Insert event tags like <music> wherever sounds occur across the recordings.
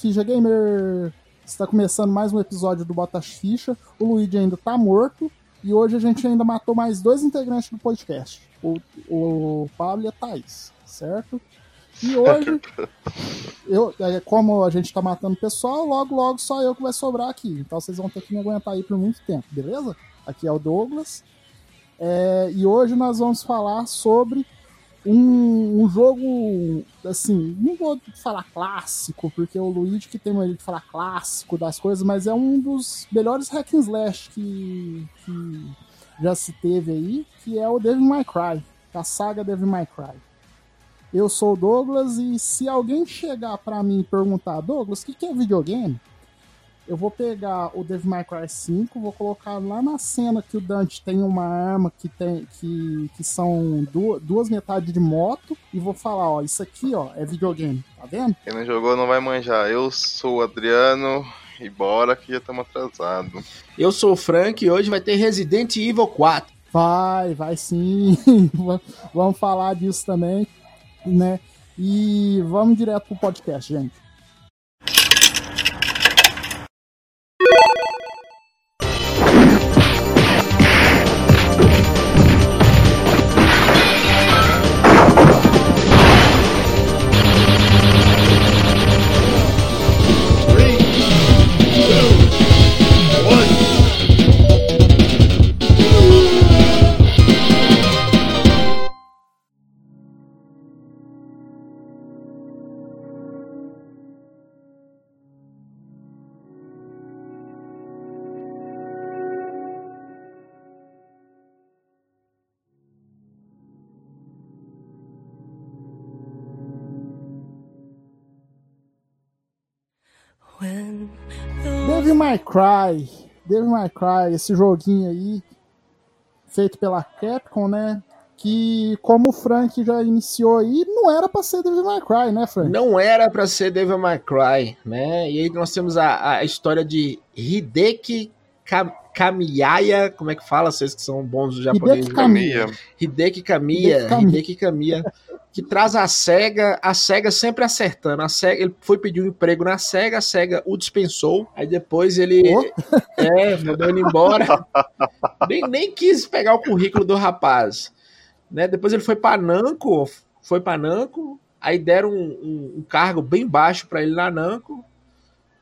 Ficha Gamer! Está começando mais um episódio do Bota Ficha. O Luigi ainda tá morto e hoje a gente ainda matou mais dois integrantes do podcast: o, o Pablo e a Thaís, certo? E hoje, <laughs> eu, é, como a gente tá matando o pessoal, logo, logo só eu que vai sobrar aqui. Então vocês vão ter que me aguentar aí por muito tempo, beleza? Aqui é o Douglas. É, e hoje nós vamos falar sobre um, um, jogo, assim, não vou falar clássico, porque é o Luigi que tem maneira de falar clássico das coisas, mas é um dos melhores hack and slash que, que já se teve aí, que é o Devil May Cry, a saga Devil May Cry. Eu sou o Douglas e se alguém chegar para mim e perguntar, Douglas, o que, que é videogame? Eu vou pegar o Devil May Cry 5, vou colocar lá na cena que o Dante tem uma arma que tem que, que são duas, duas metades de moto e vou falar, ó, isso aqui, ó, é videogame, tá vendo? Quem não jogou não vai manjar. Eu sou o Adriano e bora que já estamos atrasados. Eu sou o Frank e hoje vai ter Resident Evil 4. Vai, vai sim. <laughs> vamos falar disso também, né? E vamos direto pro podcast, gente. May Cry, Devil May Cry, esse joguinho aí, feito pela Capcom, né? Que, como o Frank já iniciou aí, não era para ser Devil May Cry, né, Frank? Não era para ser Devil May Cry, né? E aí nós temos a, a história de Hideki Kamiya, como é que fala, vocês que são bons japoneses? Hideki Kamiya. Hideki Kamiya, Hideki Kamiya que traz a SEGA, a SEGA sempre acertando. A SEGA, ele foi pedir um emprego na SEGA, a SEGA o dispensou, aí depois ele oh? <laughs> é, mandou ele embora. nem, nem quis pegar o currículo do rapaz. Né? Depois ele foi para Namco, foi para Namco, aí deram um, um, um cargo bem baixo para ele na Namco.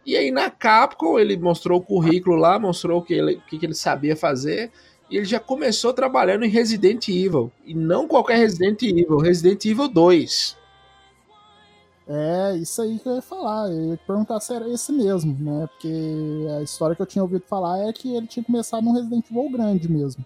E aí na Capcom ele mostrou o currículo lá, mostrou o que ele, o que ele sabia fazer e ele já começou trabalhando em Resident Evil. E não qualquer Resident Evil, Resident Evil 2. É, isso aí que eu ia falar. Eu ia perguntar se era esse mesmo, né? Porque a história que eu tinha ouvido falar é que ele tinha começado num Resident Evil grande mesmo.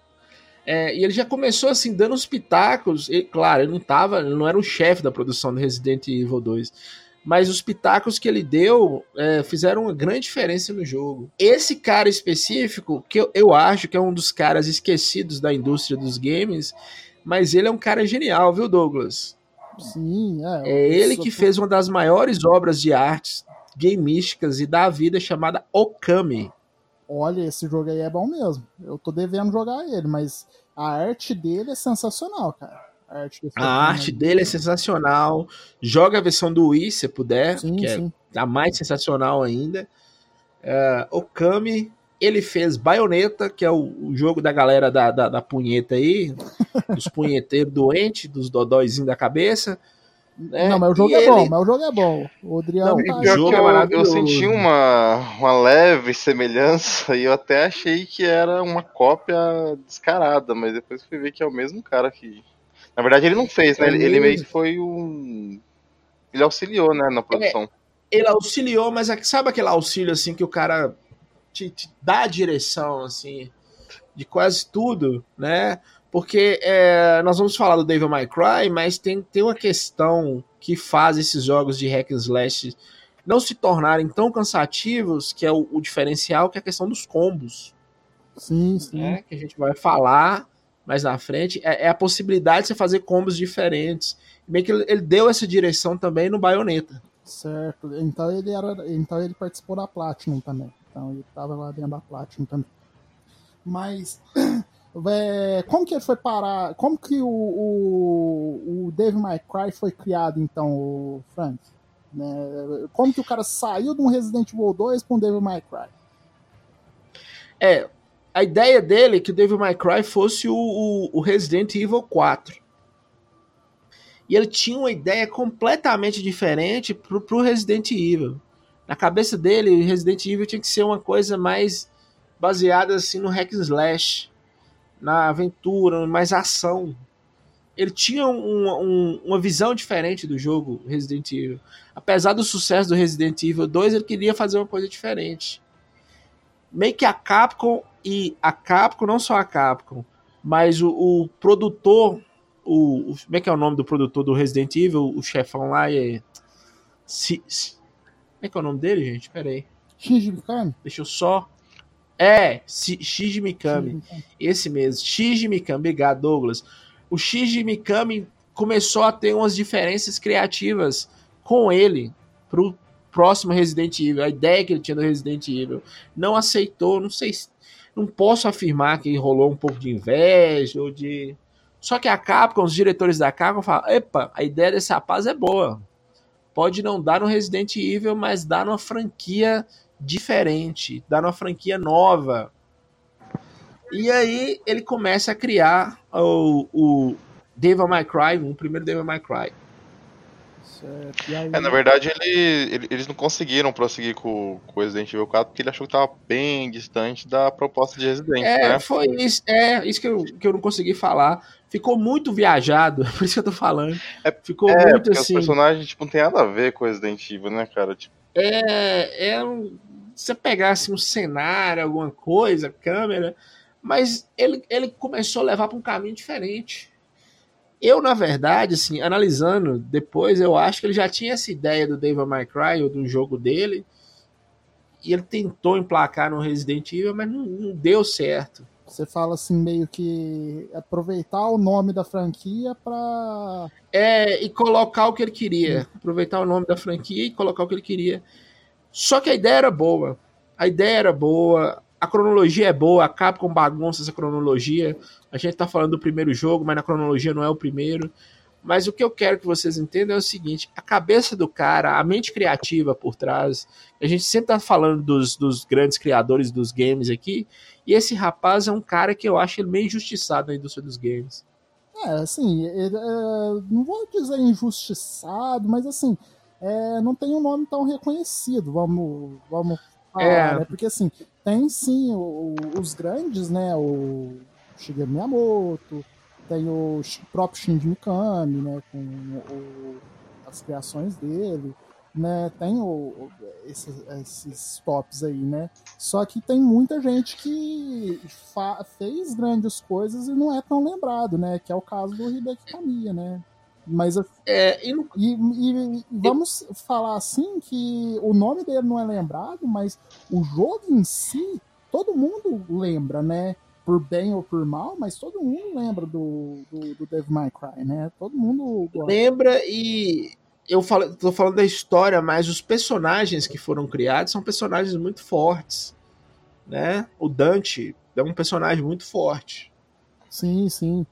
É, e ele já começou assim, dando os pitacos. E, claro, ele não tava, ele não era o chefe da produção do Resident Evil 2 mas os pitacos que ele deu é, fizeram uma grande diferença no jogo. Esse cara específico, que eu, eu acho que é um dos caras esquecidos da indústria dos games, mas ele é um cara genial, viu, Douglas? Sim, é. É ele que fez uma das maiores obras de artes gameísticas e da vida chamada Okami. Olha, esse jogo aí é bom mesmo. Eu tô devendo jogar ele, mas a arte dele é sensacional, cara. A arte, a arte dele é sensacional. Joga a versão do Wii, se puder, sim, que é sim. é a mais sensacional ainda. Uh, Okami, ele fez Bayonetta, que é o, o jogo da galera da, da, da punheta aí, <laughs> dos punheteiros doentes, dos dodóizinhos da cabeça. Né? Não, mas o jogo e é ele... bom, mas o jogo é bom. O Adriano não, tá... jogo é eu, eu senti uma, uma leve semelhança <laughs> e eu até achei que era uma cópia descarada, mas depois fui ver que é o mesmo cara que na verdade, ele não fez, né? Ele, ele meio que foi um. Ele auxiliou, né, na produção. É, ele auxiliou, mas é sabe aquele auxílio assim que o cara te, te dá a direção, assim, de quase tudo, né? Porque é, nós vamos falar do Devil May Cry, mas tem, tem uma questão que faz esses jogos de hack and slash não se tornarem tão cansativos, que é o, o diferencial, que é a questão dos combos. Sim, sim. Né? Que a gente vai falar mais na frente, é, é, a possibilidade de você fazer combos diferentes. Bem que ele, ele, deu essa direção também no Bayonetta. Certo. Então ele era, então ele participou da Platinum também. Então ele estava lá dentro da Platinum também. Mas <clears throat> é, como que ele foi parar? Como que o, o, o Dave May Cry foi criado então, o Frank? Né? Como que o cara saiu de um Resident Evil 2 com Devil May Cry? É, a ideia dele é que o Devil May Cry fosse o, o, o Resident Evil 4. E ele tinha uma ideia completamente diferente pro, pro Resident Evil. Na cabeça dele, Resident Evil tinha que ser uma coisa mais baseada assim no hack and slash, na aventura, mais ação. Ele tinha um, um, uma visão diferente do jogo Resident Evil. Apesar do sucesso do Resident Evil 2, ele queria fazer uma coisa diferente. Meio que a Capcom e a Capcom, não só a Capcom, mas o, o produtor, o, o, como é que é o nome do produtor do Resident Evil, o chefão lá é se, se, como é que é o nome dele, gente? Pera aí. Shinji Mikami? Deixa eu só. É, Shinji Mikami. Esse mesmo. Shinji Mikami. Obrigado, Douglas. O Shinji Mikami começou a ter umas diferenças criativas com ele pro próximo Resident Evil. A ideia que ele tinha do Resident Evil. Não aceitou, não sei. Não posso afirmar que rolou um pouco de inveja ou de. Só que a Capcom, os diretores da Capcom falam: epa, a ideia desse rapaz é boa pode não dar no Resident Evil, mas dá numa franquia diferente, dá numa franquia nova. E aí ele começa a criar o, o Devil May Cry, o primeiro Devil May Cry. É, na verdade, ele, ele, eles não conseguiram prosseguir com, com o Resident Evil 4 porque ele achou que estava bem distante da proposta de Resident. É, né? foi isso, é, isso que eu, que eu não consegui falar. Ficou muito viajado, <laughs> por isso que eu tô falando. É, Ficou é, muito assim. Os personagens tipo, não tem nada a ver com Resident Evil, né, cara? Tipo... É, é um, se você pegasse um cenário, alguma coisa, câmera, mas ele, ele começou a levar para um caminho diferente. Eu, na verdade, assim, analisando depois, eu acho que ele já tinha essa ideia do Devil May Cry, ou do jogo dele, e ele tentou emplacar no Resident Evil, mas não, não deu certo. Você fala assim, meio que aproveitar o nome da franquia para É, e colocar o que ele queria. Aproveitar o nome da franquia e colocar o que ele queria. Só que a ideia era boa. A ideia era boa, a cronologia é boa, a Capcom bagunça essa cronologia. A gente tá falando do primeiro jogo, mas na cronologia não é o primeiro. Mas o que eu quero que vocês entendam é o seguinte: a cabeça do cara, a mente criativa por trás. A gente sempre tá falando dos, dos grandes criadores dos games aqui. E esse rapaz é um cara que eu acho ele meio injustiçado na indústria dos games. É, assim, ele, é, não vou dizer injustiçado, mas assim, é, não tem um nome tão reconhecido, vamos, vamos falar, é. né? Porque assim, tem sim o, os grandes, né? O Shigeru Miyamoto, tem o próprio Shinji Mikami, né? Com o, as criações dele, né? Tem o, esses, esses tops aí, né? Só que tem muita gente que fez grandes coisas e não é tão lembrado, né? Que é o caso do Hideki Kamiya, né? Mas é, e, e, e, vamos falar assim que o nome dele não é lembrado, mas o jogo em si, todo mundo lembra, né? Por bem ou por mal, mas todo mundo lembra do, do, do Devil May Cry, né? Todo mundo lembra e eu falo, tô falando da história, mas os personagens que foram criados são personagens muito fortes, né? O Dante é um personagem muito forte. Sim, sim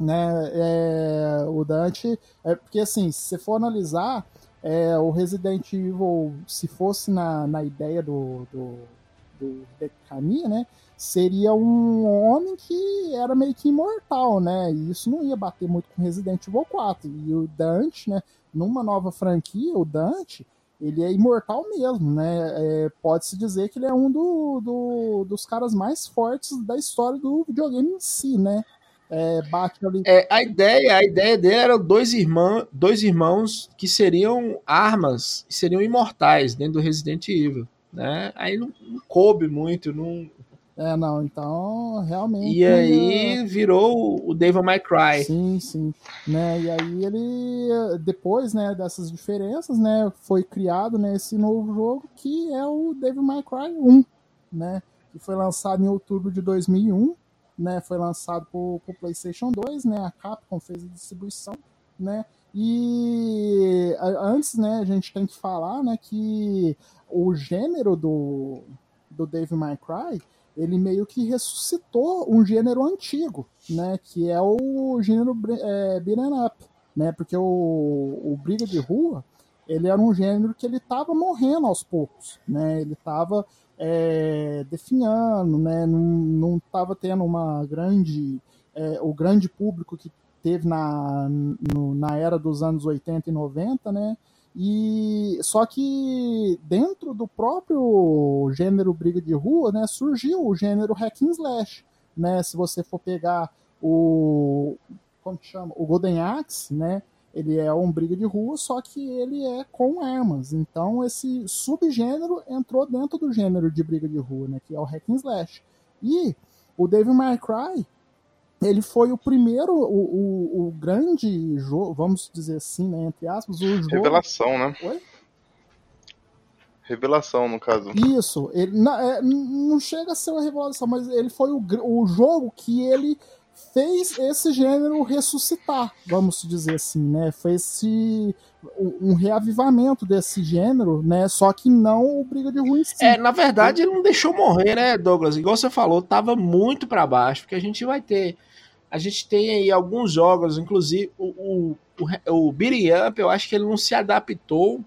né? É, o Dante, é porque assim, se você for analisar, é, o Resident Evil, se fosse na, na ideia do, do, do Caminha, né? Seria um homem que era meio que imortal, né? E isso não ia bater muito com Resident Evil 4. E o Dante, né? Numa nova franquia, o Dante, ele é imortal mesmo, né? É, Pode-se dizer que ele é um do, do, dos caras mais fortes da história do videogame em si, né? é, bate ali. É, a ideia, a ideia dele era dois irmãos, dois irmãos que seriam armas, seriam imortais dentro do Resident Evil, né? Aí não, não coube muito, não. É, não, então realmente. E aí é... virou o Devil May Cry. Sim, sim. Né? E aí ele, depois né, dessas diferenças, né, foi criado né, esse novo jogo que é o Devil May Cry 1, né? Que foi lançado em outubro de 2001 né, foi lançado para o PlayStation 2, né, a Capcom fez a distribuição, né, e antes, né, a gente tem que falar, né, que o gênero do, do Dave May Cry, ele meio que ressuscitou um gênero antigo, né, que é o gênero é, beat'em up, né, porque o, o Briga de Rua, ele era um gênero que ele estava morrendo aos poucos, né? Ele estava é, definhando, né? Não estava tendo uma grande é, o grande público que teve na, no, na era dos anos 80 e 90, né? E só que dentro do próprio gênero briga de rua, né, surgiu o gênero hack and slash, né? Se você for pegar o como chama? O Golden Axe, né? Ele é um briga de rua, só que ele é com armas. Então esse subgênero entrou dentro do gênero de briga de rua, né, que é o hack and slash. E o Devil May Cry ele foi o primeiro, o, o, o grande jogo, vamos dizer assim, né, entre aspas, o jogo... Revelação, né? Oi? Revelação, no caso. Isso, ele não, é, não chega a ser uma revelação, mas ele foi o, o jogo que ele fez esse gênero ressuscitar, vamos dizer assim, né? Foi esse um reavivamento desse gênero, né? Só que não o Briga de Rua em si. É, na verdade, ele não deixou morrer, né, Douglas? Igual você falou, tava muito para baixo, porque a gente vai ter a gente tem aí alguns jogos, inclusive o, o, o, o Beating Up, eu acho que ele não se adaptou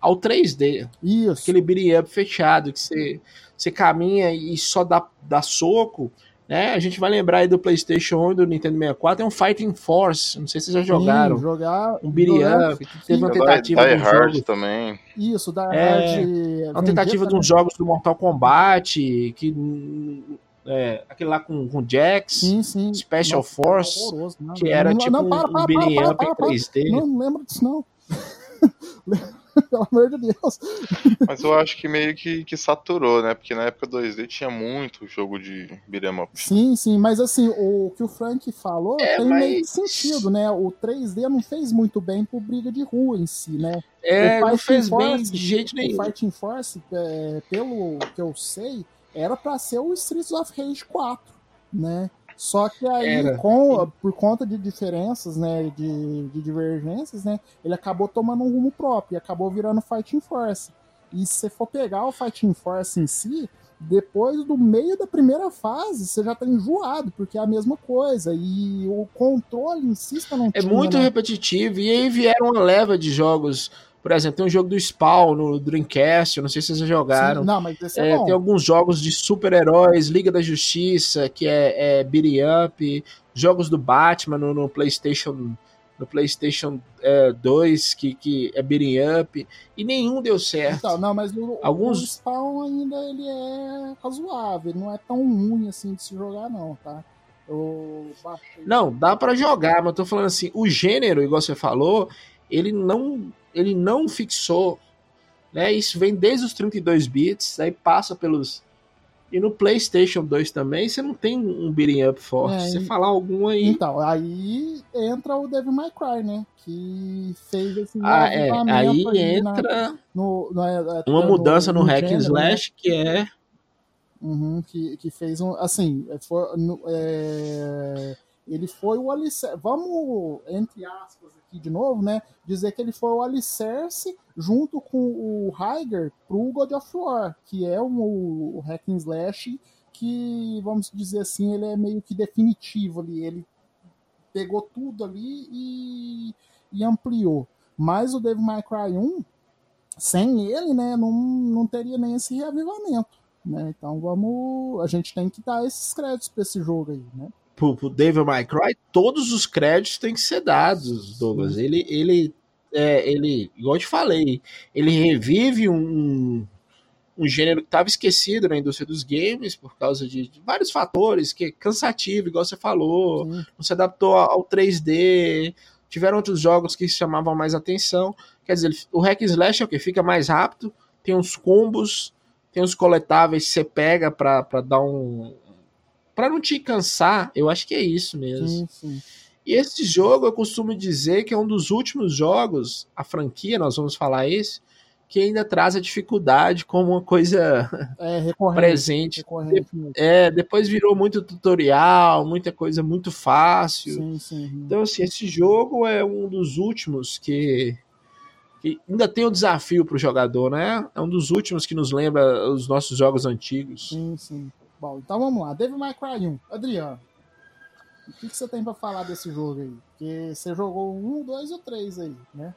ao 3D. Isso. Aquele Beating Up fechado, que você, você caminha e só dá, dá soco. Né? A gente vai lembrar aí do PlayStation 1 e do Nintendo 64, é um Fighting Force. Não sei se vocês já jogaram. Sim, jogar, um beat'em up, teve uma tentativa Die, Die Hard jogo. também. Isso, Die é, Hard. Uma tentativa de uns jogos do Mortal Kombat que é, aquele lá com, com Jax, sim, sim. Special Nossa, Force, não, que era não, tipo não, para, para, um beat'em up em 3D. Não lembro disso não. <laughs> Pelo amor de Deus. Mas eu acho que meio que, que saturou, né? Porque na época 2D tinha muito jogo de beat'em up. Sim, sim, mas assim, o que o Frank falou é, tem mas... meio sentido, né? O 3D não fez muito bem pro briga de rua em si, né? É, não fez Force, bem de jeito nenhum. O Fighting Force, é, pelo que eu sei, era para ser o Streets of Rage 4, né? Só que aí, com, por conta de diferenças, né, de, de, divergências, né, ele acabou tomando um rumo próprio e acabou virando Fighting Force. E se você for pegar o Fighting Force em si, depois do meio da primeira fase, você já tá enjoado, porque é a mesma coisa. E o controle em si não É tinha, muito né? repetitivo. E aí vieram uma leva de jogos por exemplo, tem um jogo do Spawn no Dreamcast, eu não sei se vocês já jogaram. Sim, não, mas esse é, é Tem alguns jogos de super-heróis, Liga da Justiça, que é, é Beating Up, jogos do Batman no, no PlayStation no PlayStation é, 2, que, que é beating up, e nenhum deu certo. Então, não, mas o, Alguns... o Spawn ainda ele é razoável, ele não é tão ruim assim de se jogar, não, tá? Eu... Não, dá para jogar, mas eu tô falando assim, o gênero, igual você falou, ele não ele não fixou, né? Isso vem desde os 32 bits, aí passa pelos e no PlayStation 2 também, você não tem um beating up forte. É, você falar algum aí. Então, aí entra o Devil May Cry, né? Que fez esse ah, é. Aí entra na, no, no, é, é, uma mudança no, no, no hack and slash né? que é. Uhum, que, que fez um. Assim, foi, no, é, ele foi o alicerce. Vamos, entre aspas, aqui de novo, né? Dizer que ele foi o alicerce junto com o Heiger pro God of War, que é o, o hack and slash que, vamos dizer assim, ele é meio que definitivo ali. Ele pegou tudo ali e, e ampliou. Mas o Devil May Cry 1, sem ele, né, não, não teria nem esse reavivamento. Né? Então vamos. A gente tem que dar esses créditos para esse jogo aí, né? Pro, pro Devil May Cry, todos os créditos têm que ser dados, Douglas. Ele, ele, é, ele, igual eu te falei, ele revive um, um gênero que estava esquecido na indústria dos games por causa de, de, vários fatores, que é cansativo, igual você falou, Sim. não se adaptou ao 3D, tiveram outros jogos que chamavam mais atenção. Quer dizer, o hack slash é o que fica mais rápido, tem uns combos, tem uns coletáveis que você pega para dar um, para não te cansar, eu acho que é isso mesmo. Sim, sim. E esse jogo eu costumo dizer que é um dos últimos jogos, a franquia, nós vamos falar isso, que ainda traz a dificuldade como uma coisa <laughs> é, presente. Recorrente. É, depois virou muito tutorial, muita coisa muito fácil. Sim, sim. Então, assim, esse jogo é um dos últimos que, que ainda tem um desafio para o jogador, né? É um dos últimos que nos lembra os nossos jogos antigos. Sim, sim. Bom, então vamos lá. Devil May Cry 1. Adriano, o que, que você tem para falar desse jogo aí? Porque você jogou o 1, 2 e o 3 aí, né?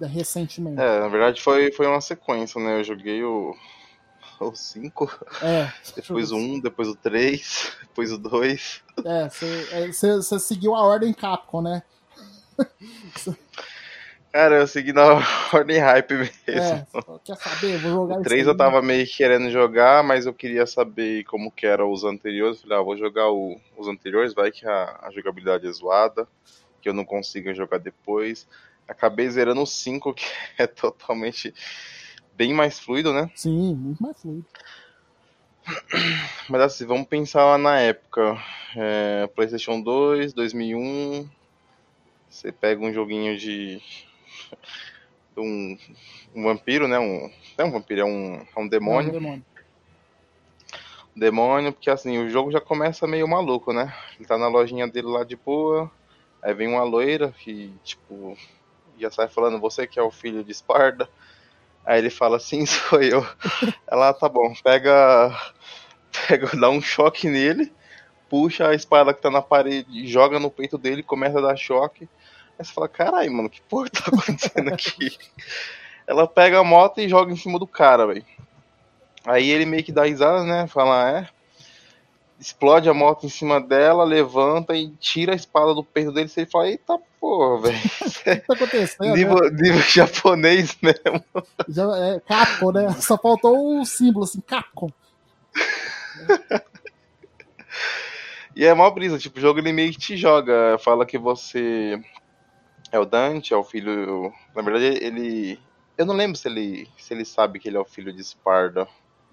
recentemente? É, na verdade foi, foi uma sequência, né? Eu joguei o, <laughs> o 5, é, depois o 1, um, depois o 3, <laughs> depois o 2. É, você é, seguiu a ordem Capcom, né? <laughs> Cara, eu segui na <laughs> ordem hype mesmo. É, quer saber? Vou jogar o 3 eu tava meio querendo jogar, mas eu queria saber como que eram os anteriores. Falei, ah, vou jogar o, os anteriores, vai que a, a, jogabilidade é zoada, que eu não consiga jogar depois. Acabei zerando o 5, <laughs> que é totalmente bem mais fluido, né? Sim, muito mais fluido. Mas assim, vamos pensar lá na época. É, PlayStation 2, 2001. Você pega um joguinho de <laughs> um, um vampiro, né? Um, não é um vampiro, é um, é um demônio. É um demônio. Demônio, porque assim, o jogo já começa meio maluco, né? Ele tá na lojinha dele lá de boa, aí vem uma loira que, tipo, já sai falando, você que é o filho de Esparda. Aí ele fala assim, <laughs> sou eu. Ela, tá bom, pega, pega, dá um choque nele, puxa a espada que tá na parede, joga no peito dele, começa a dar choque. Aí você fala, caralho, mano, que porra tá <laughs> acontecendo aqui? Ela pega a moto e joga em cima do cara, velho. Aí ele meio que dá risada, né? Fala, é. Explode a moto em cima dela, levanta e tira a espada do peito dele. Você fala, eita porra, velho. <laughs> tá acontecendo? Nível, né? nível japonês mesmo. Já, é Capcom, né? Só faltou o símbolo assim, Capcom. e é uma brisa, tipo, o jogo ele meio que te joga. Fala que você é o Dante, é o filho. Na verdade, ele. Eu não lembro se ele, se ele sabe que ele é o filho de Esparda.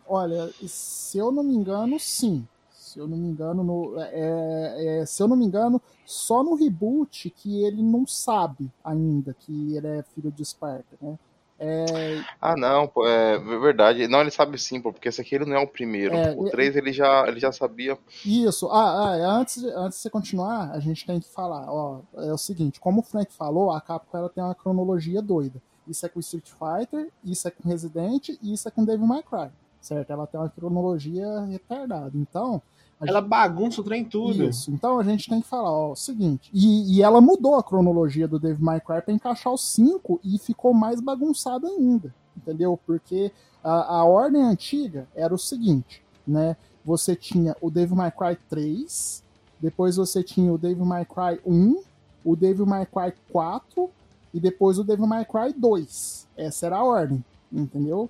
Olha, se eu não me engano, sim. Se eu não me engano, no, é, é, é, se eu não me engano, só no reboot que ele não sabe ainda que ele é filho de Esparta, né? É... Ah, não, pô, é verdade. Não, ele sabe sim, pô, porque esse aqui ele não é o primeiro. É, o 3 ele já, ele já sabia. Isso. Ah, ah, é, antes, antes de você continuar, a gente tem que falar. Ó, é o seguinte: como o Frank falou, a Capcom ela tem uma cronologia doida. Isso é com Street Fighter, isso é com Resident e isso é com Devil May Cry. Certo? Ela tem uma cronologia retardada. Então, ela bagunça o trem tudo. Isso. Então a gente tem que falar ó, o seguinte. E, e ela mudou a cronologia do Dave My Cry pra encaixar os cinco e ficou mais bagunçada ainda. Entendeu? Porque a, a ordem antiga era o seguinte, né? Você tinha o Dave My Cry 3, depois você tinha o Dave My Cry 1, o Dave My Cry 4 e depois o Dave My Cry 2. Essa era a ordem, entendeu?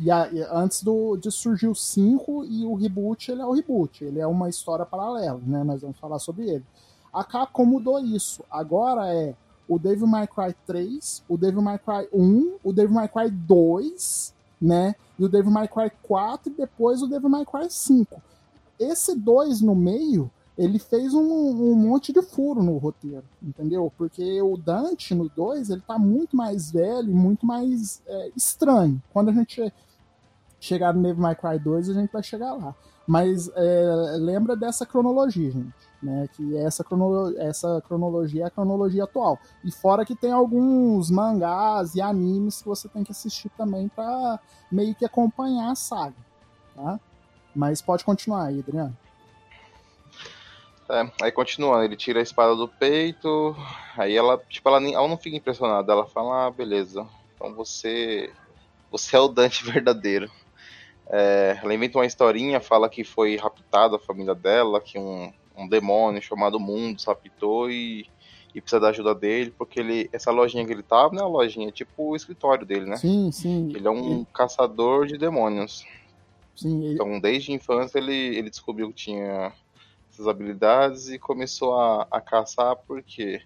E, a, e antes do, de surgir o 5 e o reboot, ele é o reboot, ele é uma história paralela, né? Nós vamos falar sobre ele. A Capcom mudou isso. Agora é o Devil May Cry 3, o Devil May Cry 1, o Devil May Cry 2, né? E o Devil May Cry 4 e depois o Devil May Cry 5. Esse 2 no meio, ele fez um, um, monte de furo no roteiro, entendeu? Porque o Dante no 2, ele tá muito mais velho muito mais é, estranho. Quando a gente chegar no Devil May Cry 2, a gente vai chegar lá. Mas é, lembra dessa cronologia, gente. Né, que essa, essa cronologia é a cronologia atual. E fora que tem alguns mangás e animes que você tem que assistir também para meio que acompanhar a saga. Tá? Mas pode continuar aí, Adriano. É, aí continua, ele tira a espada do peito, aí ela, tipo, ela, ela não fica impressionada, ela fala, ah, beleza, então você, você é o Dante <laughs> verdadeiro. É, ela inventa uma historinha, fala que foi raptada a família dela, que um, um demônio chamado Mundo raptou e, e precisa da ajuda dele, porque ele, essa lojinha que ele tava, não é uma lojinha, é tipo o escritório dele, né? Sim, sim. Ele é um caçador de demônios. Sim, ele... Então, desde a infância, ele, ele descobriu que tinha essas habilidades e começou a, a caçar porque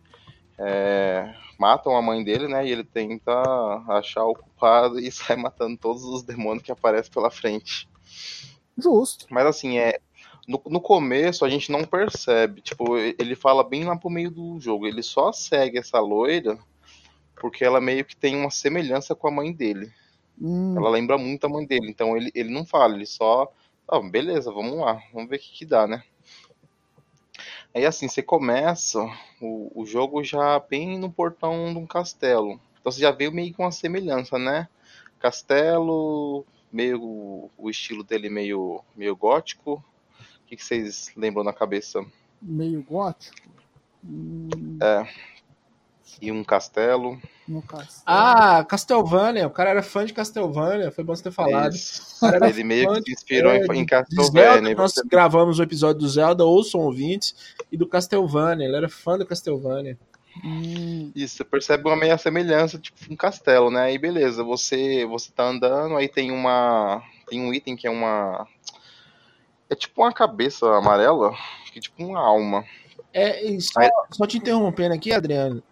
é, matam a mãe dele, né? E ele tenta achar o culpado e <laughs> sai matando todos os demônios que aparecem pela frente. Justo. Mas assim, é. No, no começo a gente não percebe. Tipo, ele fala bem lá pro meio do jogo. Ele só segue essa loira porque ela meio que tem uma semelhança com a mãe dele. Hum. Ela lembra muito a mãe dele. Então ele, ele não fala, ele só. Oh, beleza, vamos lá, vamos ver o que, que dá, né? Aí assim, você começa o, o jogo já bem no portão de um castelo. Então você já veio meio com uma semelhança, né? Castelo, meio o estilo dele meio, meio gótico. O que, que vocês lembram na cabeça? Meio gótico? Hum... É. E um castelo. No castelo. Ah, Castlevania. O cara era fã de Castlevania. Foi bom você ter falado. Ele meio que se inspirou é, em Castlevania. Nós você... gravamos o episódio do Zelda, ouçam ouvintes, e do Castlevania. Ele era fã do Castlevania. Hum. Isso, você percebe uma meia semelhança, tipo um castelo, né? Aí beleza, você você tá andando, aí tem uma tem um item que é uma é tipo uma cabeça amarela, que é tipo uma alma. É, só, só te interrompendo aqui, Adriano.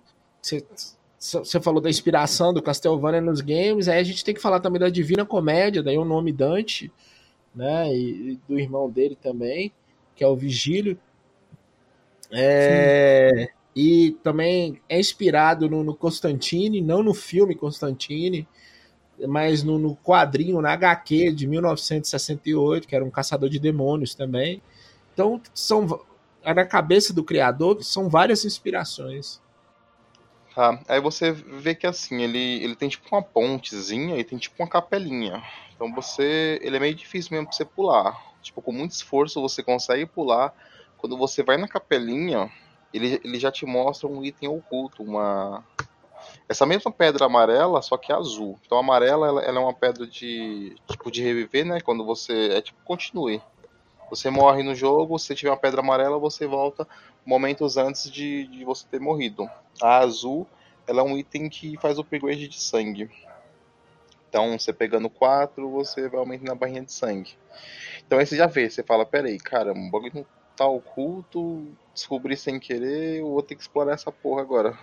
Você, falou da inspiração do Castlevania nos games, aí a gente tem que falar também da Divina Comédia, daí o nome Dante, né? E, e do irmão dele também, que é o Vigílio. É, e também é inspirado no, no Constantine, não no filme Constantine, mas no, no, quadrinho, na HQ de 1968, que era um caçador de demônios também. Então, são na cabeça do criador são várias inspirações. Tá, aí você vê que assim, ele, ele tem tipo uma pontezinha e tem tipo uma capelinha. Então você. Ele é meio difícil mesmo pra você pular. Tipo, com muito esforço você consegue pular. Quando você vai na capelinha, ele, ele já te mostra um item oculto, uma. Essa mesma pedra amarela, só que azul. Então a amarela ela, ela é uma pedra de tipo de reviver, né? Quando você é tipo continue. Você morre no jogo, se tiver uma pedra amarela, você volta momentos antes de, de você ter morrido. A azul, ela é um item que faz o upgrade de sangue. Então, você pegando 4, você vai aumentando a barrinha de sangue. Então aí você já vê, você fala, peraí, cara, o bagulho tá oculto, descobri sem querer, eu vou ter que explorar essa porra agora.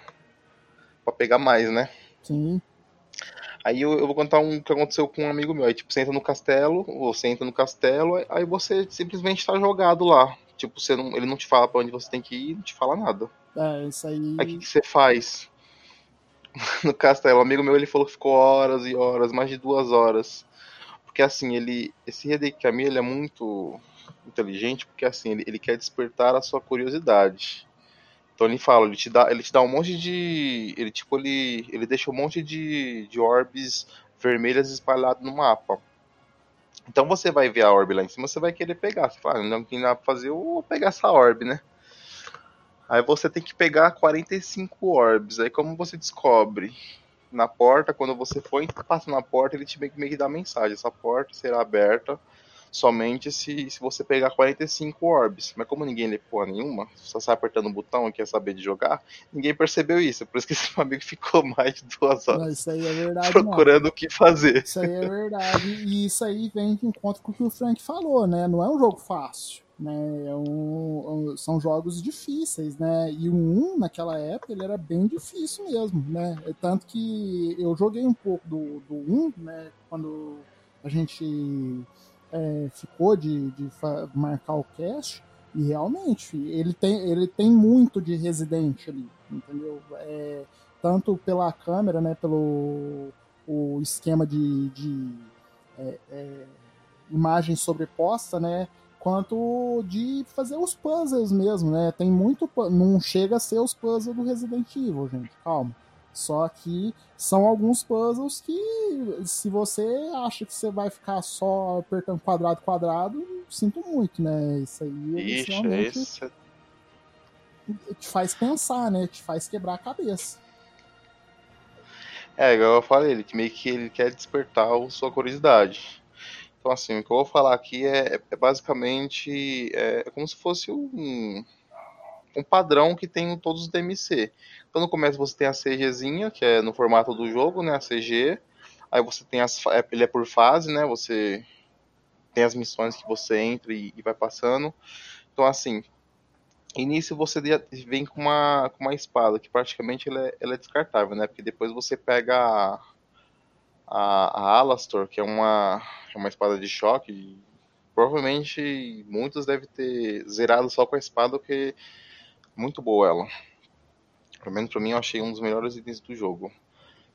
Pra pegar mais, né? Sim. Aí eu, eu, vou contar um que aconteceu com um amigo meu. Aí, tipo, você entra no castelo, você entra no castelo, aí você simplesmente tá jogado lá. Tipo, você não, ele não te fala para onde você tem que ir, não te fala nada. É, isso aí. Aí o que, que você faz? <laughs> no castelo, um amigo meu ele falou que ficou horas e horas, mais de duas horas. Porque assim, ele. Esse Hideki Kami ele é muito inteligente, porque assim, ele, ele quer despertar a sua curiosidade. Então ele fala, ele te dá, ele te dá um monte de. Ele tipo, ele, ele deixa um monte de, de orbes vermelhas espalhadas no mapa. Então você vai ver a orbe lá em cima, você vai querer pegar. Você fala, não tem nada pra fazer, eu vou pegar essa orbe, né? Aí você tem que pegar 45 orbes. Aí como você descobre na porta, quando você for passa na porta, ele te meio que dá mensagem. Essa porta será aberta somente se, se você pegar 45 orbs. Mas como ninguém lê porra nenhuma, só sai apertando o botão e quer saber de jogar, ninguém percebeu isso. Por isso que <laughs> esse amigo ficou mais de duas horas é verdade, procurando o que fazer. Isso aí é verdade. E isso aí vem de encontro com o que o Frank falou, né? Não é um jogo fácil. Né, é um, são jogos difíceis, né? E o 1 naquela época ele era bem difícil mesmo, né? É tanto que eu joguei um pouco do, do 1, né? Quando a gente é, ficou de, de marcar o cast e realmente ele tem, ele tem muito de Resident ali, entendeu? É, tanto pela câmera, né, pelo o esquema de, de é, é, imagem sobreposta, né, quanto de fazer os puzzles mesmo, né? Tem muito, não chega a ser os puzzles do Resident Evil, gente, calma. Só que são alguns puzzles que, se você acha que você vai ficar só apertando quadrado, quadrado, sinto muito, né? Isso aí Ixi, realmente esse... te faz pensar, né? Te faz quebrar a cabeça. É, igual eu falei, ele meio que ele quer despertar a sua curiosidade. Então, assim, o que eu vou falar aqui é, é basicamente é, é como se fosse um, um padrão que tem em todos os DMC. Então no começo você tem a CGzinha, que é no formato do jogo, né, a CG. Aí você tem as é, ele é por fase, né? Você tem as missões que você entra e, vai passando. Então assim, início você vem com uma, com uma espada, que praticamente ela é, ela é descartável, né? Porque depois você pega a, a, a Alastor, que é uma, é uma espada de choque. Provavelmente muitos devem ter zerado só com a espada, porque muito boa ela. Pelo menos pra mim eu achei um dos melhores itens do jogo.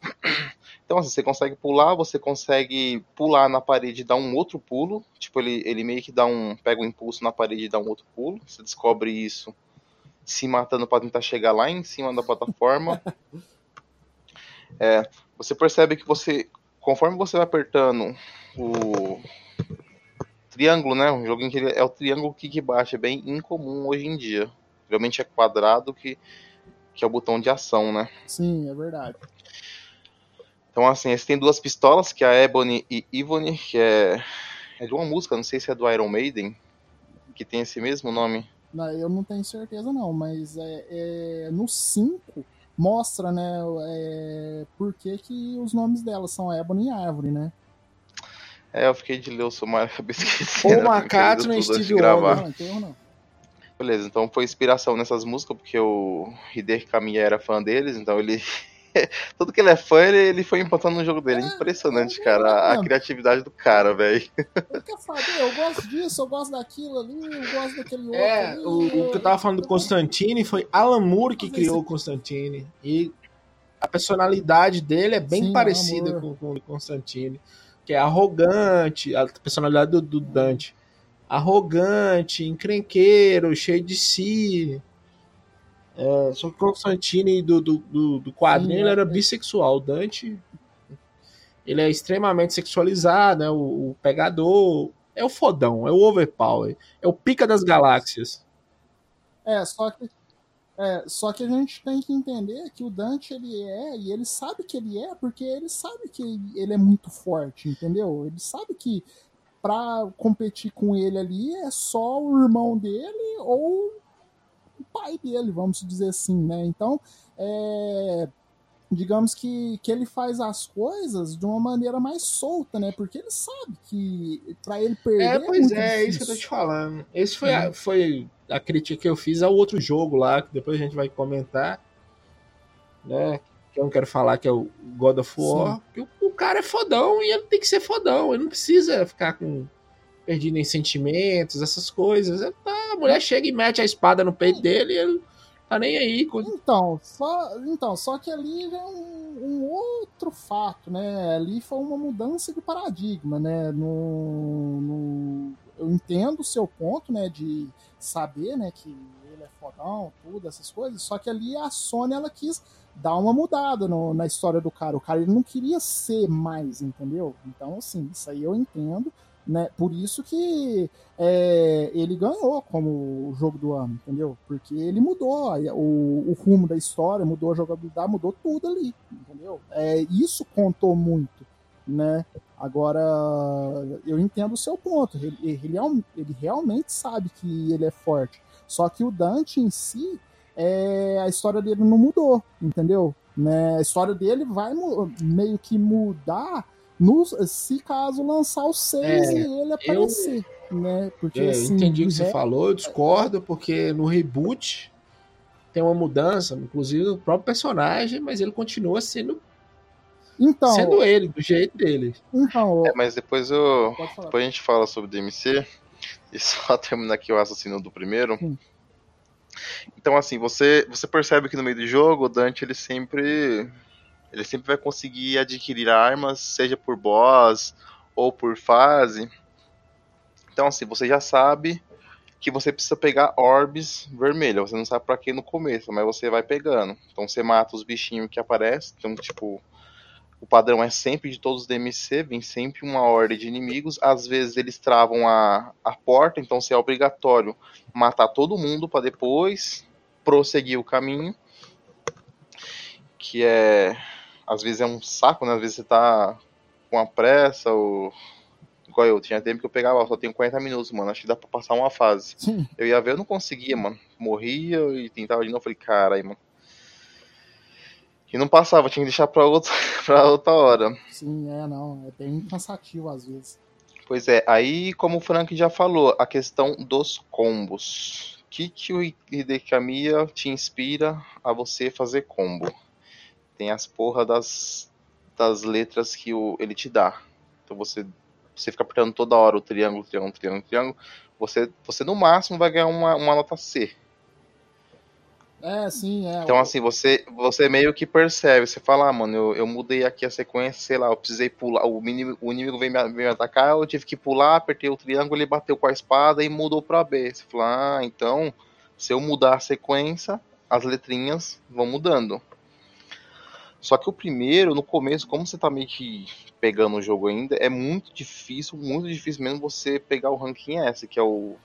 <clears throat> Então, assim, você consegue pular, você consegue pular na parede e dar um outro pulo. Tipo, ele, ele meio que dá um. pega um impulso na parede e dá um outro pulo. Você descobre isso se matando para tentar chegar lá em cima da plataforma. <laughs> é, você percebe que você. Conforme você vai apertando o triângulo, né? Um jogo em que é o triângulo kick baixo, é bem incomum hoje em dia. Geralmente é quadrado que que é o botão de ação, né? Sim, é verdade. Então, assim, esse tem duas pistolas, que é a Ebony e Ivone, que é, é de uma música, não sei se é do Iron Maiden, que tem esse mesmo nome. Não, eu não tenho certeza não, mas é, é no 5 mostra, né, é, por que, que os nomes delas são Ebony e Árvore, né? É, eu fiquei de ler o sumário, <laughs> acabei esquecendo. Paul McCartney e Steve Wonder. Não, então não. Beleza, então foi inspiração nessas músicas, porque o Hideki Kamiya era fã deles, então ele <laughs> Tudo que ele é fã, ele, ele foi implantando no jogo dele. É, Impressionante, cara, a, a, criatividade do cara, velho. Quer saber, eu gosto disso, eu gosto daquilo ali, eu gosto daquele outro. É, ali, o, eu... o, que eu tava falando do Constantine foi Alan Moore que criou o Constantine. E a personalidade dele é bem Sim, parecida com, com o Constantine. Que é arrogante, a personalidade do, do Dante. Arrogante, encrenqueiro, cheio de si. É, só que o Constantine do, do, do, do quadrinho ele era bissexual. O Dante ele é extremamente sexualizado, né? O, o, pegador é o fodão, é o overpower, é o pica das galáxias. É, só que é, só que a gente tem que entender que o Dante ele é, e ele sabe que ele é, porque ele sabe que ele é muito forte, entendeu? Ele sabe que para competir com ele ali é só o irmão dele ou o pai dele, vamos dizer assim, né? Então, é, digamos que, que ele faz as coisas de uma maneira mais solta, né? Porque ele sabe que para ele perder. É, pois é, é isso que eu tô te falando. Esse foi, é. a, foi a crítica que eu fiz ao outro jogo lá, que depois a gente vai comentar, né? Que eu não quero falar que é o God of War. Que o, o cara é fodão e ele tem que ser fodão. Ele não precisa ficar com perdido em sentimentos, essas coisas. Tá, a mulher chega e mete a espada no peito dele e ele tá nem aí. Então, só, então, só que ali é um, um, outro fato, né? Ali foi uma mudança de paradigma, né? No, no, eu entendo o seu ponto, né? De saber, né? Que ele é fodão, tudo, essas coisas. Só que ali a Sony, ela quis dar uma mudada no, na história do cara. O cara ele não queria ser mais, entendeu? Então, assim, isso aí eu entendo. Né? Por isso que é, ele ganhou como jogo do ano, entendeu? Porque ele mudou o, o, rumo da história, mudou a jogabilidade, mudou tudo ali, entendeu? É, isso contou muito, né? Agora, eu entendo o seu ponto. Ele, ele, ele realmente sabe que ele é forte. Só que o Dante em si, é, a história dele não mudou, entendeu? Né? A história dele vai meio que mudar no, se caso lançar o 6 é, e ele aparecer. Eu, né? Porque, é, assim, entendi o que você falou, eu discordo, porque no reboot tem uma mudança, inclusive o próprio personagem, mas ele continua sendo então, sendo ele, do jeito dele. Então, é, mas depois eu depois a gente fala sobre o DMC e só <laughs> terminar aqui o assassino do primeiro. Hum. Então assim, você você percebe que no meio do jogo o Dante ele sempre ele sempre vai conseguir adquirir armas, seja por boss ou por fase. Então, assim, você já sabe que você precisa pegar orbes vermelhas. Você não sabe para que no começo, mas você vai pegando. Então, você mata os bichinhos que aparecem. Então, tipo, o padrão é sempre de todos os DMC, vem sempre uma ordem de inimigos. Às vezes eles travam a, a porta, então se é obrigatório matar todo mundo para depois prosseguir o caminho. Que é às vezes é um saco, né? Às vezes você tá com a pressa ou. Igual eu, tinha tempo que eu pegava, só tenho 40 minutos, mano. Acho que dá pra passar uma fase. Sim. Eu ia ver, eu não conseguia, mano. Morria e tentava de novo. Falei, cara, aí, mano. E não passava, tinha que deixar pra outra, <laughs> pra outra hora. Sim, é, não. É bem cansativo às vezes. Pois é, aí, como o Frank já falou, a questão dos combos. O que, que o Hidekamiya te inspira a você fazer combo? tem as porra das, das letras que o, ele te dá. Então você, você fica apertando toda hora o triângulo, triângulo, triângulo, triângulo. Você, você no máximo vai ganhar uma, uma nota C. É, sim, é. Então, assim, você, você meio que percebe, você fala, ah, mano, eu, eu mudei aqui a sequência, sei lá, eu precisei pular, o inimigo, o inimigo veio me, me atacar, eu tive que pular, apertei o triângulo, ele bateu com a espada e mudou pra B. Você fala, ah, então, se eu mudar a sequência, as letrinhas vão mudando. Só que o primeiro, no começo, como você tá meio que pegando o jogo ainda, é muito difícil, muito difícil mesmo você pegar o ranking S, que é o,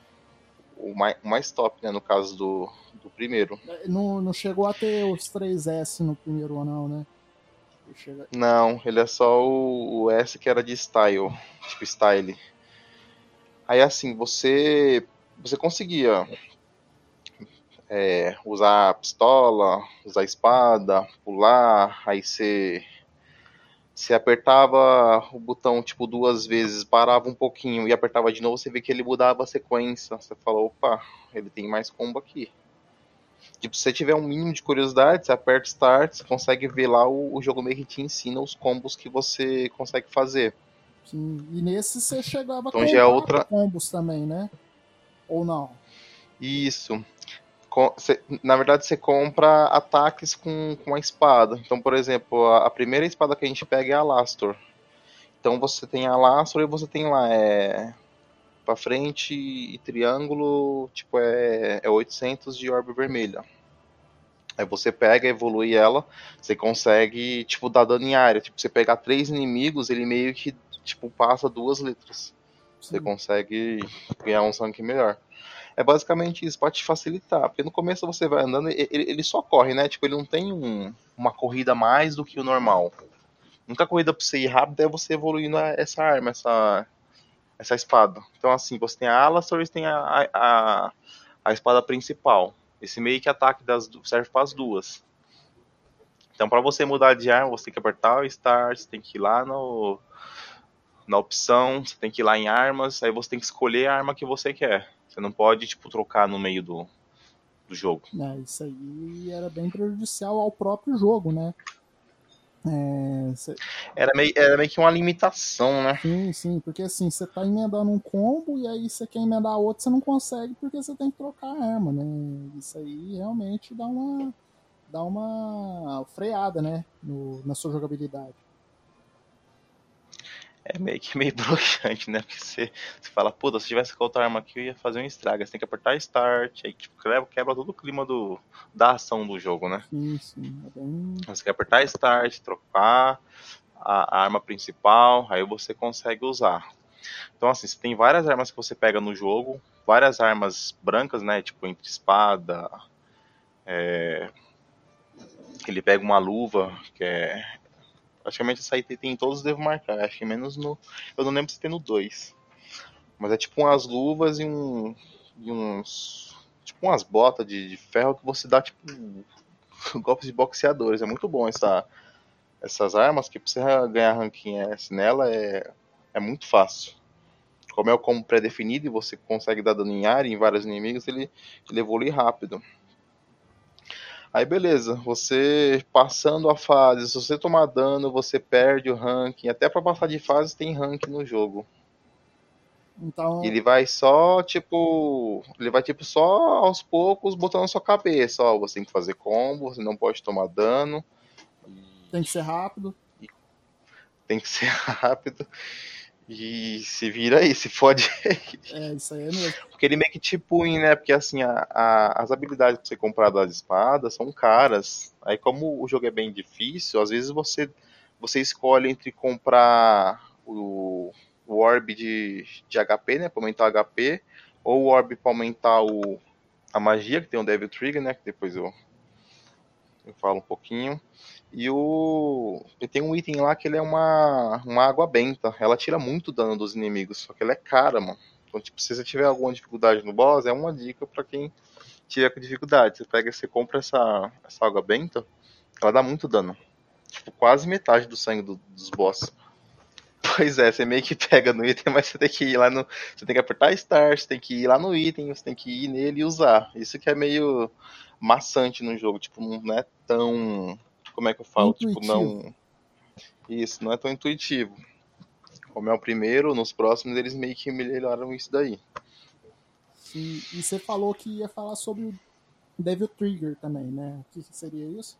o mais, o mais top, né? No caso do, do primeiro. Não, não chegou a ter os 3S no primeiro ou não, né? Chega... Não, ele é só o, o S que era de style, tipo style. Aí assim, você você conseguia é, usar pistola, usar espada, pular, aí você você apertava o botão tipo duas vezes, parava um pouquinho e apertava de novo, você vê que ele mudava a sequência. Você falou, opa, ele tem mais combo aqui. Tipo, se você tiver um mínimo de curiosidade, você aperta Start, você consegue ver lá o, o jogo meio que te ensina os combos que você consegue fazer. Sim, e nesse você chegava então, já é outra... combos também, né? Ou não? Isso. Na verdade, você compra ataques com, com a espada. Então, por exemplo, a, a primeira espada que a gente pega é a Lastor. Então você tem a Lastor e você tem lá é, para frente e triângulo, tipo, é, é 800 de orbe vermelha. Aí você pega, evolui ela, você consegue, tipo, dar dano em área. Tipo, você pegar três inimigos, ele meio que, tipo, passa duas letras. Você Sim. consegue ganhar um sangue melhor. É basicamente isso, para te facilitar. Porque no começo você vai andando, ele, ele só corre, né? Tipo, ele não tem um, uma corrida mais do que o normal. Nunca corrida pra você ir rápido é você evoluindo essa arma, essa, essa espada. Então, assim, você tem a Alastor e tem a, a, a espada principal. Esse meio que ataque das, serve para as duas. Então, para você mudar de arma, você tem que apertar o Start, você tem que ir lá no, na opção, você tem que ir lá em armas, aí você tem que escolher a arma que você quer. Você não pode, tipo, trocar no meio do, do jogo. É, isso aí era bem prejudicial ao próprio jogo, né? É, cê... era, meio, era meio que uma limitação, né? Sim, sim, porque assim, você tá emendando um combo e aí você quer emendar outro, você não consegue porque você tem que trocar a arma, né? Isso aí realmente dá uma, dá uma freada, né? No, na sua jogabilidade é meio que meio <laughs> broxante, né? Porque você, você fala, puta, se tivesse com outra arma aqui, eu ia fazer um estrago. Você tem que apertar Start, aí tipo, quebra, quebra todo o clima do, da ação do jogo, né? Sim, sim. É bem... Você quer apertar Start, trocar a, a arma principal, aí você consegue usar. Então, assim, você tem várias armas que você pega no jogo, várias armas brancas, né? Tipo, entre espada. É... Ele pega uma luva, que é, Praticamente essa aí tem em todos, devo marcar. Acho que menos no. Eu não lembro se tem no 2. Mas é tipo umas luvas e um. E uns. Tipo umas botas de, de ferro que você dá tipo. <laughs> golpes de boxeadores. É muito bom essa, essas armas, que pra você ganhar ranking S nela é, é muito fácil. Como é o combo pré-definido e você consegue dar dano em área em vários inimigos, ele, ele evolui rápido. Aí beleza, você passando a fase, se você tomar dano, você perde o ranking. Até para passar de fase tem ranking no jogo. Então... Ele vai só, tipo. Ele vai tipo só aos poucos botando na sua cabeça. Ó, você tem que fazer combo, você não pode tomar dano. Tem que ser rápido. Tem que ser <laughs> rápido. E se vira aí, se fode <laughs> É, isso aí é mesmo. Porque ele meio que te punha, né? Porque assim, a, a, as habilidades pra você comprar das espadas são caras. Aí como o jogo é bem difícil, às vezes você, você escolhe entre comprar o, o orb de, de HP, né? Pra aumentar o HP, ou o orb pra aumentar o, a magia, que tem o Devil Trigger, né? Que depois eu, eu falo um pouquinho. E o. E tem um item lá que ele é uma, uma água benta. Ela tira muito dano dos inimigos, só que ela é cara, mano. Então, tipo, se você tiver alguma dificuldade no boss, é uma dica para quem tiver com dificuldade. Você pega, você compra essa, essa água benta, ela dá muito dano. Tipo, quase metade do sangue do, dos boss. <laughs> Pois é, você meio que pega no item, mas você tem que ir lá no. Você tem que apertar Start, você tem que ir lá no item, você tem que ir nele e usar. Isso que é meio maçante no jogo, tipo, não é tão como é que eu falo? Intuitivo. Tipo, não. Isso, não é tão intuitivo. Como é o primeiro, nos próximos eles meio que melhoraram isso daí. Sim, e você falou que ia falar sobre o Devil Trigger também, né? O que seria isso?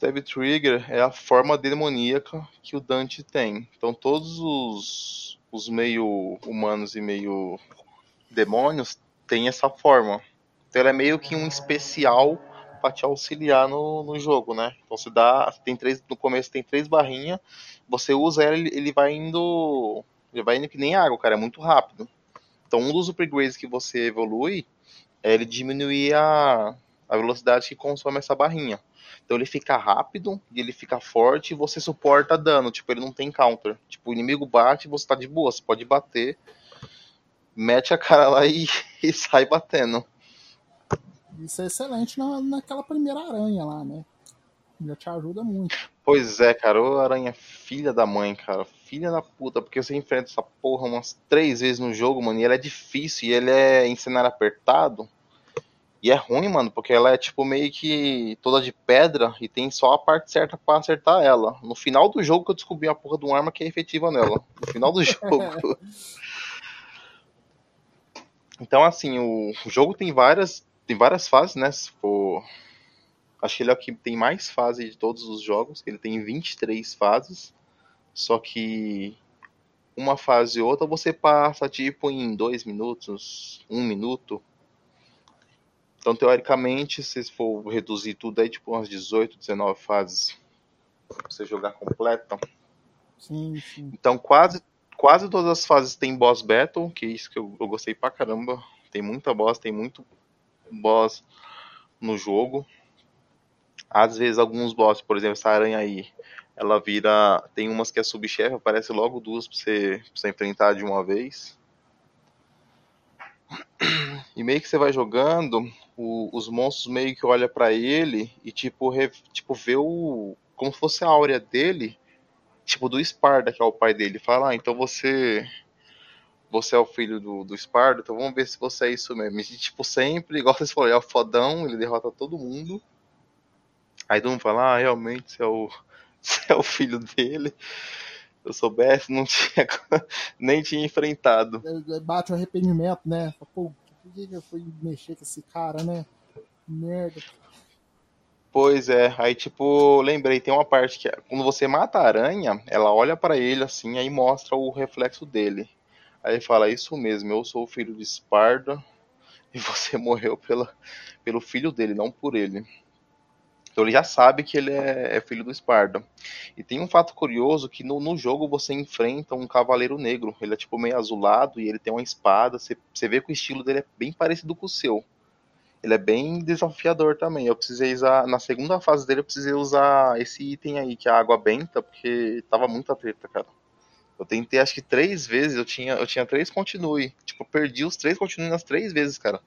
Devil Trigger é a forma demoníaca que o Dante tem. Então todos os, os meio humanos e meio demônios têm essa forma. Então ela é meio que um especial para te auxiliar no, no jogo, né? Então você dá, tem três, no começo tem três barrinhas, você usa ela, ele, ele vai indo, ele vai indo que nem água, cara, é muito rápido. Então, um dos upgrades que você evolui é ele diminuir a, a velocidade que consome essa barrinha. Então ele fica rápido e ele fica forte e você suporta dano. Tipo, ele não tem counter. Tipo, o inimigo bate e você tá de boa. Você pode bater, mete a cara lá e, <laughs> e sai batendo. Isso é excelente na, naquela primeira aranha lá, né? Já te ajuda muito. Pois é, cara, o aranha filha da mãe, cara. Filha da puta, porque você enfrenta essa porra umas três vezes no jogo, mano, e ela é difícil, e ele é em cenário apertado. E é ruim, mano, porque ela é tipo meio que toda de pedra e tem só a parte certa para acertar ela. No final do jogo que eu descobri a porra de uma arma que é efetiva nela. No final do <laughs> jogo. então, assim, o, jogo tem várias tem várias fases, né? Se for... Acho que ele é o que tem mais fases de todos os jogos, ele tem 23 fases. Só que uma fase e outra você passa tipo em dois minutos, um minuto. Então, teoricamente, se for reduzir tudo aí, tipo umas 18, 19 fases pra você jogar completa. Sim, sim. Então, quase, quase todas as fases tem boss battle, que é isso que eu, eu gostei pra caramba. Tem muita boss, tem muito boss no jogo. Às vezes alguns boss, por exemplo, essa aranha aí, ela vira. Tem umas que é subchefe, aparece logo duas pra você, pra você enfrentar de uma vez. E meio que você vai jogando, o, os monstros meio que olham para ele e tipo, re, tipo vê o. como se fosse a áurea dele, tipo do Sparda, que é o pai dele. Fala, ah, então você você é o filho do, do Sparda, então vamos ver se você é isso mesmo. E, tipo, sempre, igual vocês falaram, é o fodão, ele derrota todo mundo. Aí todo mundo fala, ah, realmente você é o, <laughs> você é o filho dele. Se eu soubesse, não tinha, <laughs> nem tinha enfrentado. Bate o arrependimento, né? Pô, por que eu fui mexer com esse cara, né? Merda. Pois é, aí tipo, lembrei, tem uma parte que é, quando você mata a aranha, ela olha para ele assim, aí mostra o reflexo dele. Aí fala: Isso mesmo, eu sou o filho de Esparda e você <laughs> morreu pela, pelo filho dele, não por ele. Então ele já sabe que ele é, é filho do Esparda. E tem um fato curioso que no, no, jogo você enfrenta um cavaleiro negro. Ele é tipo meio azulado e ele tem uma espada. Você, você vê que o estilo dele é bem parecido com o seu. Ele é bem desafiador também. Eu precisei usar. Na segunda fase dele, eu precisei usar esse item aí, que é a água benta, porque tava muita treta, cara. Eu tentei acho que três vezes, eu tinha, eu tinha três continue. Tipo, perdi os três continue nas três vezes, cara.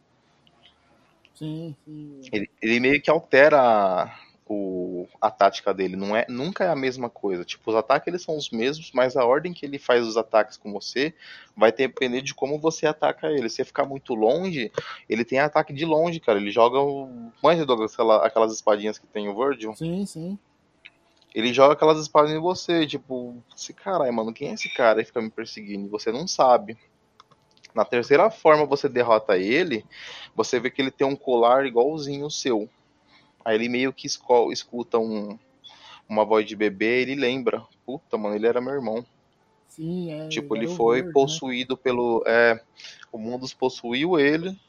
Sim, sim. Ele, ele meio que altera o, a tática dele, não é, nunca é a mesma coisa. Tipo, os ataques eles são os mesmos, mas a ordem que ele faz os ataques com você vai depender de como você ataca ele. Se você ficar muito longe, ele tem ataque de longe, cara. Ele joga o. Manja, Douglas, aquelas espadinhas que tem o Virgil? Sim, sim ele joga aquelas espadas em você, tipo, esse caralho, mano, quem é esse cara e fica me perseguindo? E você não sabe. Na terceira forma você derrota ele, você vê que ele tem um colar igualzinho o seu. Aí ele meio que escuta um, uma voz de bebê e ele lembra. Puta, mano, ele era meu irmão. Sim, é. Tipo, ele foi né? possuído né? pelo. É, o mundo possuiu ele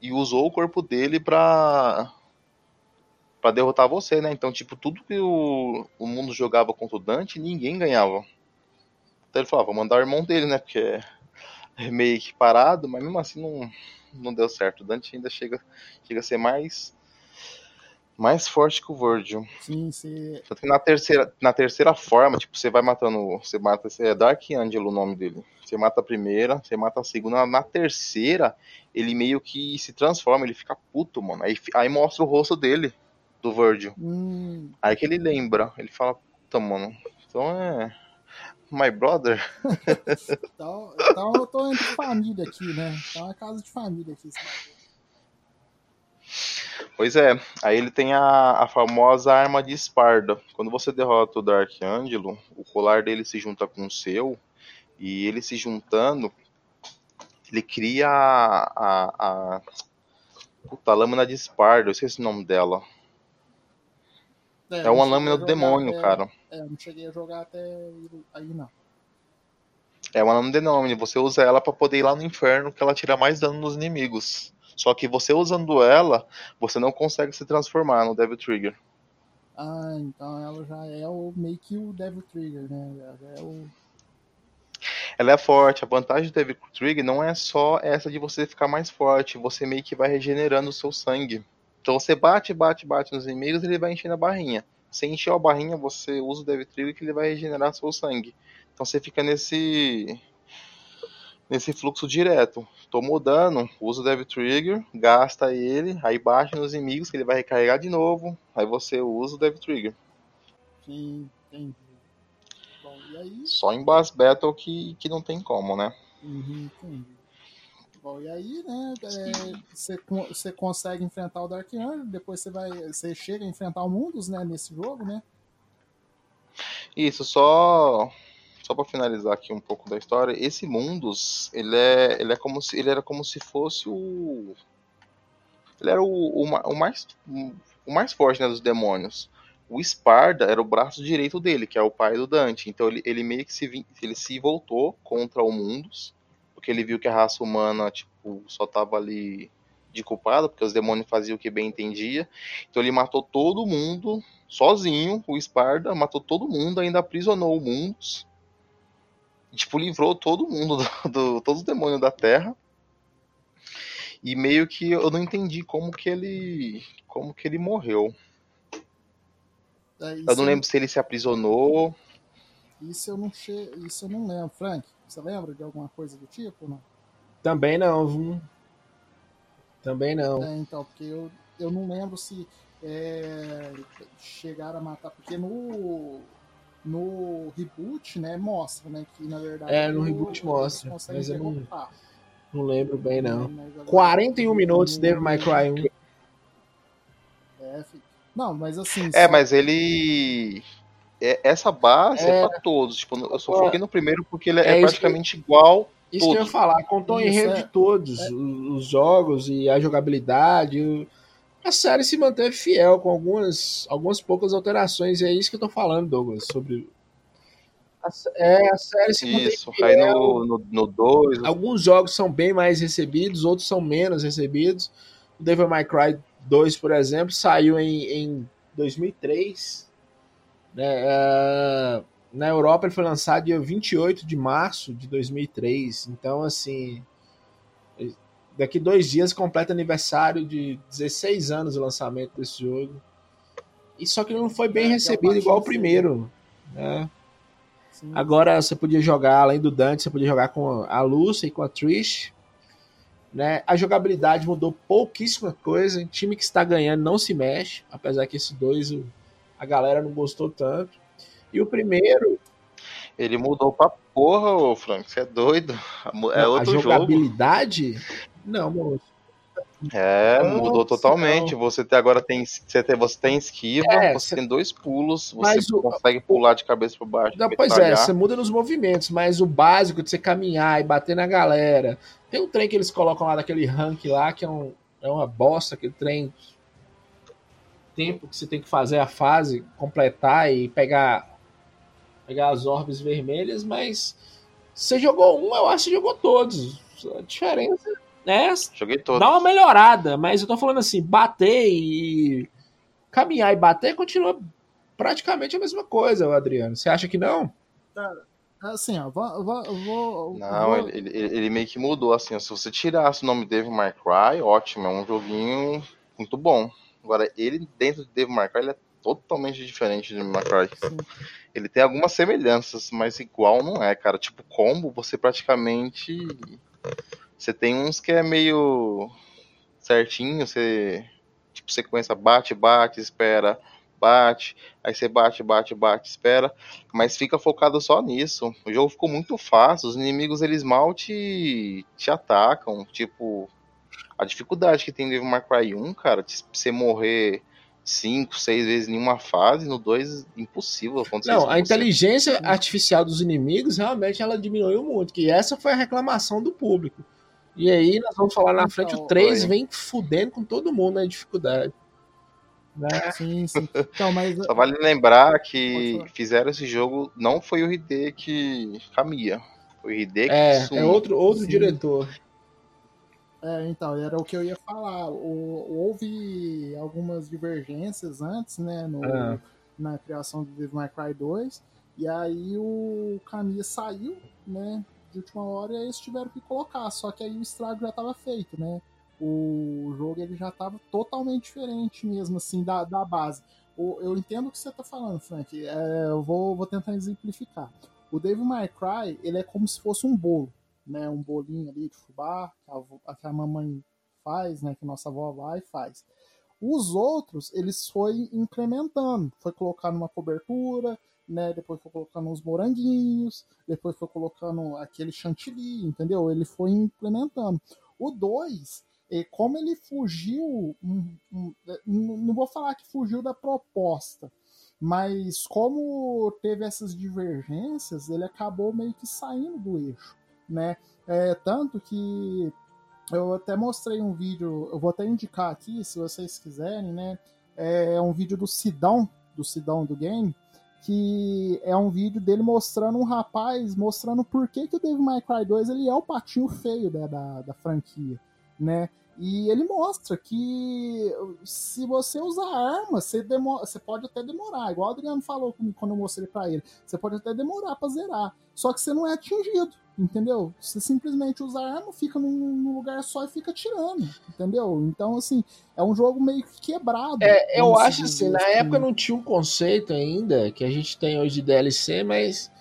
e usou o corpo dele pra para derrotar você, né? Então, tipo, tudo que o, o mundo jogava contra o Dante, ninguém ganhava. Então ele falava, vou mandar o irmão dele, né? Porque meio que parado, mas mesmo assim não, não deu certo. O Dante ainda chega, chega a ser mais mais forte que o Virgil. Sim, sim. Que na terceira, na terceira forma, tipo, você vai matando. Você mata. É Dark Angel o nome dele. Você mata a primeira, você mata a segunda. Na terceira, ele meio que se transforma, ele fica puto, mano. Aí, aí mostra o rosto dele do Virgil. Hum. Aí que ele lembra, ele fala, puta, mano, então é. My brother? <laughs> então, então eu tô entre família aqui, né? Então é uma casa de família aqui. Pois é, aí ele tem a, a famosa arma de Esparda. Quando você derrota o Dark Angelo, o colar dele se junta com o seu, e ele se juntando, ele cria a, a, a, puta, a lâmina de Esparda, eu esqueci o nome dela. É, é uma lâmina do demônio, até, cara. É, não cheguei a jogar até aí, não. É uma demônio. Você usa ela para poder ir lá no inferno, que ela tira mais dano nos inimigos. Só que você usando ela, você não consegue se transformar no Devil Trigger. Ah, então ela já é o meio que o Devil Trigger, né? É o ela é forte. A vantagem do Devil Trigger não é só essa de você ficar mais forte, você meio que vai regenerando o seu sangue. Então você bate, bate, bate nos inimigos e ele vai enchendo a barrinha. Se encher a barrinha, você usa o Devil Trigger que ele vai regenerar seu sangue. Então você fica nesse nesse fluxo direto. Tomou dano, usa o Devil Trigger, gasta ele, aí bate nos inimigos que ele vai recarregar de novo, aí você usa o Devil Trigger. Sim, entendi. Bom? Só em Boss Battle que, que não tem como, né? Uhum, entendi. Bom, e aí, né, você é, consegue enfrentar o Dark Angel, depois você vai, você chega a enfrentar o Mundus, né, nesse jogo, né? Isso, só só para finalizar aqui um pouco da história, esse Mundus, ele é, ele é como se ele era como se fosse o ele era o, o, o mais o mais forte né, dos demônios. O Sparda era o braço direito dele, que é o pai do Dante. Então ele, ele meio que se ele se voltou contra o Mundus, porque ele viu que a raça humana tipo só tava ali de culpado, porque os demônios faziam o que bem entendia. Então ele matou todo mundo sozinho, o Sparda matou todo mundo, ainda aprisionou o Mundus tipo, livrou todo mundo, do, do, todos os demônios da Terra. E meio que eu não entendi como que ele. como que ele morreu. É, eu não lembro se ele se aprisionou. Isso eu não che... isso eu não lembro. Frank, você lembra de alguma coisa do tipo não? Também não, viu? Também não. É, então, porque eu, eu não lembro se é, chegaram a matar, porque no no reboot, né, mostra, né, que na verdade... É, no reboot mostra, mas eu não, não lembro bem, não. 41 minutos, Devil May Cry 1. É, não, mas assim... É, só... mas ele... É, essa base é, é pra todos, tipo, eu só foquei no primeiro porque ele é, é praticamente que... igual isso todos. que eu ia falar, contou o enredo de todos, é. os jogos e a jogabilidade, a série se manteve fiel com algumas, algumas poucas alterações. E é isso que eu tô falando, Douglas, sobre. A, é, a série se manteve isso, fiel. Aí no 2. No, no dois... Alguns jogos são bem mais recebidos, outros são menos recebidos. O Devil May Cry 2, por exemplo, saiu em, em 2003. Né? Uh, na Europa ele foi lançado dia 28 de março de 2003. Então, assim Daqui dois dias completa aniversário de 16 anos o lançamento desse jogo. E só que não foi bem é, recebido igual o primeiro. Né? Agora você podia jogar, além do Dante, você podia jogar com a Lucy e com a Trish. Né? A jogabilidade mudou pouquíssima coisa. O time que está ganhando não se mexe, apesar que esse dois a galera não gostou tanto. E o primeiro. Ele mudou pra porra, ô Frank. Você é doido. É não, outro a jogabilidade jogo. Não, moço. É, mudou totalmente. Não. Você tem, agora tem, você tem, você tem esquiva, é, você tem dois pulos, você o, consegue pular de cabeça para baixo. Não, pois é, você muda nos movimentos, mas o básico de você caminhar e bater na galera. Tem um trem que eles colocam lá daquele rank lá, que é, um, é uma bosta, aquele trem. Tempo que você tem que fazer a fase, completar e pegar, pegar as orbes vermelhas, mas você jogou um, eu acho que jogou todos. A diferença né? Joguei todo. Dá uma melhorada, mas eu tô falando assim, bater e caminhar e bater continua praticamente a mesma coisa, Adriano. Você acha que não? Cara, assim, ó, vou, vou, vou Não, vou... Ele, ele, ele, meio que mudou, assim, se você tirasse o nome Devil May Cry, ótimo, é um joguinho muito bom. Agora, ele dentro de May Cry, ele é totalmente diferente de. Sim. Ele tem algumas semelhanças, mas igual não é, cara. Tipo, combo, você praticamente você tem uns que é meio certinho, você tipo sequência bate, bate, espera, bate, aí você bate, bate, bate, espera, mas fica focado só nisso. O jogo ficou muito fácil, os inimigos eles mal te, te atacam, tipo a dificuldade que tem no Devil May Cry 1, cara, de você morrer cinco, seis vezes em uma fase, no 2 impossível acontecer Não, a inteligência artificial dos inimigos realmente ela diminuiu muito, que essa foi a reclamação do público. E aí nós vamos falar na então, frente, o 3 vem fudendo com todo mundo na dificuldade. Né? <laughs> Sim, sim. Então, mas... Só vale lembrar que fizeram esse jogo, não foi o Hideki Kamiya, foi o Hideki É, Sumi. é outro, outro diretor. É, então, era o que eu ia falar. O, houve algumas divergências antes, né, no, ah. na criação do Devil May Cry 2, e aí o Kamiya saiu, né, de última hora e aí eles tiveram que colocar. Só que aí o estrago já estava feito, né? O jogo ele já estava totalmente diferente mesmo, assim, da, da base. O, eu entendo o que você está falando, Frank. É, eu vou, vou tentar exemplificar. O Devil May Cry, ele é como se fosse um bolo, né? Um bolinho ali de fubá, que a, que a mamãe faz, né? Que nossa avó vai e faz. Os outros, eles foi incrementando, foi colocando uma cobertura, né? Depois foi colocando uns moranguinhos, depois foi colocando aquele chantilly, entendeu? Ele foi implementando. O 2, como ele fugiu, não vou falar que fugiu da proposta, mas como teve essas divergências, ele acabou meio que saindo do eixo, né? É, tanto que eu até mostrei um vídeo, eu vou até indicar aqui, se vocês quiserem, né? É um vídeo do Sidão, do Sidão do game, que é um vídeo dele mostrando um rapaz, mostrando por que, que o Devil May Cry 2 ele é o patinho feio né, da, da franquia, né? E ele mostra que se você usar arma, você, demora, você pode até demorar, igual o Adriano falou quando eu mostrei para ele, você pode até demorar para zerar, só que você não é atingido, entendeu? Você simplesmente usa arma, fica num, num, lugar só e fica tirando, entendeu? Então, assim, é um jogo meio que quebrado. É, eu acho assim, na assim. época não tinha um conceito ainda que a gente tem hoje de DLC, mas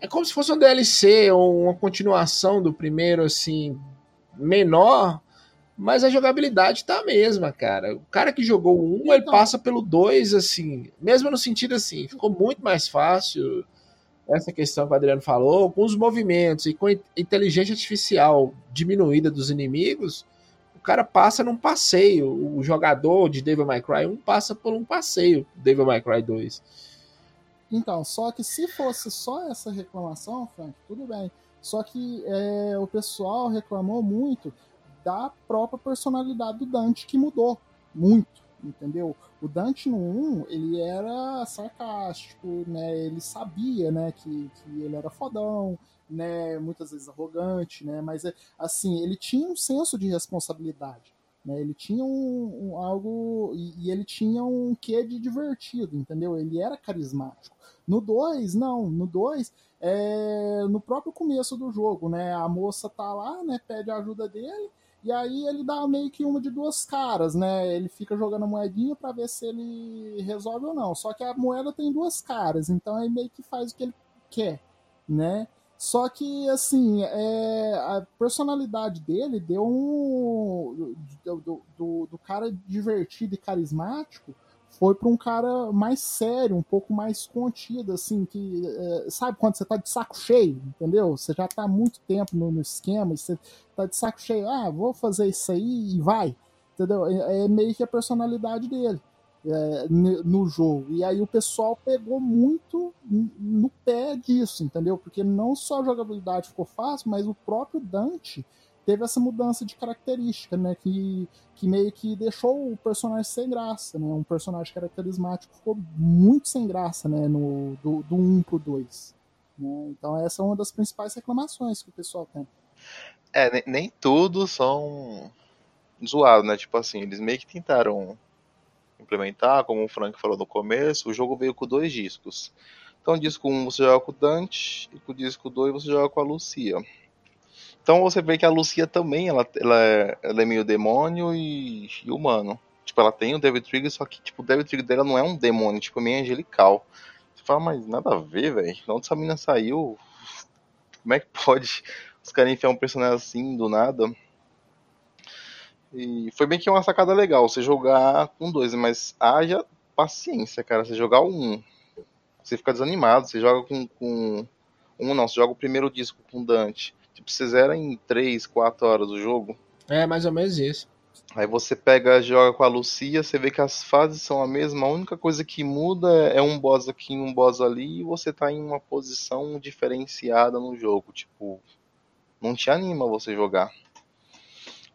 é como se fosse um DLC ou uma continuação do primeiro, assim, menor, mas a jogabilidade tá a mesma, cara. O cara que jogou o 1, então, ele passa pelo 2, assim, mesmo no sentido assim, ficou muito mais fácil essa questão que o Adriano falou, com os movimentos e com a inteligência artificial diminuída dos inimigos, o cara passa num passeio. O jogador de Devil May Cry 1 passa por um passeio, Devil May Cry 2. Então, só que se fosse só essa reclamação, Frank, tudo bem. Só que é, o pessoal reclamou muito da própria personalidade do Dante que mudou muito, entendeu? O Dante no 1, ele era sarcástico, né? Ele sabia, né, que, que ele era fodão, né, muitas vezes arrogante, né? Mas assim, ele tinha um senso de responsabilidade. Né, ele tinha um, um algo e, e, ele tinha um quê de divertido, entendeu? Ele era carismático. No 2, não. No 2, é, no próprio começo do jogo, né? A moça tá lá, né? Pede a ajuda dele e aí ele dá meio que uma de duas caras, né? Ele fica jogando a moedinha para ver se ele resolve ou não. Só que a moeda tem duas caras, então ele meio que faz o que ele quer, né? Só que, assim, é, a personalidade dele deu um. Do, do, do cara divertido e carismático foi para um cara mais sério, um pouco mais contido, assim, que é, sabe quando você tá de saco cheio, entendeu? Você já tá muito tempo no, no, esquema, você tá de saco cheio, ah, vou fazer isso aí e vai, entendeu? É, é meio que a personalidade dele é, no jogo. E aí o pessoal pegou muito no pé disso, entendeu? Porque não só a jogabilidade ficou fácil, mas o próprio Dante teve essa mudança de característica, né? Que, que meio que deixou o personagem sem graça, né? Um personagem característico ficou muito sem graça, né? No, do, do 1 pro 2. Né? Então essa é uma das principais reclamações que o pessoal tem. É, nem, nem tudo são zoados, né? Tipo assim, eles meio que tentaram implementar, como o Frank falou no começo, o jogo veio com dois discos. Então, disco 1 você joga com o Dante, e com o disco 2 você joga com a Lucia. Então você vê que a Lucia também, ela, ela, é, ela é meio demônio e, e, humano. Tipo, ela tem o David Trigger, só que tipo, o David Trigger dela não é um demônio, tipo, é meio angelical. Você fala, mas nada a ver, velho. De onde essa menina saiu? Como é que pode os caras enfiar um personagem assim do nada? E foi bem que uma sacada legal, você jogar com dois, mas haja paciência, cara. Você jogar um, você fica desanimado. Você joga com, com um, não, você joga o primeiro disco com Dante Tipo, você zera em 3, 4 horas o jogo. É, mais ou menos isso. Aí você pega, joga com a Lucia, você vê que as fases são a mesma, a única coisa que muda é um boss aqui e um boss ali, e você tá em uma posição diferenciada no jogo. Tipo, não te anima você jogar.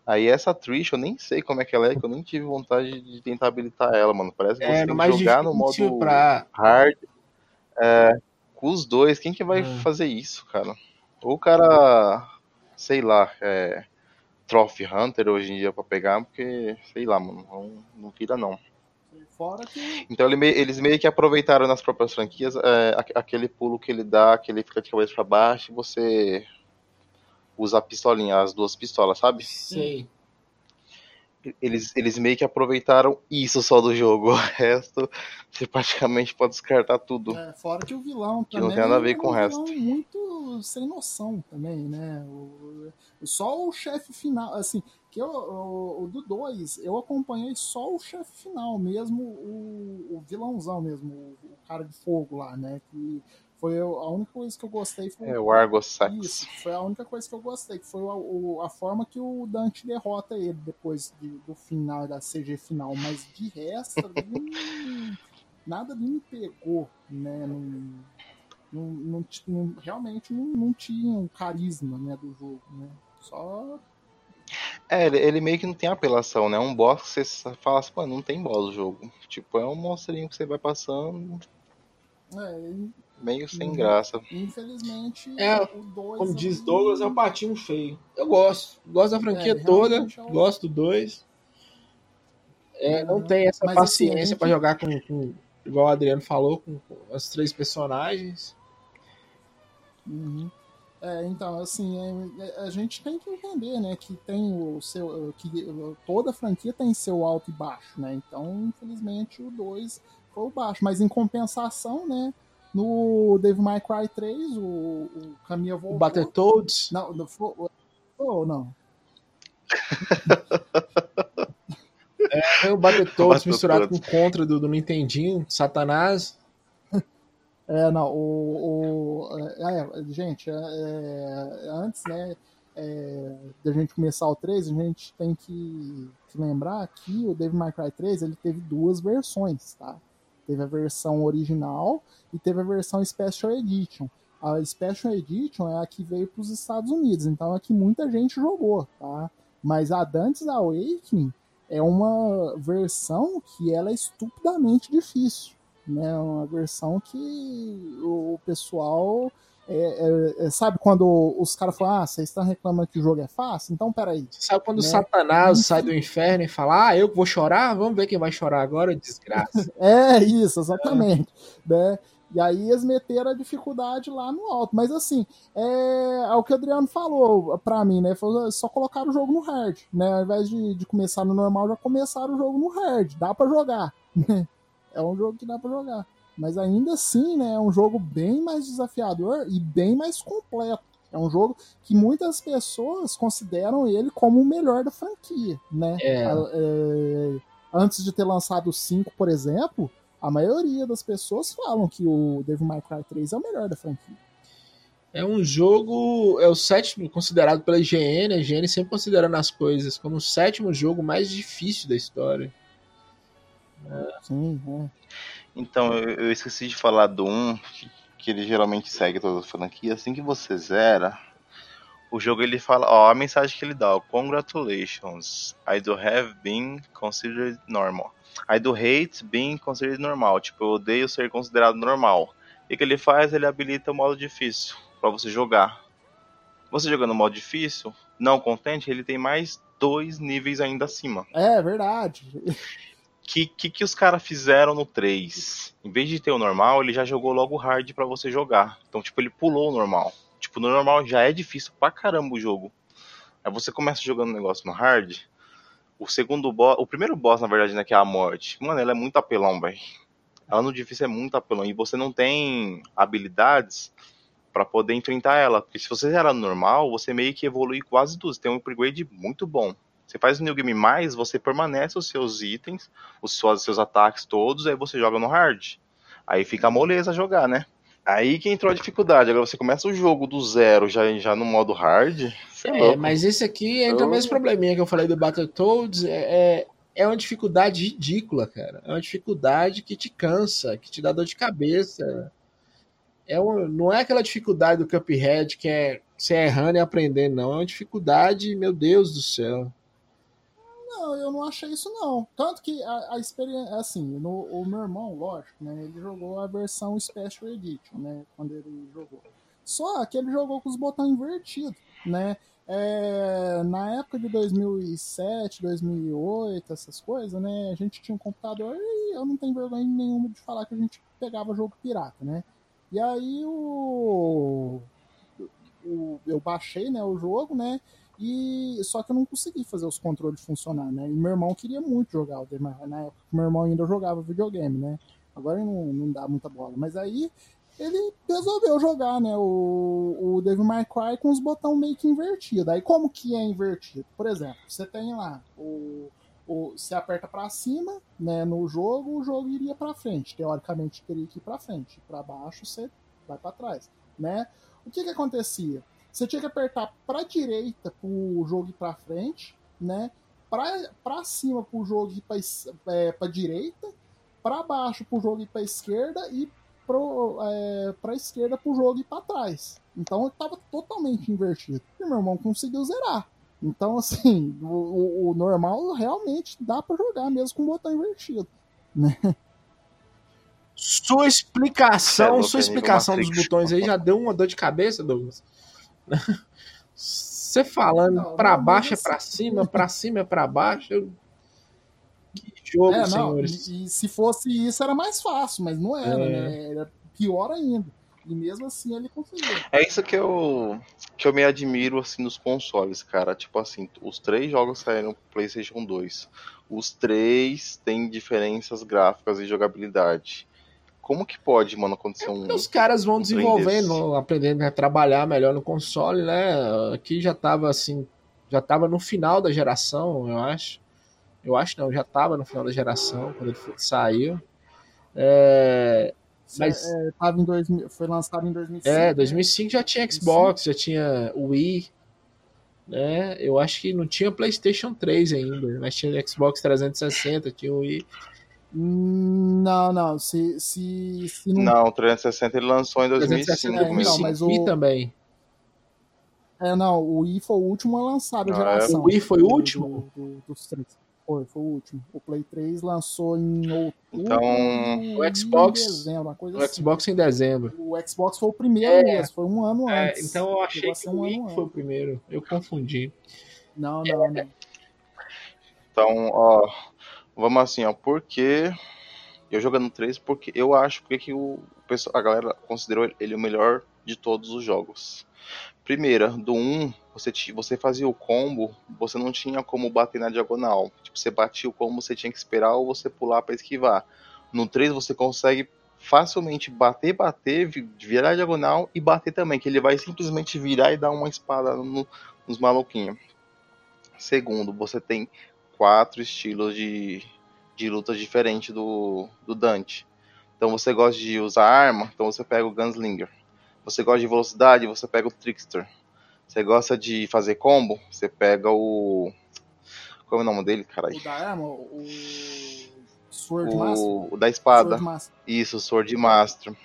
Aí essa Trish, eu nem sei como é que ela é, que eu nem tive vontade de tentar habilitar ela, mano. Parece que é, você tem que jogar no modo pra... hard. É, com os dois, quem que vai hum. fazer isso, cara? Ou o cara, sei lá, é, Trophy Hunter hoje em dia pra pegar, porque, sei lá, mano, não, não vira não. Que... Então ele, eles meio que aproveitaram nas próprias franquias é, aquele pulo que ele dá, que ele fica de cabeça pra baixo e você usa a pistolinha, as duas pistolas, sabe? Sei eles, eles meio que aproveitaram isso só do jogo. <laughs> O resto, você praticamente pode descartar tudo. É, fora que o vilão que não tem nada a ver é com o resto. muito sem noção também, né? O, só o chefe final, assim, que eu, o, o do 2, eu acompanhei só o chefe final mesmo, o, o vilãozão mesmo, o, o, cara de fogo lá, né? Que foi a única coisa que eu gostei. Foi é, o Argo Sax. Isso, foi a única coisa que eu gostei, que foi a, a forma que o Dante derrota ele depois de, do final, da CG final. Mas de resto, <laughs> nada ali me pegou, né? Não, não, não, não realmente não, não tinha um carisma né, do jogo, né? Só é, ele, ele, meio que não tem apelação, né? Um boss que você fala assim, não tem boss no jogo. Tipo, é um monstrinho que você vai passando. É, meio sem uhum. graça. Infelizmente, é, como diz Douglas, é um patinho feio. Eu gosto. Gosto da franquia é, toda. É um... Gosto do 2. É, não tem essa Mas, assim, paciência assim, gente... para jogar com, com, igual o Adriano falou, com, com as três personagens. Uhum. É, então, assim, é, é, a gente tem que entender, né, que tem o seu, que toda franquia tem seu alto e baixo, né, então, infelizmente, o 2 foi o baixo, mas em compensação, né, no Devil May Cry 3, o, o Camilla voltou. O Battletoads? Não, não foi. Oh, não. <laughs> é, o Battletoads misturado com o Contra do, do Nintendinho, Satanás. É, não, o. o é, é gente, é, é, antes, né, é, da gente começar o 3, a gente tem que, que, lembrar que o Devil May Cry 3 ele teve duas versões, tá? Teve a versão original e teve a versão Special Edition. A Special Edition é a que veio para os Estados Unidos, então é a que muita gente jogou, tá? Mas a Dante's Awakening é uma versão que ela é estupidamente difícil, né? Uma versão que o pessoal é, é, é, sabe quando os caras falam, ah, vocês estão reclamando que o jogo é fácil? Então, peraí. Sabe quando né? o Satanás sai do inferno e fala, ah, eu vou chorar? Vamos ver quem vai chorar agora, desgraça. <laughs> é, isso, exatamente. É. Né? E aí eles meteram a dificuldade lá no alto. Mas assim, é, é o que o Adriano falou pra mim, né? Foi só colocar o jogo no hard, né? Ao invés de, de começar no normal, já começaram o jogo no hard. Dá para jogar. Né? É um jogo que dá para jogar. Mas ainda assim, né, é um jogo bem mais desafiador e bem mais completo. É um jogo que muitas pessoas consideram ele como o melhor da franquia, né? É. É, antes de ter lançado o 5, por exemplo, a maioria das pessoas falam que o Devil May Cry 3 é o melhor da franquia. É um jogo, é o sétimo considerado pela IGN, a IGN sempre considerando as coisas como o sétimo jogo mais difícil da história. Sim, é. Então, eu, eu esqueci de falar do 1, que, que ele geralmente segue todas as franquias. Assim que você zera, o jogo ele fala, ó, a mensagem que ele dá, ó, congratulations, I do have been considered normal. I do hate being considered normal, tipo, eu odeio ser considerado normal. E o que ele faz? Ele habilita o modo difícil para você jogar. Você jogando no modo difícil, não contente, ele tem mais dois níveis ainda acima. É, verdade que, que, que os caras fizeram no 3? Em vez de ter o normal, ele já jogou logo hard para você jogar. Então, tipo, ele pulou o normal. Tipo, no normal já é difícil pra caramba o jogo. Aí você começa jogando o negócio no hard. O segundo boss, o primeiro boss, na verdade, né, que é a morte. Mano, ela é muito apelão, velho. Ela no difícil é muito apelão. E você não tem habilidades para poder enfrentar ela. Porque se você era normal, você meio que evolui quase tudo. Você tem um upgrade muito bom. Você faz o New Game mais, você permanece os seus itens, os seus, seus ataques todos, aí você joga no hard. Aí fica moleza jogar, né? Aí que entrou a dificuldade. Agora você começa o jogo do zero, já, já no modo hard. É, é mas esse aqui entra o mesmo probleminha que eu falei do Battletoads. É, é, é uma dificuldade ridícula, cara. É uma dificuldade que te cansa, que te dá dor de cabeça. É um, não é aquela dificuldade do Cuphead que é você errando e aprendendo, não. É uma dificuldade, meu Deus do céu. Não, eu não achei isso não. Tanto que a, a experiência, assim, no, o meu irmão, lógico, né, ele jogou a versão Special Edition, né, quando ele jogou. Só que ele jogou com os botões invertidos, né? É, na época de 2007, 2008, essas coisas, né? A gente tinha um computador e eu não tenho vergonha nenhuma de falar que a gente pegava jogo pirata, né? E aí o, o eu baixei, né, o jogo, né, e só que eu não consegui fazer os controles funcionar, né? E meu irmão queria muito jogar o Cry. Na época, meu irmão ainda jogava videogame, né? Agora não, não dá muita bola. Mas aí ele resolveu jogar, né? O, o Devil May Cry com os botões meio que invertidos. Aí como que é invertido? Por exemplo, você tem lá o, o você aperta para cima, né? No jogo, o jogo iria para frente. Teoricamente teria que ir para frente. Para baixo você vai para trás, né? O que que acontecia? Você tinha que apertar para direita para o jogo ir para frente, né? Para cima para o jogo ir para é, direita, para baixo para o jogo ir para esquerda e para é, esquerda para o jogo ir para trás. Então estava totalmente invertido. E meu irmão conseguiu zerar. Então, assim, o, o normal realmente dá para jogar mesmo com o botão invertido. Né? Sua explicação, é, sua explicação dos botões aí já deu uma dor de cabeça, Douglas. Você falando para baixo é para cima, para cima é para baixo. Eu... Que jogo, é, senhores. E, e, se fosse isso era mais fácil, mas não era, é. né? Era pior ainda. E mesmo assim ele conseguiu. É isso que eu, que eu me admiro assim nos consoles, cara. Tipo assim, os três jogos saíram pro PlayStation 2. Os três têm diferenças gráficas e jogabilidade. Como que pode, mano, acontecer é um. Os caras vão um desenvolvendo, aprendendo a trabalhar melhor no console, né? Aqui já tava assim, já tava no final da geração, eu acho. Eu acho não, já tava no final da geração quando ele saiu. É, mas é, tava em dois, foi lançado em 2005. É, 2005 já tinha Xbox, 2005. já tinha Wii, né? Eu acho que não tinha PlayStation 3 ainda, mas tinha Xbox 360, tinha o Wii. Não, não. Se, se, se não... não, o 360 ele lançou em 2005. É, não, mas o Wii também. É, não, o Wii foi o último a lançar da ah, geração. O Wii foi o último? Do, do, dos três. Foi, foi o último. O Play 3 lançou em outubro. Então, o Xbox. Em dezembro, o assim. Xbox em dezembro. O Xbox foi o primeiro é, mesmo, foi um ano é, antes. Então eu achei que um o Wii foi o primeiro. Eu confundi. Não, não, não. Então, ó, Vamos assim, ó, porque eu jogando 3, porque eu acho porque que o a galera considerou ele o melhor de todos os jogos. Primeira, do 1, você, você fazia o combo, você não tinha como bater na diagonal. Tipo, você batia o combo, você tinha que esperar ou você pular para esquivar. No 3 você consegue facilmente bater, bater, virar a diagonal e bater também, que ele vai simplesmente virar e dar uma espada no, nos maluquinhos. Segundo, você tem quatro estilos de, de luta diferentes do, do Dante. Então você gosta de usar arma, então você pega o Gunslinger. Você gosta de velocidade, você pega o Trickster. Você gosta de fazer combo, você pega o. Qual é o nome dele, caralho? O da arma, o. Sword o, Master? O da espada. Sword Master. Isso, Sword Master.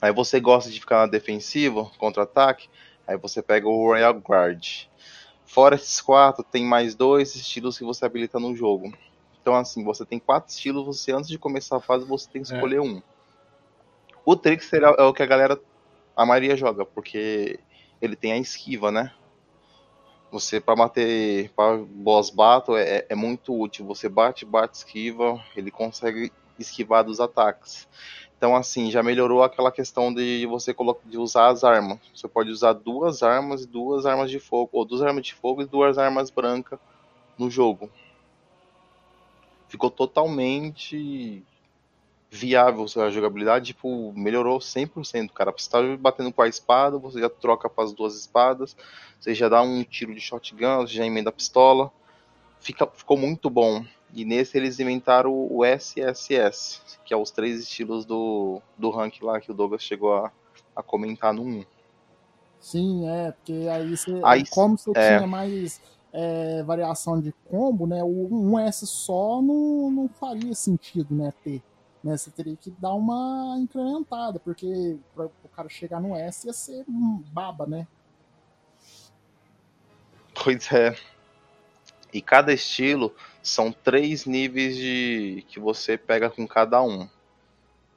Aí você gosta de ficar na defensiva, contra-ataque, aí você pega o Royal Guard. Fora esses quatro, tem mais dois estilos que você habilita no jogo. Então, assim, você tem quatro estilos, você antes de começar a fase, você tem que é. escolher é. um. O Trickster é o que a galera, a maioria joga, porque ele tem a esquiva, né? Você, para bater, para boss battle, é, é muito útil. Você bate, bate, esquiva, ele consegue esquivar dos ataques. Então, assim, já melhorou aquela questão de você de usar as armas. Você pode usar duas armas e duas armas de fogo, ou duas armas de fogo e duas armas brancas no jogo. Ficou totalmente viável a jogabilidade, tipo, melhorou 100%, cara. Você tá batendo com a espada, você já troca para as duas espadas, você já dá um tiro de shotgun, você já emenda a pistola. Fica, ficou muito bom. E nesse eles inventaram o SSS, que é os três estilos do, do rank lá que o Douglas chegou a, a comentar no 1. Sim, é, porque aí você. Aí, como você é... tinha mais é, variação de combo, né? O um S só não, não faria sentido, né? Ter. Né, você teria que dar uma incrementada, porque para o cara chegar no S ia ser um baba, né? Pois é. E cada estilo são três níveis de que você pega com cada um.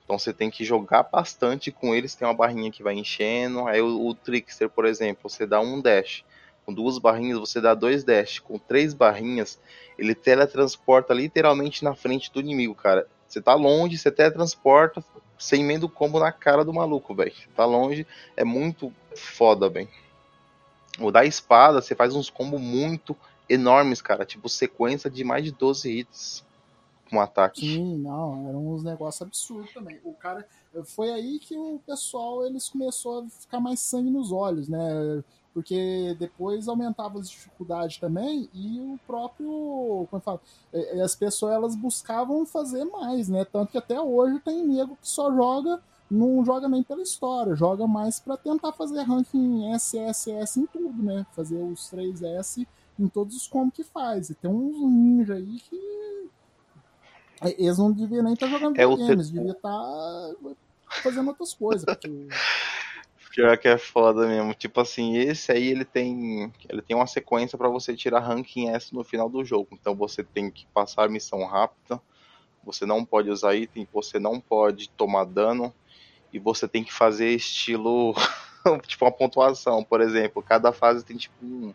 Então você tem que jogar bastante com eles. Tem uma barrinha que vai enchendo. Aí o, o Trickster, por exemplo, você dá um dash. Com duas barrinhas você dá dois dash. Com três barrinhas, ele teletransporta literalmente na frente do inimigo, cara. Você tá longe, você teletransporta, você emenda combo na cara do maluco, velho. Tá longe, é muito foda, velho. O da espada, você faz uns combos muito enormes, cara. Tipo, sequência de mais de 12 hits com um ataque. Sim, não, eram uns negócios absurdos também. O cara. Foi aí que o pessoal eles começou a ficar mais sangue nos olhos, né? Porque depois aumentava as dificuldades também e o próprio. Como eu falo, as pessoas elas buscavam fazer mais, né? Tanto que até hoje tem nego que só joga não joga nem pela história, joga mais para tentar fazer ranking SSS em tudo, né? Fazer os 3S em todos os combos que faz. E tem uns ninja aí que. Eles não deviam nem estar tá jogando é games, te... devia estar tá fazendo outras coisas. Porque... <laughs> Pior que é foda mesmo. Tipo assim, esse aí ele tem. Ele tem uma sequência para você tirar ranking S no final do jogo. Então você tem que passar a missão rápida. Você não pode usar item, você não pode tomar dano e você tem que fazer estilo <laughs> tipo uma pontuação, por exemplo, cada fase tem tipo um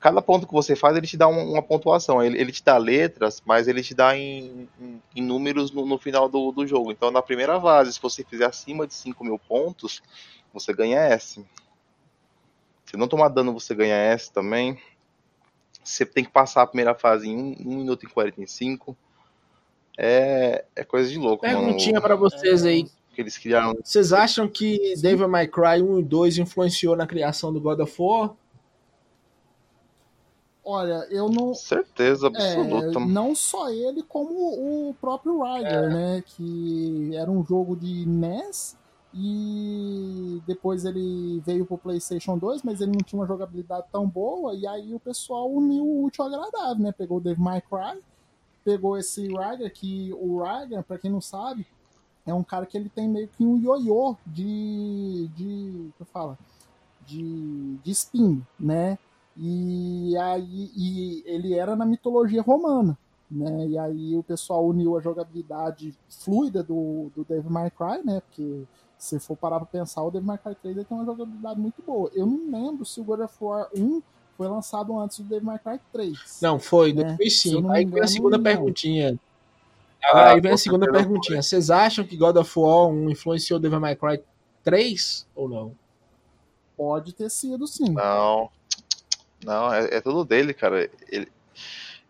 cada ponto que você faz ele te dá uma, uma pontuação, ele, ele, te dá letras, mas ele te dá em, em, em números no, no, final do, do jogo. Então na primeira fase, se você fizer acima de 5 mil pontos, você ganha S. Se não tomar dano, você ganha S também. Você tem que passar a primeira fase em 1 um, um minuto e 45. É, é coisa de louco, Perguntinha para vocês aí que eles criaram. Vocês acham que Devil May Cry 1 e 2 influenciou na criação do God of War? Olha, eu não. Certeza absoluta. É, não só ele, como o próprio Ryder, é. né? Que era um jogo de NES e depois ele veio pro PlayStation 2, mas ele não tinha uma jogabilidade tão boa. E aí o pessoal uniu o útil ao agradável, né? Pegou o Devil May Cry, pegou esse Ryder, que o Ryder, para quem não sabe, é um cara que ele tem meio que um ioiô de. de. que fala? De, de spin, né? E aí e ele era na mitologia romana, né? E aí o pessoal uniu a jogabilidade fluida do, do Devil May Cry, né? Porque se for parar pra pensar, o Devil May Cry 3 tem uma jogabilidade muito boa. Eu não lembro se o God of War 1 foi lançado antes do Devil May Cry 3. Não, foi, né? 2005. Aí foi a segunda perguntinha. Ah, aí vem a segunda perguntinha. Vocês acham que God of War 1 influenciou Devil May Cry 3 ou não? Pode ter sido, sim. Não. Não, é, é tudo dele, cara. Ele,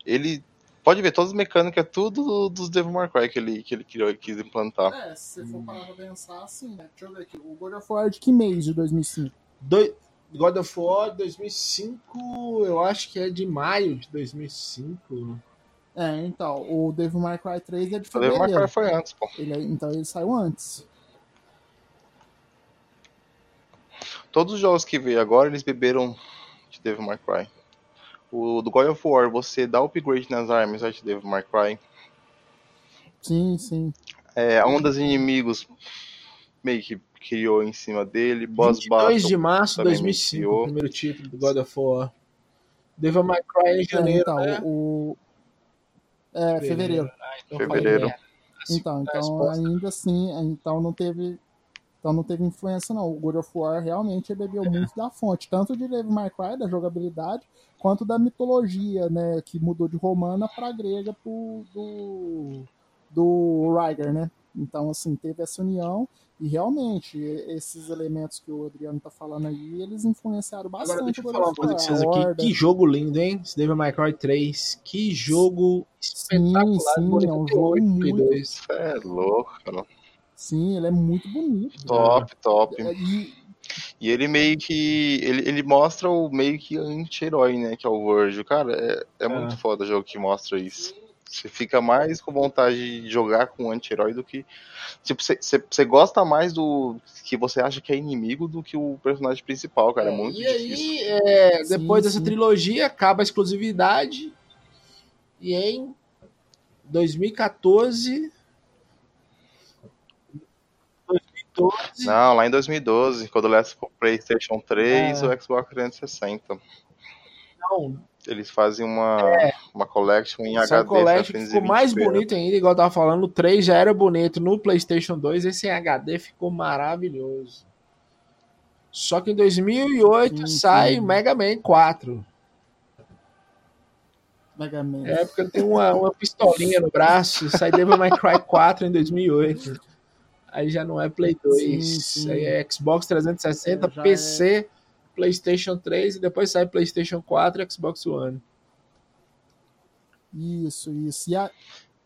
ele pode ver, todas as mecânicas, é tudo dos Devil May Cry que ele, que ele criou e quis implantar. É, se você for parar pra pensar, assim, né? Deixa eu ver aqui. O God of War é de que mês de 2005? Do... God of War 2005, eu acho que é de maio de 2005. É, então, o Devil May Cry 3 é de fevereiro. O Devil May Cry foi antes, pô. Ele, é, então ele saiu antes. Todos os jogos que veio agora, eles beberam de Devil May Cry. O do God of War, você dá upgrade nas armas é de Devil May Cry. Sim, sim. É, a onda dos inimigos meio que criou em cima dele. Boss 22 Battle de março de 2005, o primeiro título do God of War. Devil May Cry em janeiro, é, então, né? o, é, fevereiro. Ah, então fevereiro. Então, então ainda assim, então não teve. Então não teve influência, não. O God of War realmente bebeu é. muito da fonte, tanto de Devil May Cry, da jogabilidade, quanto da mitologia, né? Que mudou de romana para grega pro, do, do Ryger, né? Então, assim, teve essa união e realmente, esses elementos que o Adriano tá falando aí, eles influenciaram bastante. Agora, deixa eu falar uma coisa pra vocês aqui. Que jogo lindo, hein? Esse Devil May Cry 3. Que jogo espetacular. Sim, sim, é um jogo muito... É louco, cara. Sim, ele é muito bonito. Top, cara. top. E... e... ele meio que. Ele, ele mostra o meio que anti-herói, né? Que é o Virgil. Cara, é, é, é. muito foda o jogo que mostra isso. Você fica mais com vontade de jogar com um anti-herói do que. Tipo, você gosta mais do que você acha que é inimigo do que o personagem principal, cara. É, é muito e difícil. aí, é, depois sim, dessa sim. trilogia, acaba a exclusividade. E em 2014. 2012. Não, lá em 2012, quando lança o PlayStation 3 é. o Xbox 360. Não, eles fazem uma, é. uma collection em Essa HD. collection ficou mais bonito ainda, igual eu tava falando. O 3 já era bonito no PlayStation 2, esse em HD ficou maravilhoso. Só que em 2008 sim, sai sim. Mega Man 4. Mega Man. É, porque tem uma, uma pistolinha no braço. Sai Devil May Cry 4 em 2008. Aí já não é Play 2. Sim, sim. Aí é Xbox 360, é, PC. É PlayStation 3 e depois sai PlayStation 4 e Xbox One. Isso, isso. E a...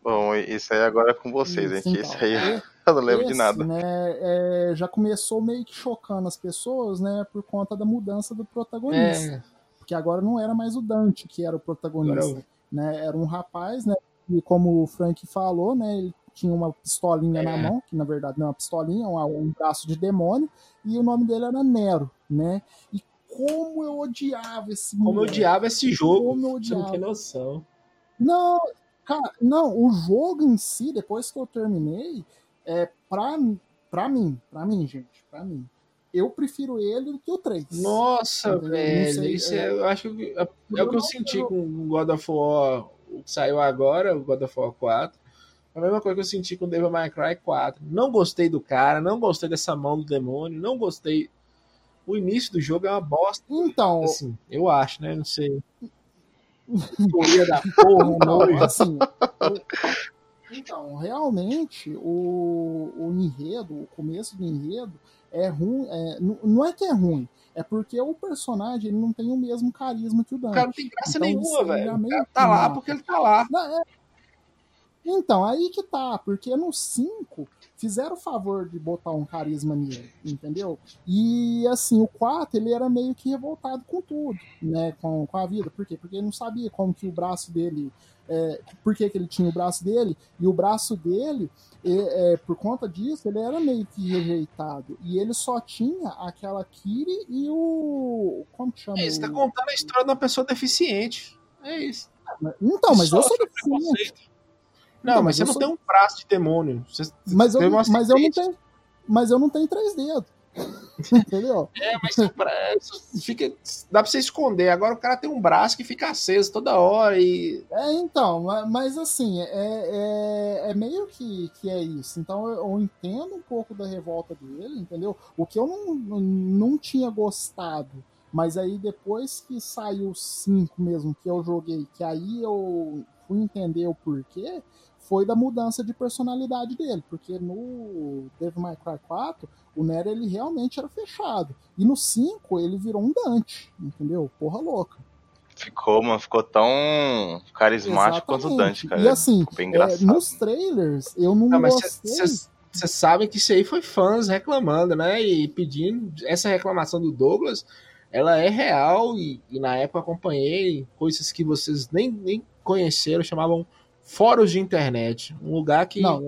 Bom, isso aí agora é com vocês, isso, hein? Então, isso aí é, <laughs> eu não lembro esse, de nada. Né, é, já começou meio que chocando as pessoas, né? Por conta da mudança do protagonista. É. Porque agora não era mais o Dante que era o protagonista. Agora... Né, era um rapaz, né? E como o Frank falou, né? Ele tinha uma pistolinha é. na mão, que na verdade não é uma pistolinha, é um, um braço de demônio, e o nome dele era Nero, né? E como eu odiava esse Como eu odiava esse jogo. Como eu odiava. Você não tem noção. Não, cara, não, o jogo em si, depois que eu terminei, é pra, pra mim, pra mim, gente, pra mim. Eu prefiro ele do que o 3. Nossa, velho. Sei, isso é, eu acho que é, é o que eu senti com o God of War, o que saiu agora, o God of War 4. A mesma coisa que eu senti com Devil May Cry 4. Não gostei do cara, não gostei dessa mão do demônio, não gostei. O início do jogo é uma bosta. Então, assim, eu acho, né? Não sei. Teoria da <laughs> porra, não, assim. Então, realmente, o, o enredo, o começo do enredo é ruim. É, não é que é ruim, é porque o personagem ele não tem o mesmo carisma que o Dante. O cara não tem graça então, nenhuma, velho. O cara tá lá porque ele tá lá. Não, é, então, aí que tá, porque no 5 fizeram o favor de botar um carisma nele, entendeu? E assim, o 4 ele era meio que revoltado com tudo, né? Com, com a vida. Por quê? Porque ele não sabia como que o braço dele. É, por que, que ele tinha o braço dele, e o braço dele, é, é, por conta disso, ele era meio que rejeitado. E ele só tinha aquela Kiri e o. Como que chama? É, você tá contando a história de uma pessoa deficiente. É isso. Então, mas eu sou deficiente. Não, então, mas, você não sou... tem um braço de demônio. Você mas, eu, mas eu não tenho. Mas eu não tenho três dedos. <laughs> Entendeu? É, mas fica, dá pra você esconder. Agora o cara tem um braço que fica aceso toda hora e. É, então, mas assim, é, é, é meio que, que é isso. Então eu, eu, entendo um pouco da revolta dele, entendeu? O que eu não, não tinha gostado. Mas aí depois que saiu o 5 mesmo, que eu joguei, que aí eu fui entender o porquê, foi da mudança de personalidade dele, porque no Devil May Cry 4, o Nero ele realmente era fechado. E no 5 ele virou um Dante, entendeu? Porra louca. Ficou, mano, ficou tão carismático Exatamente. quanto o Dante, cara. E assim, é, nos trailers eu não, não gostei. Vocês sabem que isso aí foi fãs reclamando, né? E pedindo. Essa reclamação do Douglas, ela é real e, e na época acompanhei coisas que vocês nem, nem conheceram, chamavam fóruns de internet. Um lugar que. Não,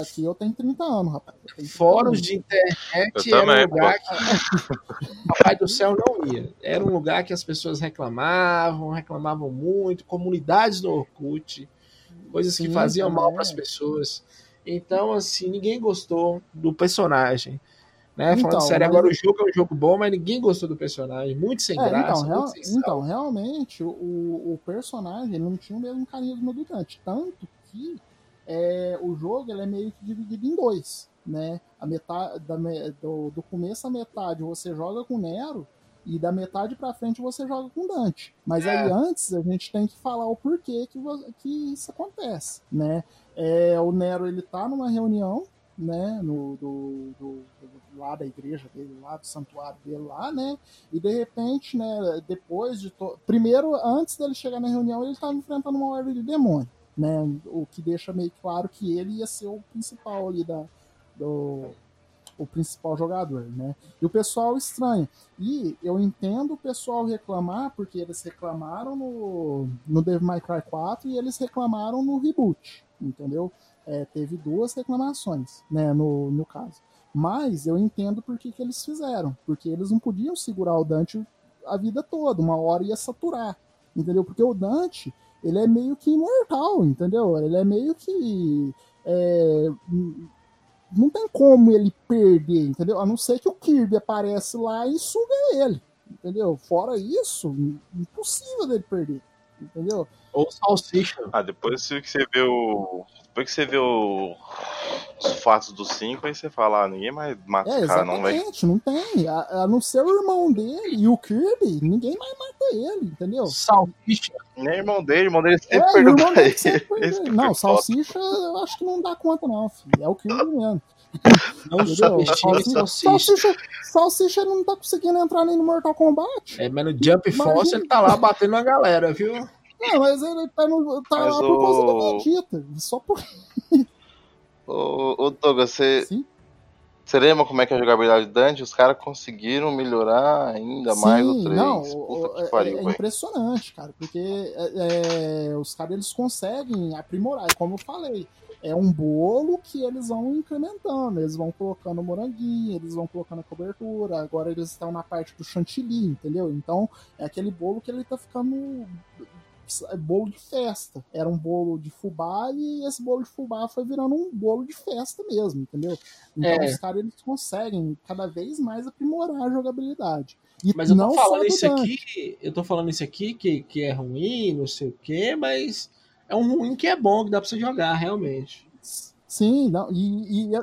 aqui eu tenho 30 anos, rapaz. Fóruns de internet eu era também, um lugar pô. que. <laughs> Papai do céu não ia. Era um lugar que as pessoas reclamavam, reclamavam muito, comunidades no Orkut, coisas Sim, que faziam mal para as pessoas. Então, assim, ninguém gostou do personagem. Né? Falando então, sério, mas... agora o jogo é um jogo bom, mas ninguém gostou do personagem. Muito sem é, graça. Então, real... então realmente, o, o personagem não tinha o mesmo carisma do Dante. Tanto que é, o jogo ele é meio que dividido em dois. Né? A metade, da, do, do começo à metade você joga com Nero e da metade para frente você joga com Dante. Mas é. aí antes a gente tem que falar o porquê que, que isso acontece, né? É, o Nero ele tá numa reunião, né, no, do, do, lá da igreja dele, lá do santuário dele lá, né? E de repente, né, depois de to... primeiro antes dele chegar na reunião, ele estava enfrentando uma horda de demônio, né? O que deixa meio claro que ele ia ser o principal ali da do o principal jogador, né? E o pessoal estranha. E eu entendo o pessoal reclamar, porque eles reclamaram no, no Devil May Cry 4 e eles reclamaram no reboot, entendeu? É, teve duas reclamações, né, no, no caso. Mas eu entendo por que, que eles fizeram. Porque eles não podiam segurar o Dante a vida toda. Uma hora ia saturar. Entendeu? Porque o Dante, ele é meio que imortal, entendeu? Ele é meio que. É, não tem como ele perder, entendeu? A não ser que o Kirby aparece lá e suga ele, entendeu? Fora isso, impossível dele perder, entendeu? Ou salsicha. Ah, depois que você vê o. Depois que você vê o... os fatos do 5, aí você fala, ah, ninguém mais mata é, o cara, não, vai. Não tem. A, a não ser o irmão dele e o Kirby, ninguém mais mata ele, entendeu? Salsicha. Nem irmão dele, irmão dele sempre é, perdeu pra ele. Sempre <laughs> não, salsicha eu acho que não dá conta, não, filho. É o Kirby mesmo. Não subestime salsicha. salsicha. não tá conseguindo entrar nem no Mortal Kombat. É, mas no Jump Force ele tá lá batendo a galera, viu? Não, mas ele tá, no, tá lá por causa do Vegeta. Só por. Ô, ô Douglas, você. Sim? Você lembra como é que é a jogabilidade de Dante? Os caras conseguiram melhorar ainda Sim, mais o 3. Não, Puta é, pariu, é, é impressionante, cara, porque é, é, os caras eles conseguem aprimorar. E como eu falei, é um bolo que eles vão incrementando. Eles vão colocando moranguinho, eles vão colocando a cobertura. Agora eles estão na parte do chantilly, entendeu? Então é aquele bolo que ele tá ficando é bolo de festa. Era um bolo de fubá e esse bolo de fubá foi virando um bolo de festa mesmo, entendeu? Então é. os caras eles conseguem cada vez mais aprimorar a jogabilidade. E mas eu tô falando isso aqui, eu tô falando isso aqui que, que é ruim, não sei o quê, mas é um ruim que é bom, que dá pra você jogar, realmente. Sim, não, e, e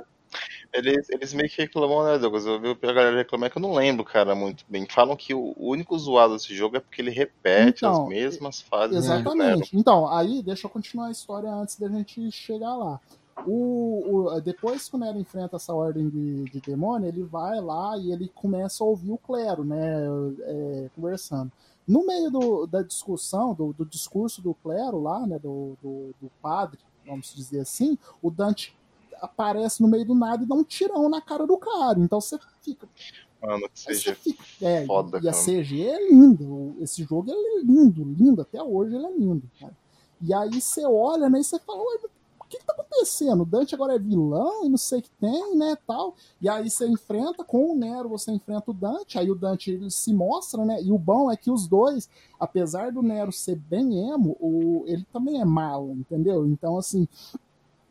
eles, eles meio que reclamam, né, Douglas? Eu vi a galera reclamar que eu não lembro, cara, muito bem. Falam que o único zoado desse jogo é porque ele repete então, as mesmas fases. Exatamente. Então, aí, deixa eu continuar a história antes da gente chegar lá. O, o, depois que o Nero enfrenta essa ordem de, de demônio, ele vai lá e ele começa a ouvir o clero, né, é, conversando. No meio do, da discussão, do, do, discurso do clero lá, né, do, do, do padre, vamos dizer assim, o Dante aparece no meio do nada e dá um tirão na cara do cara. Então você fica. Mano, que CG fica, é, foda, E a CG é lindo. Esse jogo é lindo, lindo. Até hoje ele é lindo, cara. E aí você olha, né, e você fala, que, que tá acontecendo? Dante agora é vilão e não sei o que tem, né, tal. E aí você enfrenta com o Nero, você enfrenta o Dante, aí o Dante ele se mostra, né, e o bom é que os dois, apesar do Nero ser bem emo, o, ele também é malo, entendeu? Então, assim,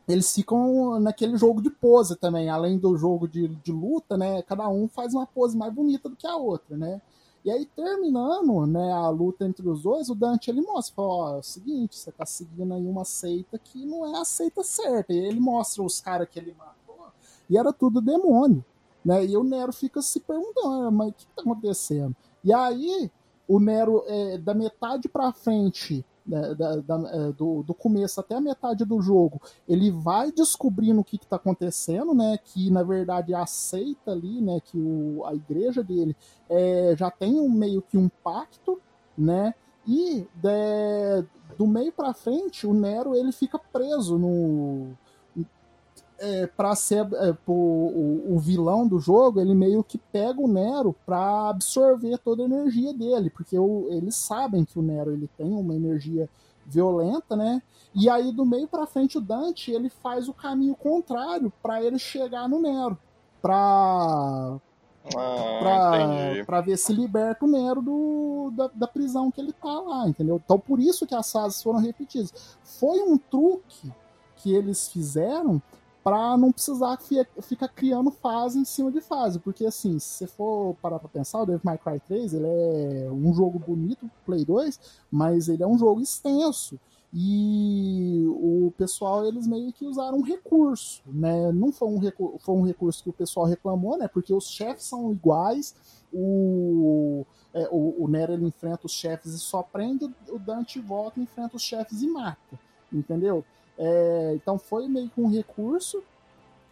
eles ficam naquele jogo de pose também, além do jogo de, de luta, né? Cada um faz uma pose mais bonita do que a outra, né? E aí, terminando né, a luta entre os dois, o Dante ele mostra, ó, é o seguinte, você tá seguindo aí uma seita que não é a seita certa. E ele mostra os caras que ele matou, e era tudo demônio. Né? E o Nero fica se perguntando, ah, mas o que, que tá acontecendo? E aí, o Nero, é, da metade pra frente, né, da, da, é, do, do, começo até a metade do jogo, ele vai descobrindo o que está acontecendo, né? Que na verdade aceita ali, né? Que o, a igreja dele é, já tem um, meio que um pacto, né? E de, do meio para frente, o Nero ele fica preso no, é, para ser é, o, o, vilão do jogo, ele meio que pega o Nero para absorver toda a energia dele, porque o, eles sabem que o Nero ele tem uma energia violenta, né? E aí do meio para frente o Dante ele faz o caminho contrário para ele chegar no Nero, para ah, para ver se liberta o Nero do, da, da, prisão que ele tá lá, entendeu? Então por isso que as fases foram repetidas. Foi um truque que eles fizeram para não precisar ficar criando fase em cima de fase, porque assim, se você for parar para pensar, o Devil May Cry 3, ele é um jogo bonito Play 2, mas ele é um jogo extenso. E o pessoal, eles meio que usaram um recurso, né? Não foi um, recurso, foi um recurso que o pessoal reclamou, né? Porque os chefes são iguais, o, é, o, o Nero ele enfrenta os chefes e só prende, o Dante volta, enfrenta os chefes e mata, entendeu? É, então foi meio que um recurso,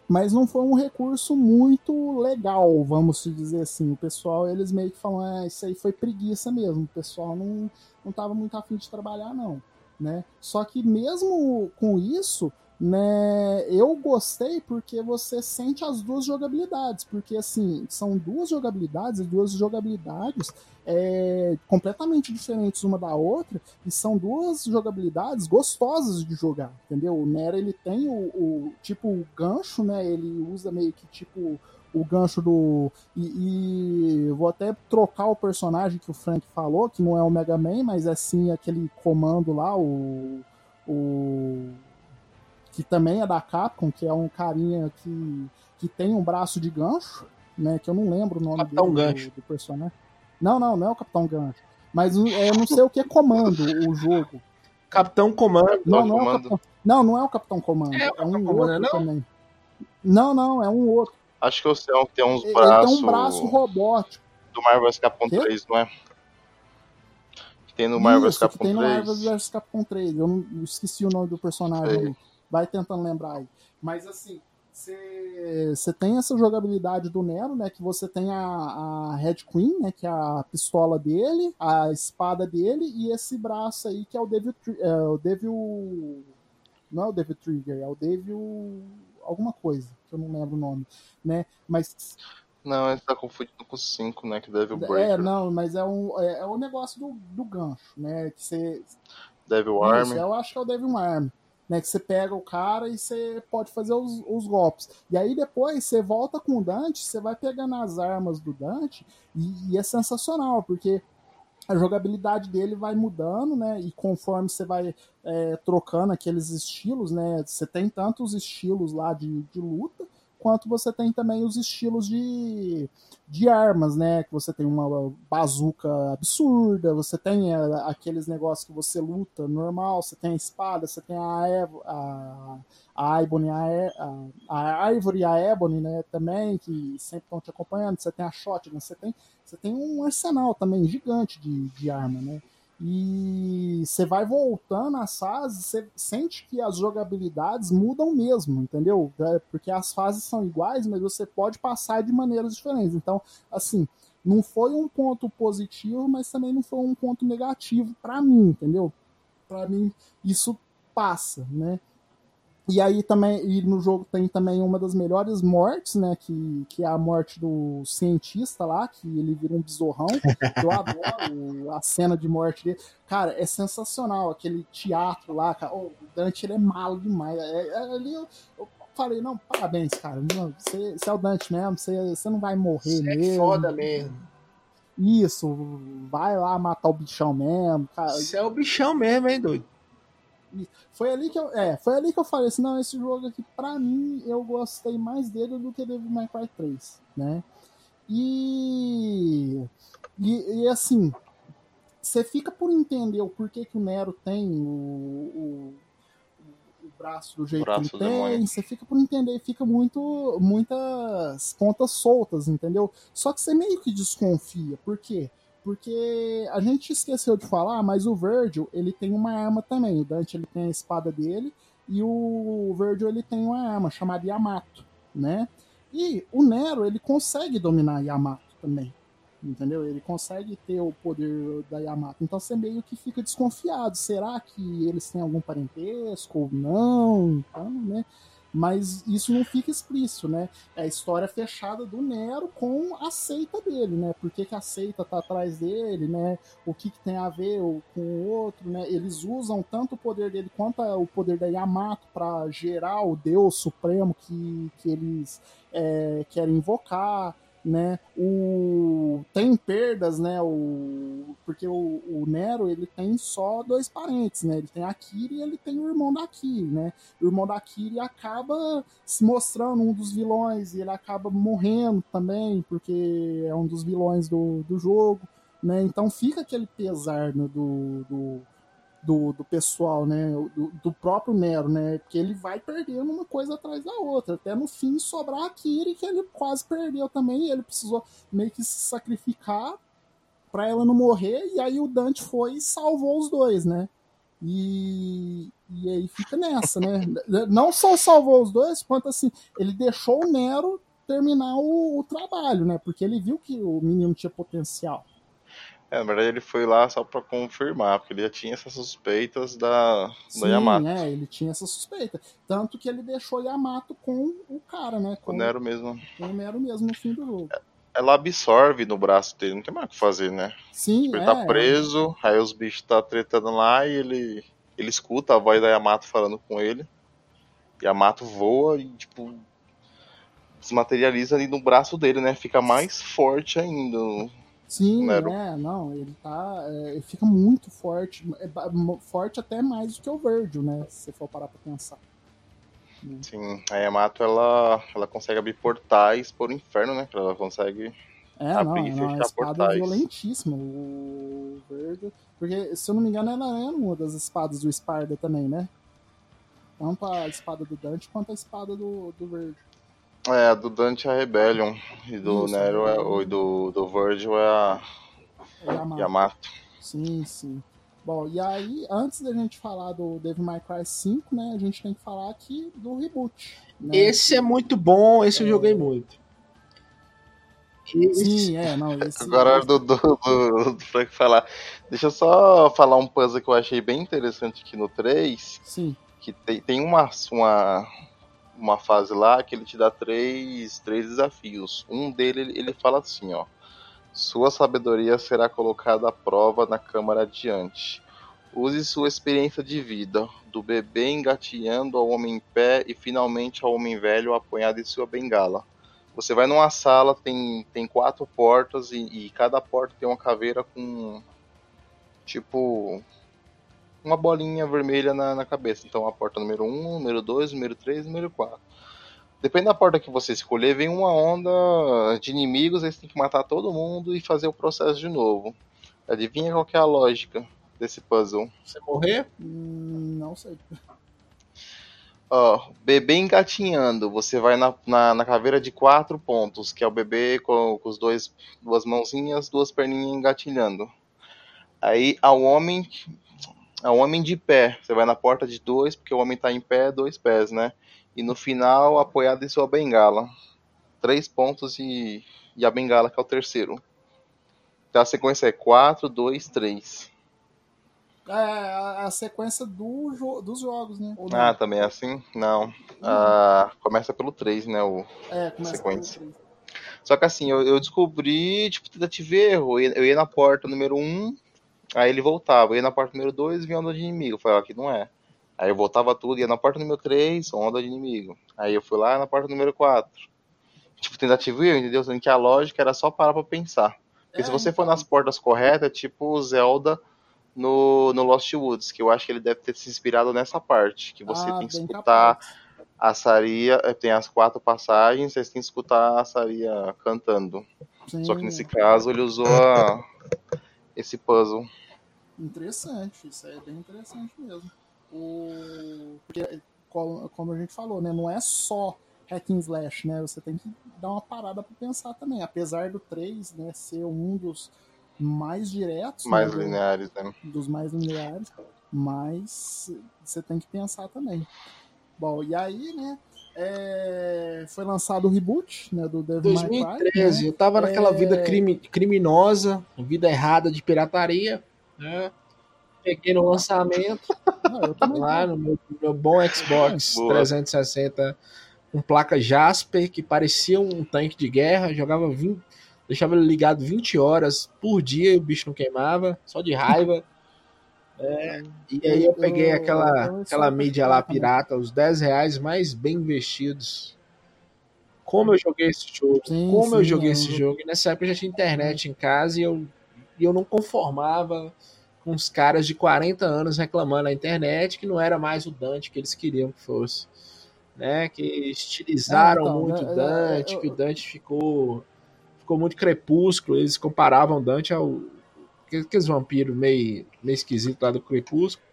mas não foi um recurso muito legal, vamos dizer assim. O pessoal, eles meio que falam, ah, isso aí foi preguiça mesmo. O pessoal não, não tava muito afim de trabalhar, não. Né? Só que mesmo com isso, né, eu gostei porque você sente as duas jogabilidades, porque assim, são duas jogabilidades, duas jogabilidades é, completamente diferentes uma da outra, e são duas jogabilidades gostosas de jogar, entendeu? O Nero ele tem o, o tipo o gancho, né? Ele usa meio que tipo o gancho do. E, e, vou até trocar o personagem que o Frank falou, que não é o Mega Man, mas é sim aquele comando lá, o. o que também é da Capcom, que é um carinha que, que tem um braço de gancho, né? Que eu não lembro o nome Capitão dele, Gancho. Do, do, personagem. Não, não, não é o Capitão Gancho. Mas é, eu não sei o que é comando o jogo. Capitão Comando. Não, não, é o Capitão, não, não é o Capitão Comando. É, é um outro não? também. Não, não, é um outro. Acho que o céu tem uns braços. Tem um braço robótico. Do Marvel vs Capcom 3, não é? Que tem no Marvel vs Capcom 3. Tem no Marvel vs Capcom 3. Eu, não, eu esqueci o nome do personagem. Vai tentando lembrar aí. Mas assim, você tem essa jogabilidade do Nero, né? Que você tem a, a Red Queen, né? Que é a pistola dele, a espada dele e esse braço aí que é o Devil, é, o Devil não é o Devil Trigger, é o Devil alguma coisa, que eu não lembro o nome, né? Mas não, ele tá confundindo com o 5, né? Que Devil é, Breaker. É, não, mas é um, é, é um negócio do, do gancho, né? Que você. Devil Arm. eu acho que é o Devil Arm né? Que você pega o cara e você pode fazer os, os golpes. E aí depois você volta com o Dante, você vai pegando as armas do Dante e, e é sensacional, porque a jogabilidade dele vai mudando, né? E conforme você vai é, trocando aqueles estilos, né? Você tem tantos estilos lá de, de luta, quanto você tem também os estilos de, de armas, né? Que você tem uma bazuca absurda, você tem é, aqueles negócios que você luta normal, você tem a espada, você tem a, Evo, a, a Ibony, a, a, Ivory e a Ebony, né? Também, que sempre estão te acompanhando, você tem a Shotgun, você tem, você tem um arsenal também gigante de, de arma, né? E você vai voltando às fases, você sente que as jogabilidades mudam mesmo, entendeu? É, porque as fases são iguais, mas você pode passar de maneiras diferentes. Então, assim, não foi um ponto positivo, mas também não foi um ponto negativo para mim, entendeu? Para mim, isso passa, né? E aí também, e no jogo tem também uma das melhores mortes, né? Que, que é a morte do cientista lá, que ele vira um besorrão. Eu adoro a cena de morte dele. Cara, é sensacional aquele teatro lá, cara. O Dante ele é malo demais. É, é, ali eu, eu, falei, não, parabéns, cara. você, você, é o Dante mesmo, você, você não vai morrer você é mesmo. É foda mesmo. Isso, vai lá matar o bichão mesmo. Cara. Você é o bichão mesmo, hein, doido? Foi ali que eu, é, foi ali que eu falei assim, não, esse jogo aqui, pra mim, eu gostei mais dele do que Devil May Cry 3, né? E, e, e assim, você fica por entender o porquê que o Nero tem o, o, braço do jeito braço que ele tem, você fica por entender, fica muito muitas pontas soltas, entendeu? Só que você meio que desconfia, por quê? Porque a gente esqueceu de falar, mas o Virgil, ele tem uma arma também. O Dante, ele tem a espada dele e o Virgil, ele tem uma arma chamada Yamato, né? E o Nero, ele consegue dominar Yamato também, entendeu? Ele consegue ter o poder da Yamato. Então você meio que fica desconfiado. Será que eles têm algum parentesco ou não? Então, né? Mas isso não fica explícito, né? É a história fechada do Nero com a seita dele, né? Por que, que a seita tá atrás dele, né? O que, que tem a ver com o outro, né? Eles usam tanto o poder dele quanto o poder da Yamato para gerar o Deus Supremo que, que eles é, querem invocar né? O tem perdas, né? O porque o, o, Nero ele tem só dois parentes, né? Ele tem a Kiri e ele tem o irmão da Kiri, né? O irmão da Kiri acaba se mostrando um dos vilões e ele acaba morrendo também porque é um dos vilões do, do jogo, né? Então fica aquele pesar né, do, do do, do pessoal, né? Do, do, próprio Nero, né? Porque ele vai perdendo uma coisa atrás da outra. Até no fim sobrar a Kiri, que ele quase perdeu também. Ele precisou meio que se sacrificar para ela não morrer. E aí o Dante foi e salvou os dois, né? E, e aí fica nessa, né? <laughs> Não só salvou os dois, quanto assim, ele deixou o Nero terminar o, o trabalho, né? Porque ele viu que o menino tinha potencial. É, na verdade ele foi lá só pra confirmar, porque ele já tinha essas suspeitas da, Sim, da Yamato. é, ele tinha essa suspeita. Tanto que ele deixou Yamato com o cara, né? Com o Nero mesmo. Com o Nero mesmo no fim do jogo. Ela absorve no braço dele, não tem mais o que fazer, né? Sim, tipo, ele tá é, tá preso, é. aí os bichos tá tretando lá e ele, ele escuta a voz da Yamato falando com ele. Yamato voa e, tipo, se materializa ali no braço dele, né? Fica mais forte ainda Sim, Nero. é, não, ele tá. É, ele fica muito forte, é, forte até mais do que o Virgil, né? Se você for parar pra pensar. Sim, a Yamato ela, ela consegue abrir portais por inferno, né? Ela consegue é, abrir não, e fechar portais. É violentíssima, o Virgil. Porque, se eu não me engano, ela é uma das espadas do Sparda também, né? Tanto a espada do Dante quanto a espada do, do Virgil. É, a do Dante é a Rebellion. E do Isso, Nero é, ou do, do Virgil é a é Yamato. Yamato. Sim, sim. Bom, e aí, antes da gente falar do Devil May Cry 5, né, a gente tem que falar aqui do reboot. Né? Esse é muito bom, esse é... eu joguei muito. Esse... Sim, é, não. Esse... Agora é do, do, do, do Frank falar. Deixa eu só falar um puzzle que eu achei bem interessante aqui no 3. Sim. Que tem, tem uma, uma, uma fase lá que ele te dá três, três desafios. Um dele ele fala assim, ó. Sua sabedoria será colocada à prova na câmara adiante. Use sua experiência de vida, do bebê engatinhando ao homem em pé e finalmente ao homem velho apoiado em sua bengala. Você vai numa sala, tem, tem quatro portas e, e cada porta tem uma caveira com tipo uma bolinha vermelha na, na cabeça. Então a porta número 1, número 2, número 3 número 4. Depende da porta que você escolher, vem uma onda de inimigos, aí você tem que matar todo mundo e fazer o processo de novo. Adivinha qual é a lógica desse puzzle? Você morrer? Hum, não sei. Ó, bebê engatinhando. Você vai na, na, na, caveira de quatro pontos, que é o bebê com, com os dois duas mãozinhas, duas perninhas engatilhando. Aí ao homem ao homem de pé. Você vai na porta de dois, porque o homem está em pé, dois pés, né? E no final, apoiado em sua bengala. Três pontos e, e a bengala, que é o terceiro. Então a sequência é 4, 2, 3. É a, a sequência do jo dos jogos, né? Ah, também é assim? Não. Uhum. Ah, começa pelo 3, né? O, é, começa sequência. pelo 3. Só que assim, eu, eu descobri, tipo, tentativa e erro. Eu ia, eu ia na porta número 1, aí ele voltava. Ia na porta número 2 e vinha onda de inimigo. Eu falei, aqui não é. Aí eu voltava tudo, ia na porta número 3, onda de inimigo. Aí eu fui lá na porta número 4. Tipo, tentativa entendeu? Sendo que a lógica era só parar pra pensar. Porque é, se você então... for nas portas corretas, é tipo Zelda no, no Lost Woods, que eu acho que ele deve ter se inspirado nessa parte. Que você ah, tem que escutar capaz. a Saria, eh, tem as quatro passagens, vocês têm que escutar a Saria cantando. Sim. Só que nesse caso ele usou a, esse puzzle. Interessante, isso é bem interessante mesmo o porque como a gente falou, né, não é só hack and slash, né? Você tem que dar uma parada para pensar também, apesar do 3, né, ser um dos mais diretos, mais né, lineares, né? Dos mais lineares, mas você tem que pensar também. Bom, e aí, né, é, foi lançado o reboot né, do Devil 2013, May Cry, né? eu tava naquela é... vida crime, criminosa, vida errada de pirataria, né? Peguei no lançamento. <laughs> Não, lá no meu, meu bom Xbox <laughs> Boa. 360 com placa Jasper, que parecia um tanque de guerra, jogava 20, deixava ele ligado 20 horas por dia e o bicho não queimava, só de raiva. É, e aí eu peguei aquela, aquela mídia lá pirata, os 10 reais mais bem investidos. Como eu joguei esse jogo, sim, como sim, eu joguei é. esse jogo. E nessa época já tinha internet em casa e eu, e eu não conformava com os caras de 40 anos reclamando na internet que não era mais o Dante que eles queriam que fosse. Né? Que estilizaram é, então, muito o Dante, eu... que o Dante ficou, ficou muito crepúsculo. Eles comparavam Dante ao. Aqueles vampiros meio, meio esquisito lá do crepúsculo.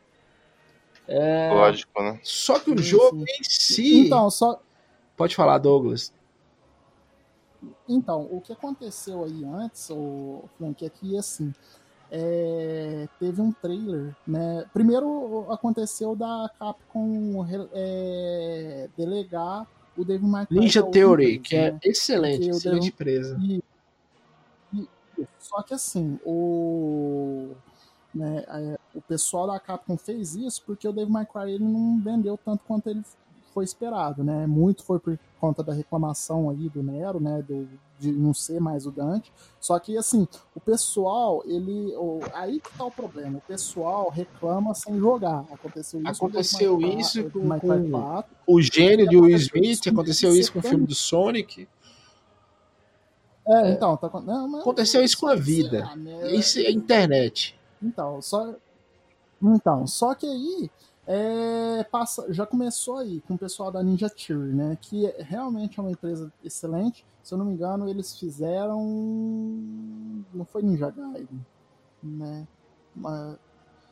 É... Lógico, né? Só que o sim, jogo sim. em si. Então, só. Pode falar, Douglas. Então, o que aconteceu aí antes, o Frank, é que assim é, teve um trailer, né? Primeiro aconteceu da Capcom é, delegar o Devil May Cry Ninja Theory, que é né? excelente, excelente empresa. E, e, só que assim, o né, o pessoal da Capcom fez isso porque o May Cry ele não vendeu tanto quanto ele foi esperado, né? Muito foi por conta da reclamação aí do Nero, né? Do, de não ser mais o Dante. Só que assim, o pessoal, ele. O, aí que tá o problema. O pessoal reclama sem jogar. Aconteceu isso, aconteceu com, isso com, com, com o gênio de Will Smith, aconteceu isso com o filme do Sonic. É, então, tá, não, aconteceu isso com a vida. Né? Isso é internet. Então, só. Então, só que aí é, passa, já começou aí com o pessoal da Ninja Theory, né? Que é, realmente é uma empresa excelente. Se eu não me engano, eles fizeram. Não foi Ninja Gaiden, né? Mas,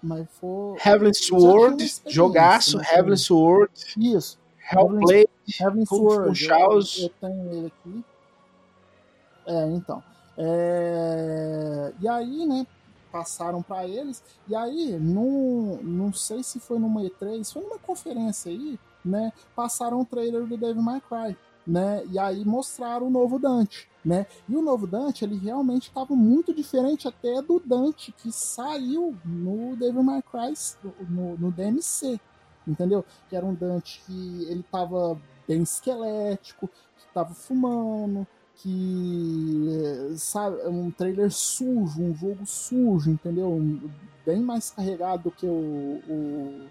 mas foi. Heaven Sword, jogaço, né? Heaven Sword. Isso. Hellblade, Heaven Sword. Eu, eu tenho ele aqui. É, então. É... E aí, né? passaram para eles. E aí, num, não sei se foi numa E3, foi numa conferência aí, né? Passaram o trailer do Devil May Cry, né? E aí mostraram o novo Dante, né? E o novo Dante, ele realmente estava muito diferente até do Dante que saiu no Devil May Cry, no, no DMC, entendeu? Que era um Dante que ele tava bem esquelético, que tava fumando, que sabe, é um trailer sujo, um jogo sujo, entendeu? Bem mais carregado do que o, o,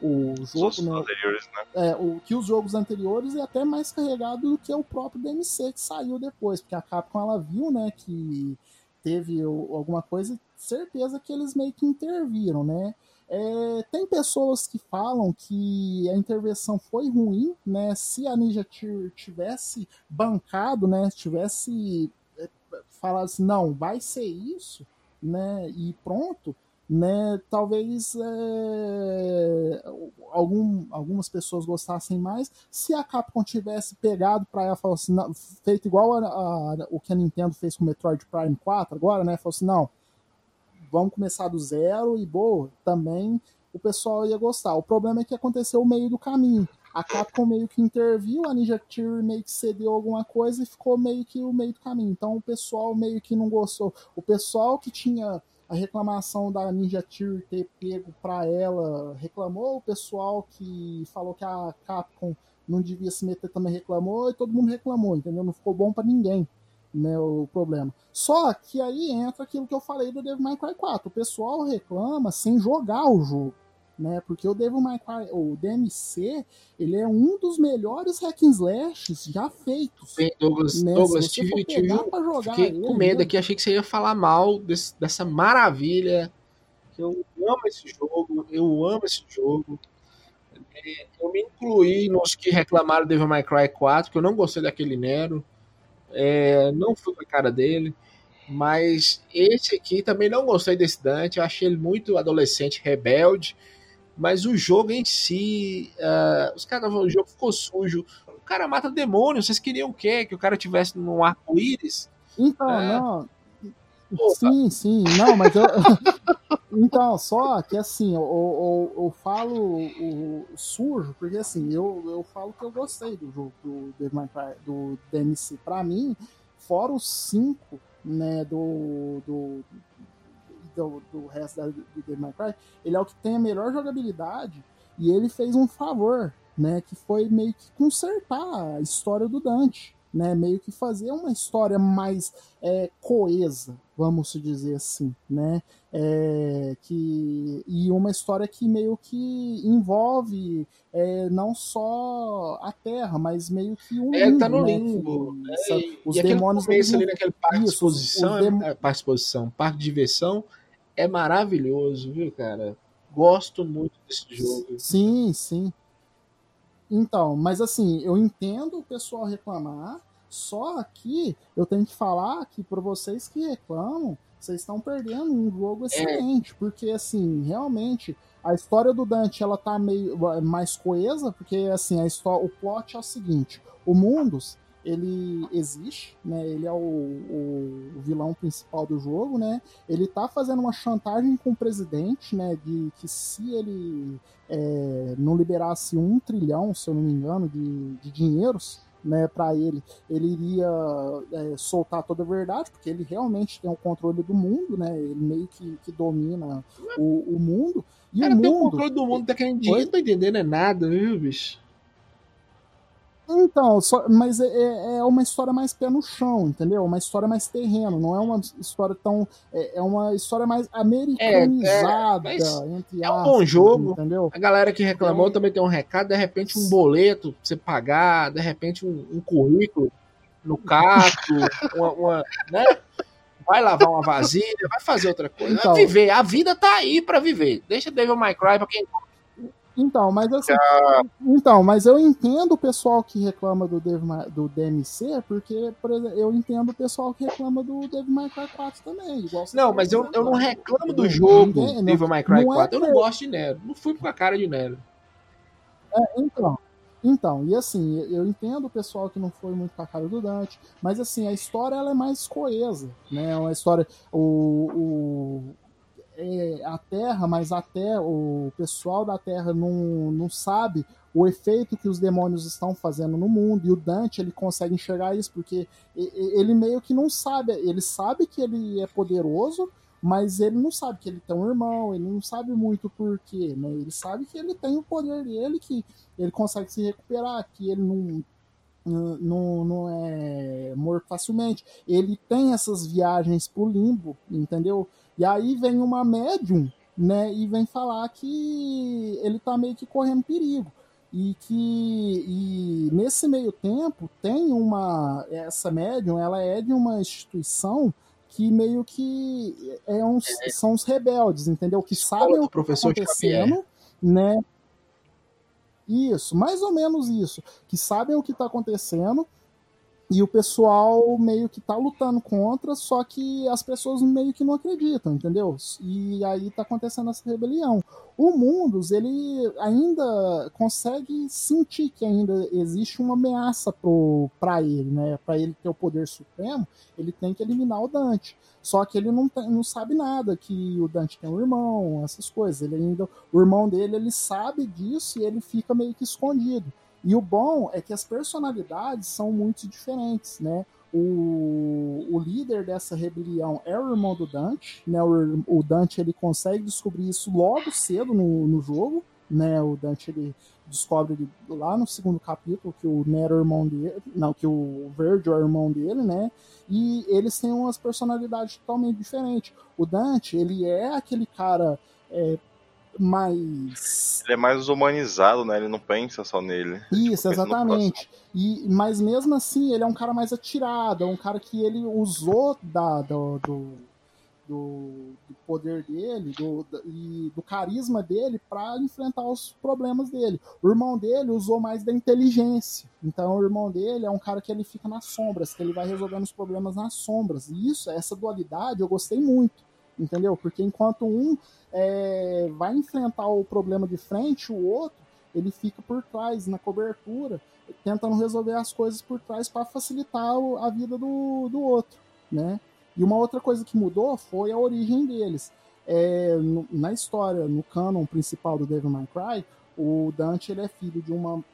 o jogo, os né? anteriores, né? É, o que os jogos anteriores e até mais carregado do que o próprio DMC que saiu depois, porque a Capcom ela viu, né, que teve alguma coisa, certeza que eles meio que interviram, né? É, tem pessoas que falam que a intervenção foi ruim, né? Se a Ninja tivesse bancado, né? Tivesse é, falado assim, não, vai ser isso, né? E pronto, né? Talvez é, algum, algumas pessoas gostassem mais. Se a Capcom tivesse pegado para ela, falou assim, não, feito igual a, a, o que a Nintendo fez com o Metroid Prime 4 agora, né? Falou assim, não vamos começar do zero e boa, também o pessoal ia gostar. O problema é que aconteceu o meio do caminho. A Capcom meio que interviu, a Ninja Theory meio que cedeu alguma coisa e ficou meio que o meio do caminho. Então o pessoal meio que não gostou. O pessoal que tinha a reclamação da Ninja Theory ter pego para ela reclamou, o pessoal que falou que a Capcom não devia se meter também reclamou e todo mundo reclamou, entendeu? Não ficou bom para ninguém né, o problema. Só que aí entra aquilo que eu falei do Devil May Cry 4. O pessoal reclama sem jogar o jogo, né? Porque o Devil May Cry, o DMC, ele é um dos melhores hack and slashes já feitos. Bem, Douglas, né? Douglas tive, tive fiquei ele, com medo aqui, achei que você ia falar mal desse, dessa maravilha. Eu amo esse jogo, eu amo esse jogo. É, eu me incluí nos que reclamaram do Devil May Cry 4, que eu não gostei daquele Nero. É, não fui com a cara dele. Mas esse aqui também não gostei desse Dante. Eu achei ele muito adolescente, rebelde. Mas o jogo em si, uh, os caras o jogo ficou sujo. O cara mata demônio. Vocês queriam o quê? Que o cara tivesse no arco-íris? Então, uh, não. Sim, sim, não, mas eu. <laughs> então, só que assim, eu, eu, eu falo o, sujo, porque assim, eu, eu falo que eu gostei do jogo do, do DMC. Pra mim, fora os cinco, né, do, do, do, do resto da, do Devil Cry, ele é o que tem a melhor jogabilidade e ele fez um favor, né, que foi meio que consertar a história do Dante né? Meio que fazer uma história mais é, coesa, vamos dizer assim, né? É, que, e uma história que meio que envolve é, não só a Terra, mas meio que um é, tá no né? limbo. É, os e demônios começo ali naquele parque de exposição, dem... É, parque de exposição, parque de diversão, é maravilhoso, viu, cara? Gosto muito desse jogo. Sim, sim. Então, mas assim, eu entendo o pessoal reclamar, só que eu tenho que falar que para vocês que reclamam, vocês estão perdendo um jogo é. excelente, é. porque assim, realmente a história do Dante ela tá meio mais coesa, porque assim, a história, o plot é o seguinte, o Mundus ele existe, né? Ele é o, o, vilão principal do jogo, né? Ele tá fazendo uma chantagem com o presidente, né? De que se ele é, não liberasse um trilhão, se eu não me engano, de, de dinheiros, né, para ele, ele iria é, soltar toda a verdade, porque ele realmente tem o controle do mundo, né? Ele meio que, que domina o, o mundo. E cara, o mundo, tem o controle do mundo, tá querendo dinheiro, não tô entendendo é nada, viu, bicho? Então, só, mas é, é, é uma história mais pé no chão, entendeu? Uma história mais terreno, não é uma história tão. É, é uma história mais americanizada, é, entre É um bom jogo, entendeu? A galera que reclamou também tem um recado, de repente um boleto pra você pagar, de repente um, um currículo no cato, <laughs> uma, uma, né? Vai lavar uma vasilha, vai fazer outra coisa. Então, vai viver. A vida tá aí para viver. Deixa Devil May Cry pra quem então, mas assim, então, mas eu entendo o pessoal que reclama do, do DMC, porque, por exemplo, eu entendo o pessoal que reclama do Devil May Cry 4 também. Igual não, mas eu, eu não reclamo do jogo Ninguém, Devil May Cry 4. É eu não gosto de Nero. Não fui com a cara de Nero. É, então. Então, e assim, eu entendo o pessoal que não foi muito com a cara do Dante, mas assim, a história ela é mais coesa, né? É uma história. O, o, é, a Terra, mas até o pessoal da Terra não, não sabe o efeito que os demônios estão fazendo no mundo, e o Dante ele consegue enxergar isso, porque ele meio que não sabe, ele sabe que ele é poderoso, mas ele não sabe que ele tem um irmão, ele não sabe muito por quê, né? Ele sabe que ele tem o poder dele, que ele consegue se recuperar, que ele não, não, não é morto facilmente. Ele tem essas viagens pro limbo, entendeu? E aí vem uma médium, né, e vem falar que ele tá meio que correndo perigo. E que e nesse meio tempo tem uma essa médium, ela é de uma instituição que meio que é uns, é. são os rebeldes, entendeu? Que sabem o que está acontecendo, né? Isso, mais ou menos isso. Que sabem o que está acontecendo e o pessoal meio que tá lutando contra, só que as pessoas meio que não acreditam, entendeu? E aí tá acontecendo essa rebelião. O Mundus, ele ainda consegue sentir que ainda existe uma ameaça para ele, né? Para ele ter o poder supremo, ele tem que eliminar o Dante. Só que ele não, tem, não sabe nada que o Dante tem um irmão, essas coisas. Ele ainda, o irmão dele, ele sabe disso e ele fica meio que escondido. E o bom é que as personalidades são muito diferentes, né? O, o líder dessa rebelião é o irmão do Dante, né? O, o Dante ele consegue descobrir isso logo cedo no, no jogo, né? O Dante ele descobre lá no segundo capítulo que o Nero é irmão dele, não, que o Virgil é irmão dele, né? E eles têm umas personalidades totalmente diferentes. O Dante, ele é aquele cara é, mais. Ele é mais humanizado, né? Ele não pensa só nele. Isso, tipo, exatamente. E, mas mesmo assim, ele é um cara mais atirado, é um cara que ele usou da, do, do, do, do poder dele do, e do carisma dele para enfrentar os problemas dele. O irmão dele usou mais da inteligência. Então, o irmão dele é um cara que ele fica nas sombras, que ele vai resolvendo os problemas nas sombras. E isso, essa dualidade, eu gostei muito entendeu? Porque enquanto um é, vai enfrentar o problema de frente, o outro ele fica por trás, na cobertura, tentando resolver as coisas por trás para facilitar a vida do, do outro, né? E uma outra coisa que mudou foi a origem deles. É, no, na história, no canon principal do Devil May Cry, o Dante ele é filho de uma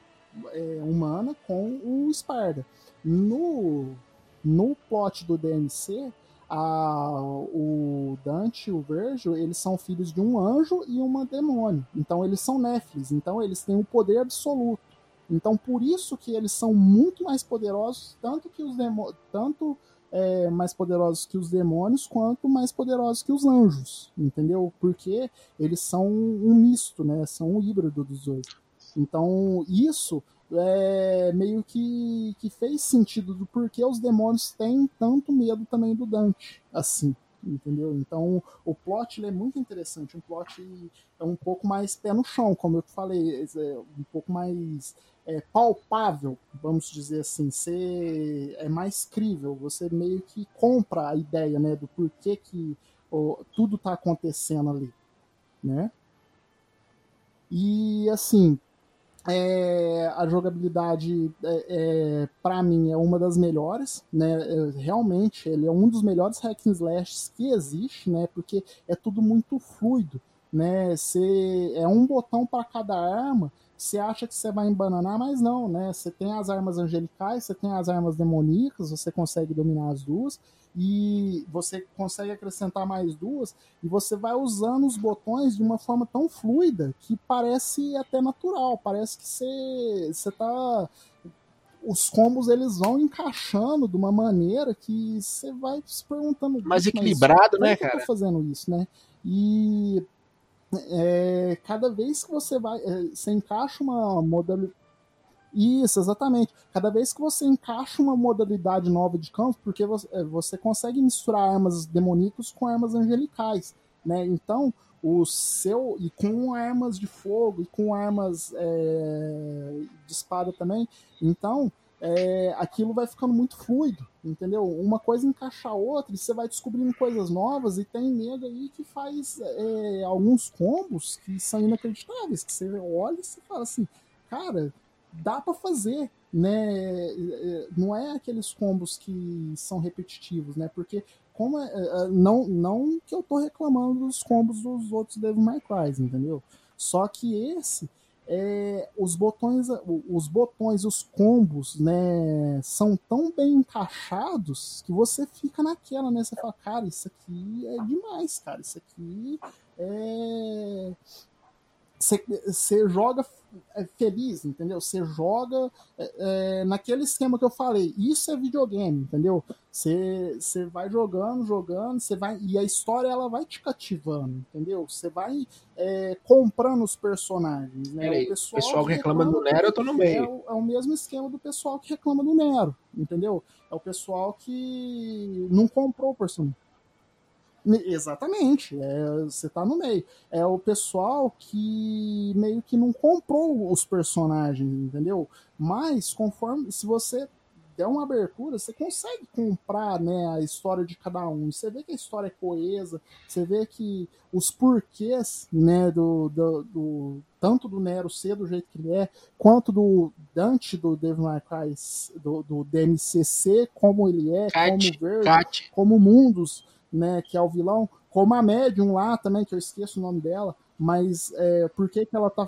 é, humana com o Sparda. No, no plot do DMC, a, o Dante e o Virgil, eles são filhos de um anjo e uma demônio. Então eles são néfilis, então eles têm o um poder absoluto. Então por isso que eles são muito mais poderosos, tanto que os tanto é, mais poderosos que os demônios, quanto mais poderosos que os anjos, entendeu? Porque eles são um misto, né? São um híbrido dos dois. Então isso é, meio que, que fez sentido do porquê os demônios têm tanto medo também do Dante, assim, entendeu? Então o plot é muito interessante, um plot é um pouco mais pé no chão, como eu falei, é um pouco mais é, palpável, vamos dizer assim, é mais crível, você meio que compra a ideia, né, do porquê que ó, tudo está acontecendo ali, né? E assim, é, a jogabilidade, é, é para mim, é uma das melhores, né? É, realmente, ele é um dos melhores hack and slashes que existe, né? Porque é tudo muito fluido, né? Você, é um botão para cada arma, você acha que você vai embananar, mas não, né? Você tem as armas angelicais, você tem as armas demoníacas, você consegue dominar as duas, e você consegue acrescentar mais duas e você vai usando os botões de uma forma tão fluida que parece até natural, parece que você você tá os combos eles vão encaixando de uma maneira que você vai se perguntando mais equilibrado, né, cara? Eu tô fazendo isso, né? E é, cada vez que você vai, é, você encaixa uma modalidade isso, exatamente. Cada vez que você encaixa uma modalidade nova de campo, porque você, é, você consegue misturar armas demoníacas com armas angelicais, né? Então, o seu e com armas de fogo e com armas é, de espada também. Então, é, aquilo vai ficando muito fluido, entendeu? Uma coisa encaixa a outra e você vai descobrindo coisas novas e tem nego aí que faz é, alguns combos que são inacreditáveis, que você olha e você fala assim, cara, dá para fazer, né? Não é aqueles combos que são repetitivos, né? Porque como é, é, não, não que eu tô reclamando dos combos dos outros Devil May Cry, entendeu? Só que esse é, os botões, os botões, os combos, né, são tão bem encaixados que você fica naquela, né? Você fala, cara, isso aqui é demais, cara, isso aqui é. Você joga é feliz, entendeu? Você joga é, é, naquele esquema que eu falei. Isso é videogame, entendeu? Você vai jogando, jogando, você vai e a história ela vai te cativando, entendeu? Você vai é, comprando os personagens. Né? Peraí, o pessoal, pessoal que reclama, reclama do Nero, eu tô no meio. É o, é o mesmo esquema do pessoal que reclama do Nero, entendeu? É o pessoal que não comprou o personagem. Exatamente, é, você tá no meio. É o pessoal que meio que não comprou os personagens, entendeu? Mas conforme se você der uma abertura, você consegue comprar né, a história de cada um. Você vê que a história é coesa, você vê que os porquês né, do, do, do tanto do Nero ser do jeito que ele é, quanto do Dante do Devil May Cry, do, do DMCC, como ele é, Cat, como verde, Cat. como mundos né, que é o vilão, como a médium lá também, que eu esqueço o nome dela, mas é, por que, que ela tá.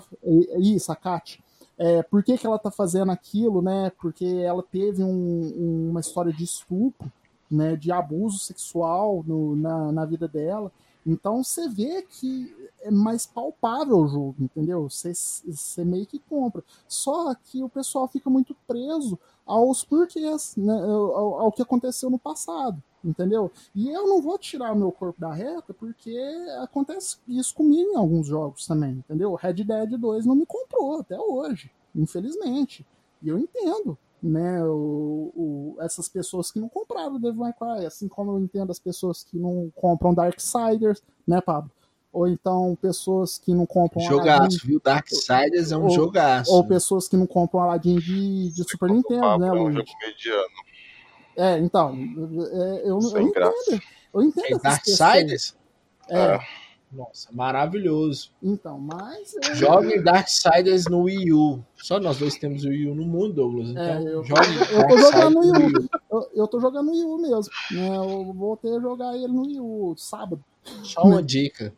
Isso, a Kat. É, por que, que ela tá fazendo aquilo, né? Porque ela teve um, uma história de estupro, né? De abuso sexual no, na, na vida dela. Então você vê que é mais palpável o jogo, entendeu? Você meio que compra. Só que o pessoal fica muito preso aos porquês, né? ao, ao que aconteceu no passado entendeu? E eu não vou tirar o meu corpo da reta porque acontece isso comigo em alguns jogos também, entendeu? Red Dead 2 não me comprou até hoje, infelizmente. E eu entendo, né, o, o, essas pessoas que não compraram Devil May Cry, assim como eu entendo as pessoas que não compram Darksiders, né, Pablo? Ou então pessoas que não compram Jogaço, Aladdin, viu? Darksiders é um ou, jogaço. Ou pessoas que não compram Aladdin de, de Super Nintendo, né, Luiz? É um jogo mediano. É, então, é, eu, eu, entendo. Eu entendo. Tem Darksiders? É. é. Nossa, maravilhoso. Então, mas. Eu... Jogue Darksiders no Wii U. Só nós dois temos o Wii U no mundo, Douglas. Então, é, eu, jogue eu tô jogando no Wii U. Eu, eu tô jogando no Wii U mesmo. Né? Eu voltei a jogar ele no Wii U sábado. Só uma dica.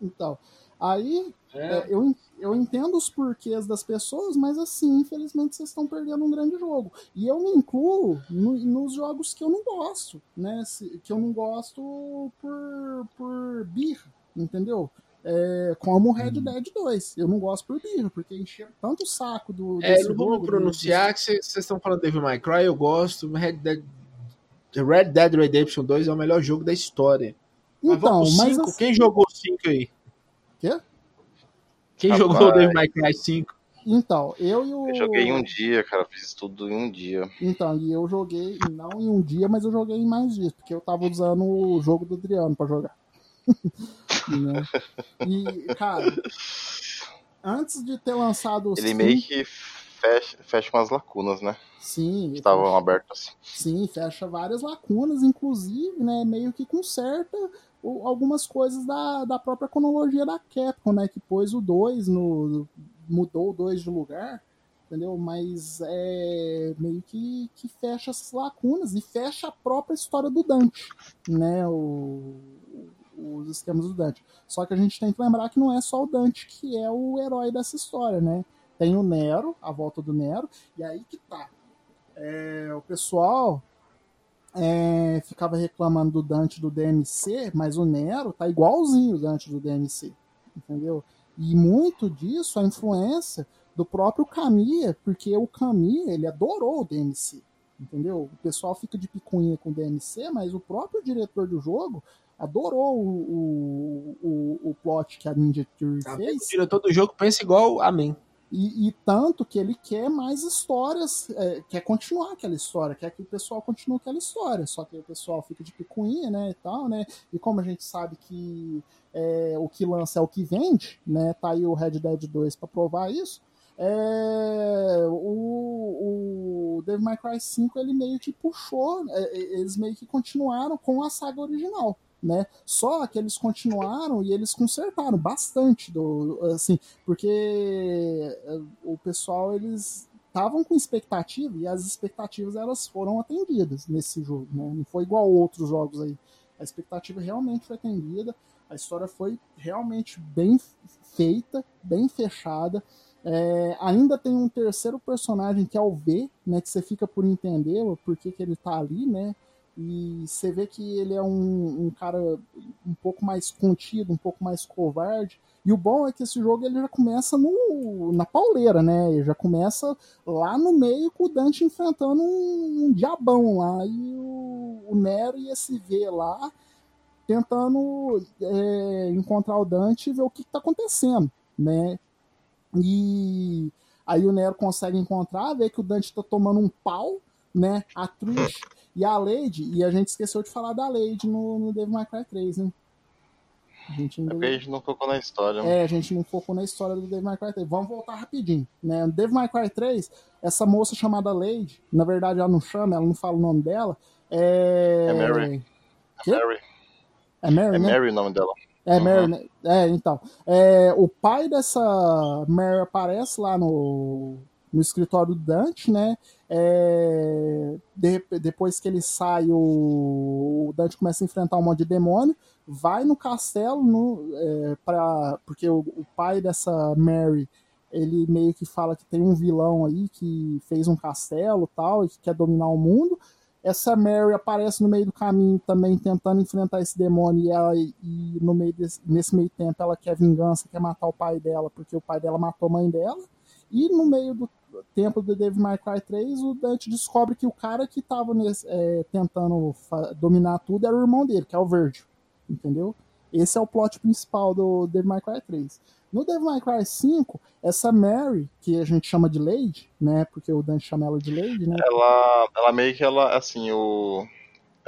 Então, aí é. É, eu, eu entendo os porquês das pessoas, mas assim, infelizmente vocês estão perdendo um grande jogo. E eu me incluo no, nos jogos que eu não gosto, né? Se, que eu não gosto por, por birra, entendeu? É, como Red hum. Dead 2. Eu não gosto por birra, porque encheu tanto o saco do. É, não vou pronunciar que vocês estão falando Devil May Cry, eu gosto. Red Dead, Red Dead Redemption 2 é o melhor jogo da história. Então, mas, mas assim... quem jogou 5 aí? Quê? Quem Rapaz, jogou o Devil May Cry 5? Então, eu e o. Eu joguei em um dia, cara. Fiz tudo em um dia. Então, e eu joguei, não em um dia, mas eu joguei em mais dias, porque eu tava usando o jogo do Adriano pra jogar. <laughs> né? E, cara, antes de ter lançado Ele meio que fecha, fecha umas lacunas, né? Sim. Estavam fecha, abertas. Sim, fecha várias lacunas, inclusive, né? Meio que conserta algumas coisas da, da própria cronologia da Capcom, né? Que pôs o 2 no. mudou o 2 de lugar, entendeu? Mas é meio que, que fecha essas lacunas e fecha a própria história do Dante, né? O, os esquemas do Dante. Só que a gente tem que lembrar que não é só o Dante que é o herói dessa história, né? Tem o Nero, a volta do Nero, e aí que tá. É, o pessoal é, ficava reclamando do Dante do DMC, mas o Nero tá igualzinho o Dante do DMC, entendeu? E muito disso a influência do próprio Camille, porque o Camille, ele adorou o DMC, entendeu? O pessoal fica de picuinha com o DMC, mas o próprio diretor do jogo adorou o, o, o, o plot que a Ninja Theory tá fez. O diretor do jogo pensa igual a mim. E, e, tanto que ele quer mais histórias, é, quer continuar aquela história, quer que o pessoal continue aquela história. Só que o pessoal fica de picuinha, né, e tal, né? E como a gente sabe que é, o que lança é o que vende, né? Tá aí o Red Dead 2 para provar isso. É, o, o Devil May Cry 5 ele meio que puxou, é, eles meio que continuaram com a saga original né? Só que eles continuaram e eles consertaram bastante do assim, porque eh, o pessoal eles estavam com expectativa e as expectativas elas foram atendidas nesse jogo, né? Não foi igual outros jogos aí. A expectativa realmente foi atendida, a história foi realmente bem feita, bem fechada. É, ainda tem um terceiro personagem que é o V, né? Que você fica por entender por que, que ele tá ali, né? E você vê que ele é um, um, cara um pouco mais contido, um pouco mais covarde. E o bom é que esse jogo ele já começa no, na pauleira, né? Ele já começa lá no meio com o Dante enfrentando um, um diabão lá. E o, o, Nero e esse V lá tentando é, encontrar o Dante e ver o que, está acontecendo, né? E aí o Nero consegue encontrar, vê que o Dante está tomando um pau, né? A e a Lady, e a gente esqueceu de falar da Lady no, no Devil May Cry 3, né? A gente, ainda... é a gente não focou na história. É, a gente não focou na história do Devil May Cry 3. Vamos voltar rapidinho. Né? No Devil May Cry 3, essa moça chamada Lady, na verdade ela não chama, ela não fala o nome dela. É, é Mary. É Mary. É Mary, é né? Mary o nome dela. É, uhum. Mary, né? É, então. É, o pai dessa Mary aparece lá no, no escritório do Dante, né? É, de, depois que ele sai, o, o, Dante começa a enfrentar um monte de demônio, vai no castelo, no, é, pra, porque o, o, pai dessa Mary, ele meio que fala que tem um vilão aí que fez um castelo tal, e que quer dominar o mundo. Essa Mary aparece no meio do caminho também tentando enfrentar esse demônio e, ela, e no meio desse, nesse meio tempo ela quer vingança, quer matar o pai dela, porque o pai dela matou a mãe dela. E no meio do tempo do Devil May Cry 3, o Dante descobre que o cara que estava é, tentando dominar tudo era o irmão dele, que é o Virgil, entendeu? Esse é o plot principal do Devil May Cry 3. No Devil May Cry 5, essa Mary, que a gente chama de Lady, né, porque o Dante chama ela de Lady, né? Ela, ela meio que ela, assim, o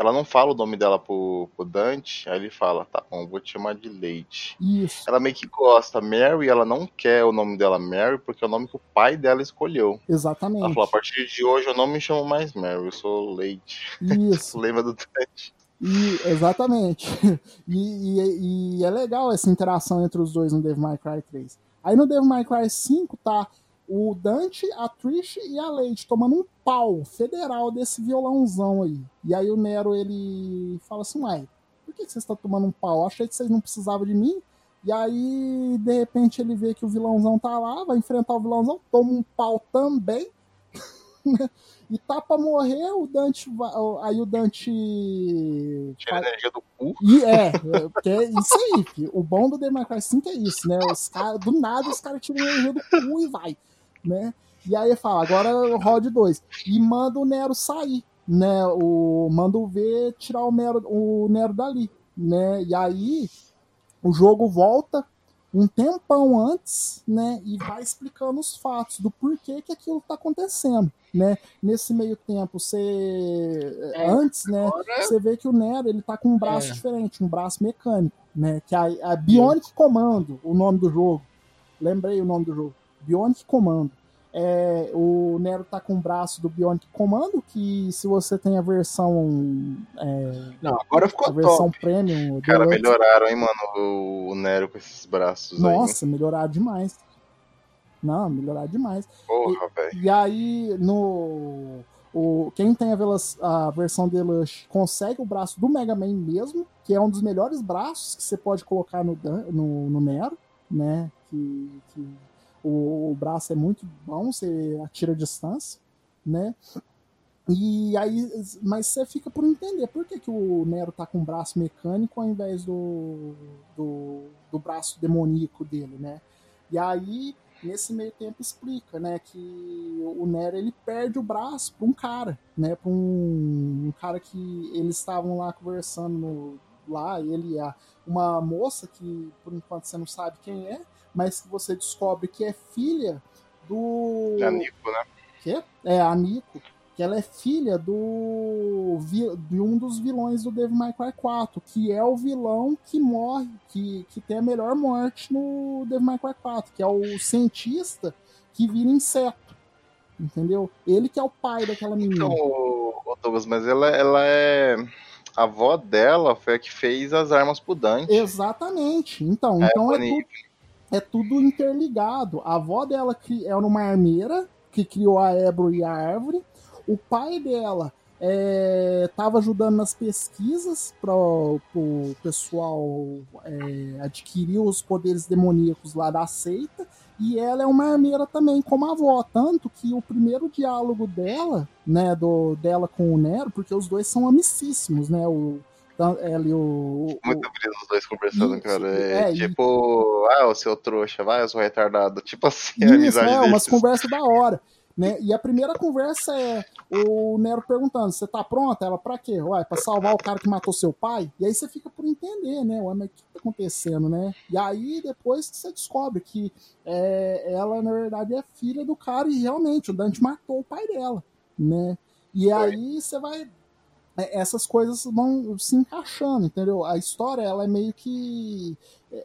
ela não fala o nome dela pro, pro Dante, aí ele fala, tá bom, vou te chamar de Lady. Isso. Ela meio que gosta. Mary, ela não quer o nome dela Mary, porque é o nome que o pai dela escolheu. Exatamente. Ela falou, a partir de hoje eu não me chamo mais Mary, eu sou Lady. Isso. <laughs> Lembra do Dante. E, exatamente. <laughs> E, e, e, é legal essa interação entre os dois no Devil May Cry 3. Aí no Devil May Cry 5 tá o Dante, a Trish e a Lady tomando um pau federal desse violãozão aí. E aí o Nero ele fala assim: Uai, por que vocês estão tomando um pau? Achei que vocês não precisavam de mim. E aí, de repente, ele vê que o vilãozão tá lá, vai enfrentar o vilãozão, toma um pau também. <laughs> Né? e tá pra morrer, o Dante. Aí o Dante. Tira a energia do cu. E é, porque é isso aí, filho. O bom do Democracy 5 é isso, né? Os cara, do nada os caras tiram a energia do cu e vai né? E aí fala, agora Rod 2. E manda o Nero sair, né? O, manda o V tirar o Nero, o Nero dali, né? E aí o jogo volta um tempão antes, né? E vai explicando os fatos do porquê que aquilo tá acontecendo, né? Nesse meio tempo, você é, antes, né? Você vê que o Nero ele tá com um braço é. diferente, um braço mecânico, né? Que é a, a Bionic Commando, o nome do jogo. Lembrei o nome do jogo. Bionic Commando. É, o Nero tá com o braço do Bionic Commando, que se você tem a versão. É, Não, agora ficou A versão top. premium. Cara, melhoraram, hein, mano, o Nero com esses braços Nossa, aí. melhoraram demais. Não, melhoraram demais. Porra, velho. E aí, no. O, quem tem a, a versão Deluxe consegue o braço do Mega Man mesmo, que é um dos melhores braços que você pode colocar no, no, no Nero, né? Que, que o, o braço é muito bom, você atira a distância, né? E aí, mas você fica por entender por que, que o Nero tá com o braço mecânico ao invés do, do, do braço demoníaco dele, né? E aí, nesse meio tempo, explica, né, que o Nero ele perde o braço para um cara, né, para um, um, cara que eles estavam lá conversando no, lá, ele e a, uma moça que por enquanto você não sabe quem é, mas que você descobre que é filha do. É a Nico, né? Que? É, a Nico. Que ela é filha do. de um dos vilões do Devil May Cry 4, que é o vilão que morre, que, que tem a melhor morte no Devil May Cry 4, que é o cientista que vira inseto. Entendeu? Ele que é o pai daquela menina. Então, Douglas, mas ela, ela é a avó dela foi a que fez as armas pro Dante. Exatamente. Então, é, então é, tudo, é tudo interligado. A avó dela era uma armeira, que criou a Ebro e a Árvore. O pai dela estava é, ajudando nas pesquisas para o pessoal é, adquirir os poderes demoníacos lá da seita. E ela é uma armeira também, como a avó. Tanto que o primeiro diálogo dela, né, do, dela com o Nero, porque os dois são amicíssimos, né? O, ela e o. Muito bonito os dois conversando, isso, cara. É, é tipo, e... ah, o seu trouxa, vai, eu sou retardado. <laughs> Tipo assim, isso, a amizade é, umas conversas da hora. Né? E a primeira conversa é o Nero perguntando: você tá pronta? Ela, pra quê? Ué, pra salvar o cara que matou seu pai? E aí você fica por entender, né? Ué, mas o que tá acontecendo, né? E aí depois você descobre que é, ela, na verdade, é filha do cara e realmente o Dante matou o pai dela, né? E aí você vai. É, essas coisas vão se encaixando, entendeu? A história, ela é meio que.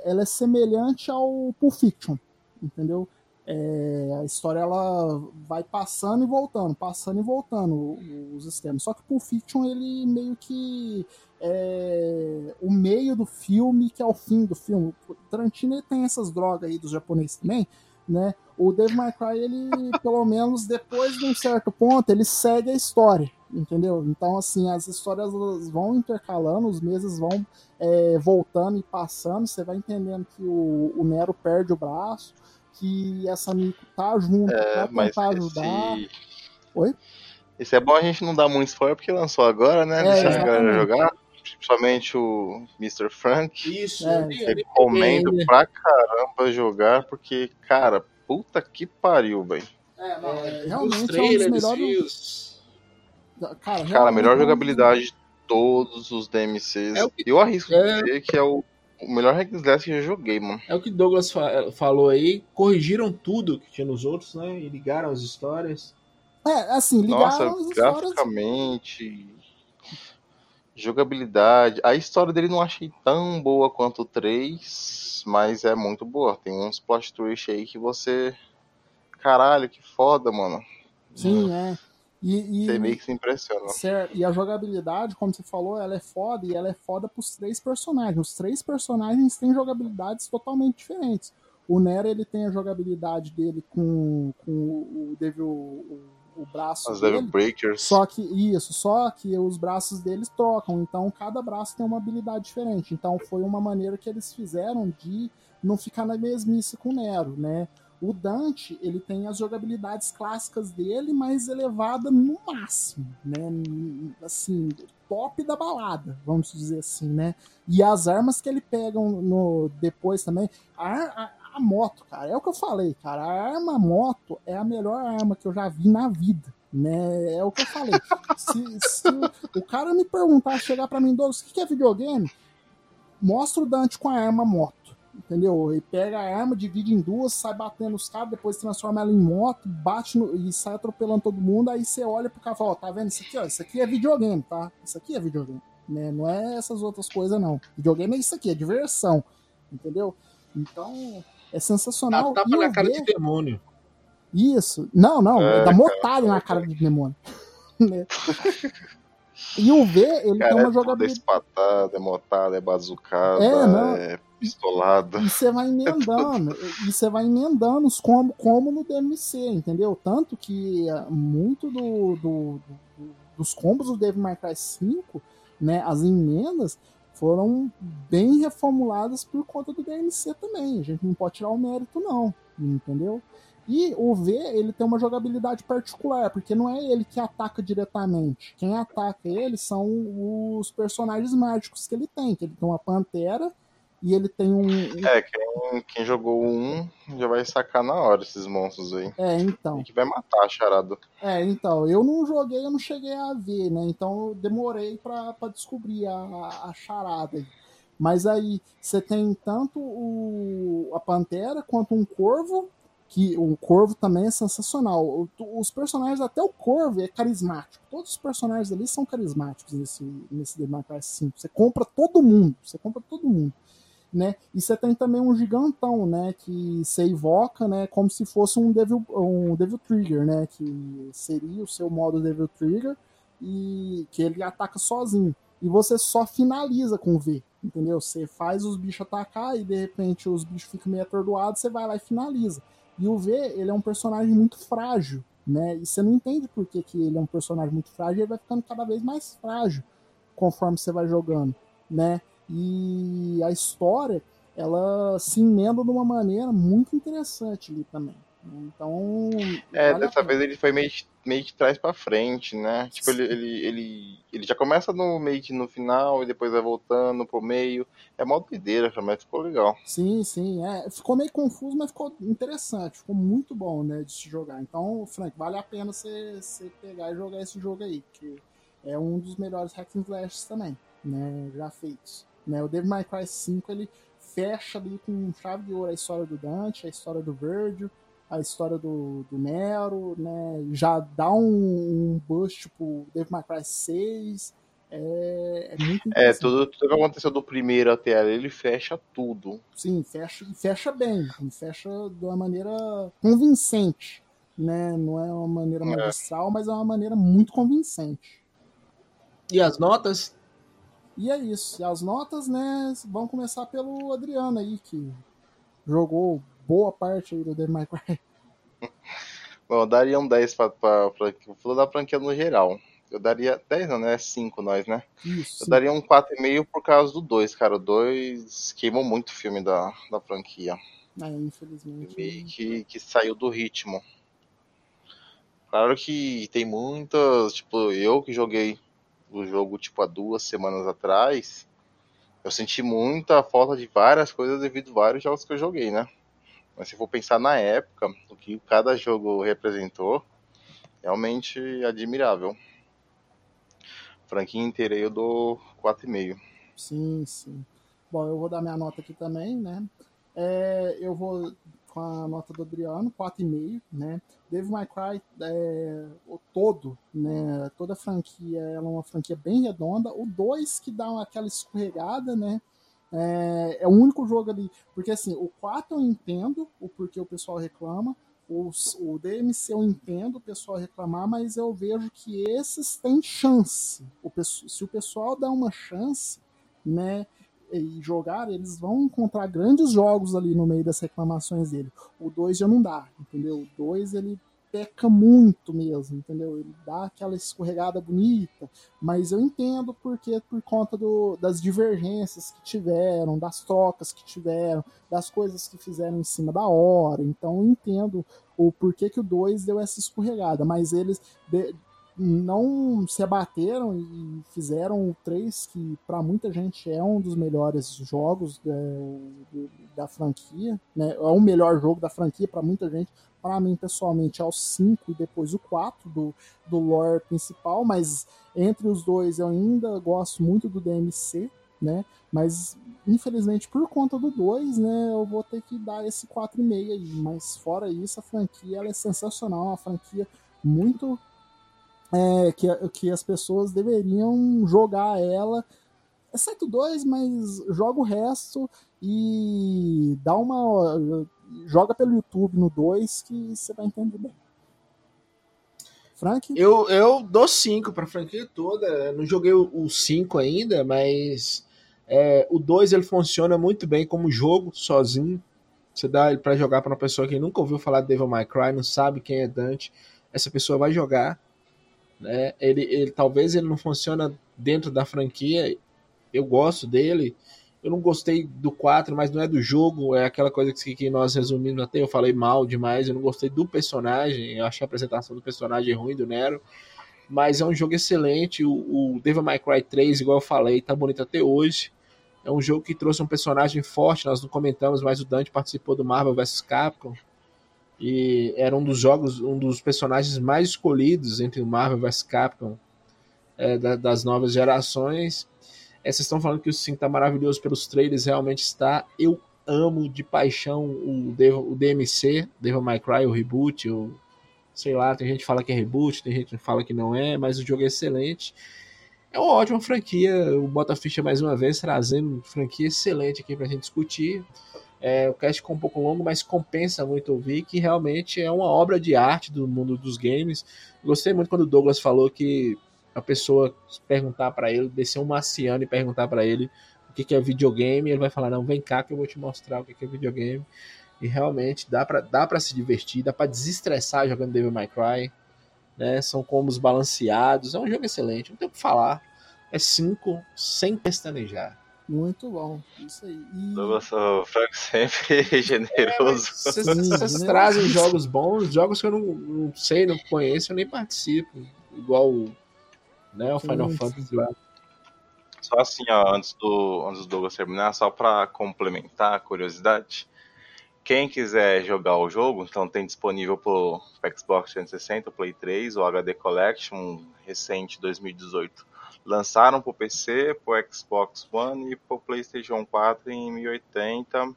Ela é semelhante ao Pulp Fiction, entendeu? É, a história ela vai passando e voltando, passando e voltando os sistemas. Só que Pulp Fiction ele meio que é o meio do filme que é o fim do filme. O Tarantino tem essas drogas aí dos japoneses também, né? O Dave McCray ele <laughs> pelo menos depois de um certo ponto ele segue a história, entendeu? Então assim as histórias vão intercalando, os meses vão é, voltando e passando. Você vai entendendo que o, o Nero perde o braço que essa Miko tá junto é, pra tentar ajudar. Esse... Oi? Esse é bom a gente não dar muito spoiler porque lançou agora, né? É, Deixa a galera jogar. Principalmente o Mr. Frank. Isso, é. Recomendo é. pra caramba jogar, porque, cara, puta que pariu, velho. É, não, é, realmente é um dos melhores. Cara, cara, a melhor jogabilidade de todos os DMCs. É Eu arrisco é... dizer que é o o melhor hack slash que eu joguei, mano. É o que Douglas fa falou aí. Corrigiram tudo que tinha nos outros, né? E ligaram as histórias. É, assim, ligaram Nossa, as histórias. graficamente, jogabilidade. A história dele não achei tão boa quanto o 3, mas é muito boa. Tem uns plot twist aí que você. Caralho, que foda, mano. Sim, é. E, e, você meio que se impressiona. Certo. E a jogabilidade, como você falou, ela é foda e ela é foda pros três personagens. Os três personagens têm jogabilidades totalmente diferentes. O Nero ele tem a jogabilidade dele com, com o Devil, o, o braço As dele. Devil Breakers. Só que isso, só que os braços deles trocam, então cada braço tem uma habilidade diferente. Então foi uma maneira que eles fizeram de não ficar na mesmice com o Nero, né? O Dante, ele tem as jogabilidades clássicas dele, mas elevada no máximo, né? Assim, top da balada, vamos dizer assim, né? E as armas que ele pega no, depois também. A, a, a moto, cara, é o que eu falei, cara. A arma moto é a melhor arma que eu já vi na vida né? É o que eu falei. se, se o, cara me perguntar, chegar para mim, Douglas, o que é videogame? Mostra o Dante com a arma moto entendeu? Ele pega a arma, divide em duas, sai batendo os caras, depois transforma ela em moto, bate no, e sai atropelando todo mundo. Aí você olha pro cara e fala: Ó, tá vendo isso aqui? Ó, isso aqui é videogame, tá? Isso aqui é videogame. Né? Não é essas outras coisas, não. Videogame é isso aqui, é diversão, entendeu? Então, é sensacional. Dá tapa na cara ver... de demônio. Isso. Não, não, é, dá mortalha na cara de demônio. <laughs> Né? E o V, ele cara, tem uma é jogabilidade. É espatada, é motada, é bazucada, é, não. é pistolada. E você vai <laughs> emendando, e você vai emendando os como, como no DMC, entendeu? Tanto que eh, muito do, do, do dos combos do Devil May Cry 5, né, as emendas foram bem reformuladas por conta do DMC também. A gente não pode tirar o mérito não, entendeu? E o V, ele tem uma jogabilidade particular, porque não é ele que ataca diretamente. Quem ataca ele são os personagens mágicos que ele tem, que ele tem uma pantera e ele tem um. É, quem, quem jogou um já vai sacar na hora esses monstros aí. É, então. E que vai matar a charada. É, então. Eu não joguei, eu não cheguei a ver, né? Então eu demorei pra, pra descobrir a, a charada aí. Mas aí você tem tanto o, a pantera quanto um corvo que o Corvo também é sensacional. Os personagens, até o Corvo é carismático. Todos os personagens ali são carismáticos nesse, nesse The Cry 5. Você compra todo mundo, você compra todo mundo. Né? E você tem também um gigantão, né, que você evoca, né, como se fosse um Devil, um Devil Trigger, né, que seria o seu modo Devil Trigger e que ele ataca sozinho. E você só finaliza com V, entendeu? Você faz os bichos atacar e de repente os bichos ficam meio atordoados, você vai lá e finaliza. E o V, ele é um personagem muito frágil, né? E você não entende por que, que ele é um personagem muito frágil, ele vai ficando cada vez mais frágil conforme você vai jogando, né? E a história, ela se emenda de uma maneira muito interessante ali também. Então. É, vale dessa vez ele foi meio, meio de trás pra frente, né? Tipo, ele, ele, ele, ele, já começa no meio que no final e depois vai voltando pro meio. É mó doideira, mas ficou legal. Sim, sim. É, ficou meio confuso, mas ficou interessante. Ficou muito bom, né, de se jogar. Então, Frank, vale a pena você, você pegar e jogar esse jogo aí, que é um dos melhores hack and slashes também, né, já feitos. Né, o Devil May Cry 5, ele fecha ali com chave de ouro a história do Dante, a história do Virgil, a história do, do Nero, né? Já dá um, um boost, tipo, Devil May Cry 6. É, é muito É, tudo, tudo que aconteceu do primeiro até ali, ele fecha tudo. Sim, fecha, fecha bem. Fecha de uma maneira convincente. Né? Não é uma maneira é. magistral, mas é uma maneira muito convincente. E as notas? E é isso. E as notas, né, vão começar pelo Adriano aí, que jogou boa parte aí do May Cry. <laughs> Bom, eu daria um 10 pra, pra, pra, pra da franquia no geral. Eu daria 10 não, né? 5 nós, né? Isso. Eu daria um 4,5 por causa do 2, cara. O 2 queimou muito o filme da, da franquia. É, infelizmente. E que, que saiu do ritmo. Claro que tem muitas. Tipo, eu que joguei o jogo tipo há duas semanas atrás. Eu senti muita falta de várias coisas devido a vários jogos que eu joguei, né? Mas se for pensar na época, o que cada jogo representou, realmente admirável. Franquinho inteira eu dou 4,5. Sim, sim. Bom, eu vou dar minha nota aqui também, né? É, eu vou com a nota do Adriano, 4,5, né? Devil May Cry, é, o todo, né? Toda a franquia, ela é uma franquia bem redonda. O 2 que dá aquela escorregada, né? É, é o único jogo ali. Porque assim, o 4 eu entendo o porquê o pessoal reclama. O, o DMC eu entendo o pessoal reclamar, mas eu vejo que esses têm chance. O, se o pessoal dá uma chance, né? E jogar, eles vão encontrar grandes jogos ali no meio das reclamações dele. O 2 já não dá, entendeu? O 2 ele peca muito mesmo, entendeu? Ele dá aquela escorregada bonita, mas eu entendo porque por conta do, das divergências que tiveram, das trocas que tiveram, das coisas que fizeram em cima da hora. Então eu entendo o porquê que o 2 deu essa escorregada, mas eles de, não se abateram e fizeram o 3, que para muita gente é um dos melhores jogos da, da franquia, né? é o melhor jogo da franquia para muita gente, para mim, pessoalmente, é o 5 e depois o 4 do, do lore principal, mas entre os dois eu ainda gosto muito do DMC, né? Mas infelizmente por conta do 2, né, eu vou ter que dar esse 4,5 aí, mas fora isso, a franquia ela é sensacional, uma franquia muito é, que, que as pessoas deveriam jogar ela exceto dois, mas joga o resto e dá uma joga pelo YouTube no 2 que você vai entender bem. Frank? Eu, eu dou 5 pra franquia toda. não joguei o 5 ainda, mas é, o 2 ele funciona muito bem como jogo, sozinho. Você dá ele pra jogar pra uma pessoa que nunca ouviu falar de Devil May Cry, não sabe quem é Dante. Essa pessoa vai jogar. Né? Ele, ele Talvez ele não funciona dentro da franquia. Eu gosto dele eu não gostei do 4, mas não é do jogo, é aquela coisa que, que nós resumimos até, eu falei mal demais, eu não gostei do personagem, eu achei a apresentação do personagem ruim do Nero, mas é um jogo excelente, o, o Devil May Cry 3, igual eu falei, tá bonito até hoje, é um jogo que trouxe um personagem forte, nós não comentamos, mas o Dante participou do Marvel vs Capcom, e era um dos jogos, um dos personagens mais escolhidos entre o Marvel vs Capcom é, da, das novas gerações, é, vocês estão falando que o 5 tá maravilhoso pelos trailers, realmente está. Eu amo de paixão o, o DMC, Devil May Cry, o reboot, o, sei lá, tem gente que fala que é reboot, tem gente que fala que não é, mas o jogo é excelente. É uma ótima franquia, o Bota Ficha mais uma vez trazendo franquia excelente aqui pra gente discutir. É, o cast ficou um pouco longo, mas compensa muito ouvir que realmente é uma obra de arte do mundo dos games. Gostei muito quando o Douglas falou que a pessoa perguntar para ele, descer um marciano e perguntar para ele o que, que é videogame, ele vai falar: Não, vem cá que eu vou te mostrar o que, que é videogame. E realmente dá pra, dá se divertir, dá pra desestressar jogando Devil May Cry. Né? São combos balanceados. É um jogo excelente, não tem o que falar. É 5 sem pestanejar. Muito bom. Isso aí. E... o Frank sempre <laughs> generoso. Vocês é, trazem jogos bons, jogos que eu não, não, sei, não conheço, eu nem participo. Igual né, o Final sim, Fantasy sim. Só assim, ó, antes do, antes do Douglas terminar, só para complementar a curiosidade. Quem quiser jogar o jogo, então tem disponível pro Xbox 360, Play 3, o HD Collection recente 2018 lançaram para o PC, para o Xbox One e para o PlayStation 4 em 1080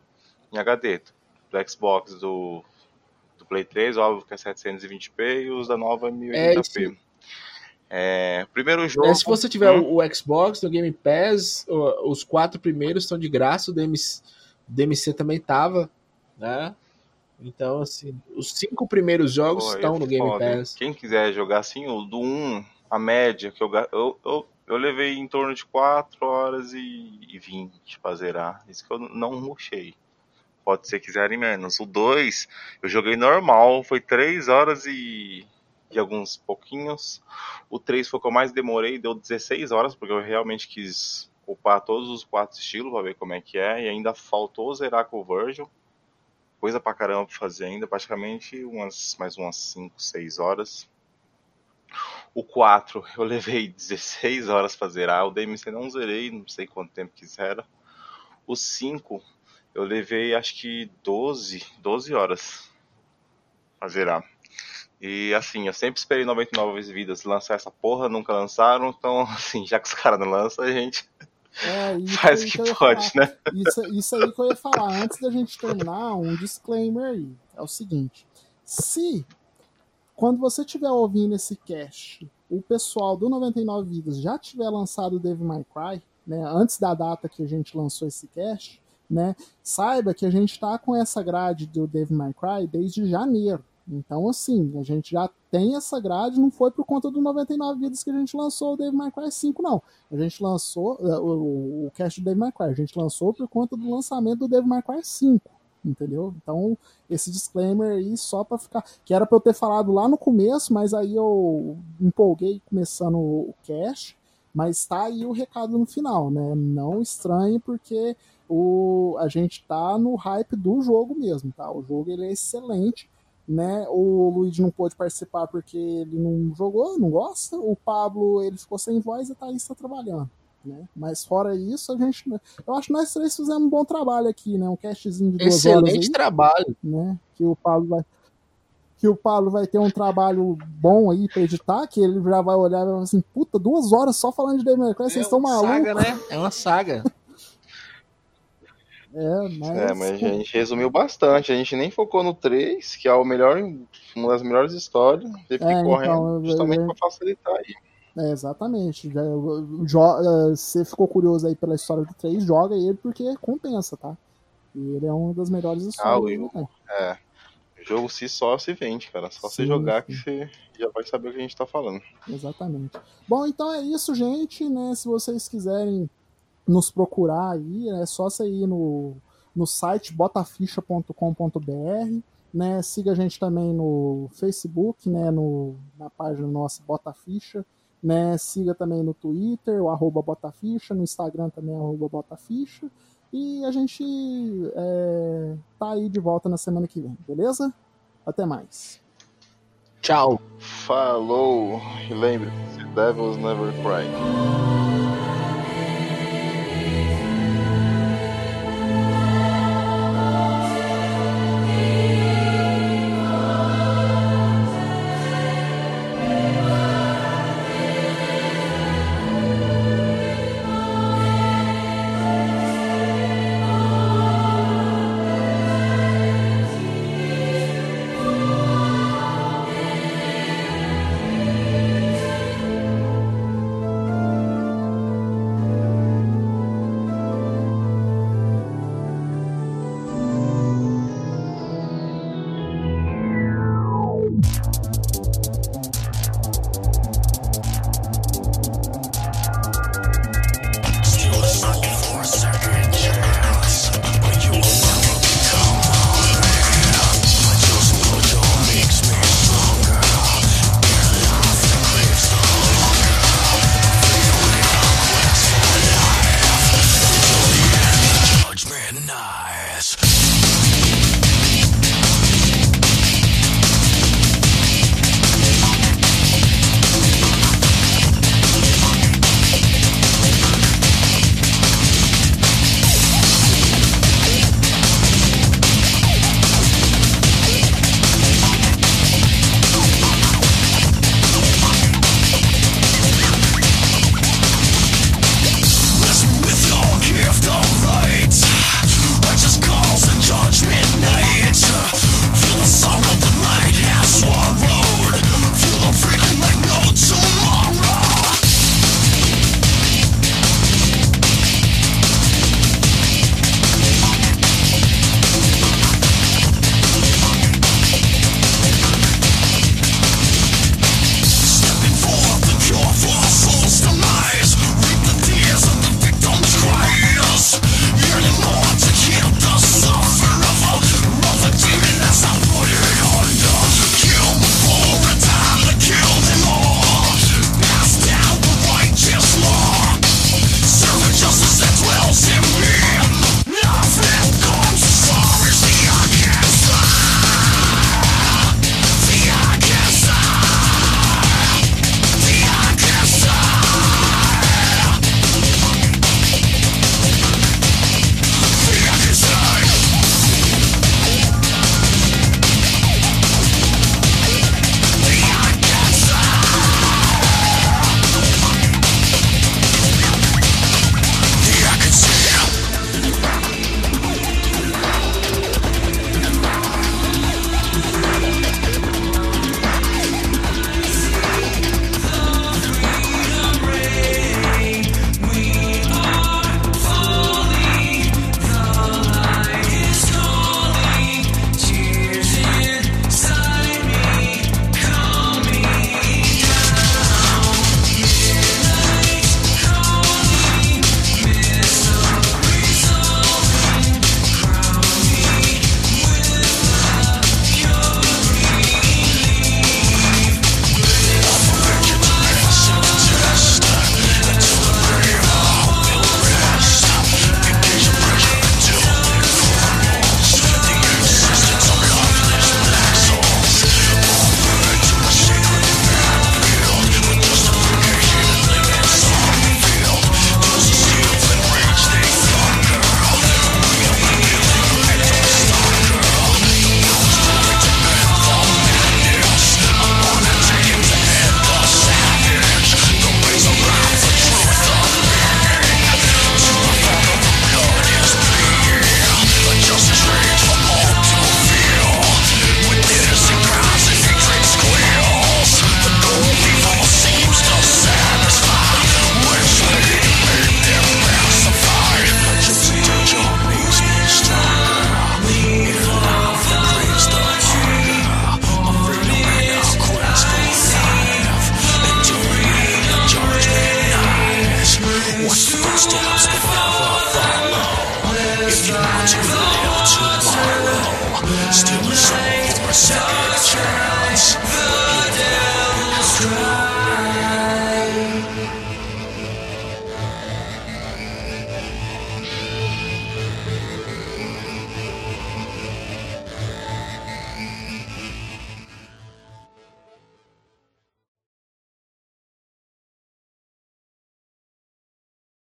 em HD. Do Xbox do, do Play 3, óbvio que é 720p e os da nova 1080p. É, é, primeiro jogo. É, se você tiver hum? o Xbox no Game Pass, os quatro primeiros estão de graça, o DMC, DMC também tava, né? Então, assim, os cinco primeiros jogos Pô, estão no Game foda. Pass. Quem quiser jogar assim, o do 1, a média que eu, eu, eu eu levei em torno de 4 horas e, 20 pra zerar. Isso que eu não rushei. Pode ser quiserem menos. O 2, eu joguei normal, foi 3 horas e, e alguns pouquinhos. O 3 foi o que eu mais demorei, deu 16 horas, porque eu realmente quis upar todos os quatro estilos pra ver como é que é. E ainda faltou zerar com o Virgil. Coisa pra caramba pra fazer ainda, praticamente umas, mais umas 5, 6 horas. O 4 eu levei <laughs> 16 horas para zerar. O DMC não zerei, não sei quanto tempo que zera. O 5 eu levei acho que 12, 12 horas para zerar. E assim, eu sempre esperei 99 vidas lançar essa porra, nunca lançaram, então <laughs> assim, já que os caras não lançam, a gente é, <laughs> faz o que, que pode, né? Isso, isso aí que eu ia falar. Antes da gente terminar, um disclaimer aí. É o seguinte: se quando você estiver ouvindo esse cast, o pessoal do 99 Vidas já tiver lançado o Devil May Cry, né, antes da data que a gente lançou esse cast, né, saiba que a gente está com essa grade do Devil May Cry desde janeiro. Então, assim, a gente já tem essa grade, não foi por conta do 99 Vidas que a gente lançou o May Cry 5, não. A gente lançou uh, o, o cast do May Cry, a gente lançou por conta do lançamento do May Cry 5 entendeu? Então, esse disclaimer aí só para ficar. Que era para eu ter falado lá no começo, mas aí eu empolguei começando o cast. Mas tá aí o recado no final, né? Não estranhe, porque o, a gente tá no hype do jogo mesmo, tá? O jogo ele é excelente. Né? O Luigi não pôde participar porque ele não jogou, não gosta. O Pablo ele ficou sem voz e tá aí está trabalhando. Né? Mas fora isso, a gente. Eu acho que nós três fizemos um bom trabalho aqui, né? Um castzinho de duas Excelente horas. Excelente trabalho. Né? Que o Pablo vai. Que o Pablo vai ter um trabalho bom aí pra editar, que ele já vai olhar e vai falar assim, puta, duas horas só falando de Cry, vocês estão malucos. Saga, né? É uma saga. <laughs> É mas... é, mas a gente resumiu bastante. A gente nem focou no 3, que é o melhor, uma das melhores histórias. Teve que é, correndo então, justamente eu... para facilitar aí. É, exatamente. Jo, você ficou curioso aí pela história do 3, joga ele porque compensa, tá? E ele é uma das melhores ah, histórias. Ah, o, é. O jogo se só se vende, cara. Só sim, você jogar sim. que você já vai saber o que a gente tá falando. Exatamente. Bom, então é isso, gente, né? Se vocês quiserem nos procurar aí, é só você ir no, no site botaficha.com.br. Né, siga a gente também no Facebook, né, no, na página nossa Bota Ficha. Né? Siga também no Twitter, o arroba Botaficha, no Instagram também, arroba Botaficha. E a gente é, tá aí de volta na semana que vem, beleza? Até mais. Tchau. Falou. E lembre-se, Devils Never Cry.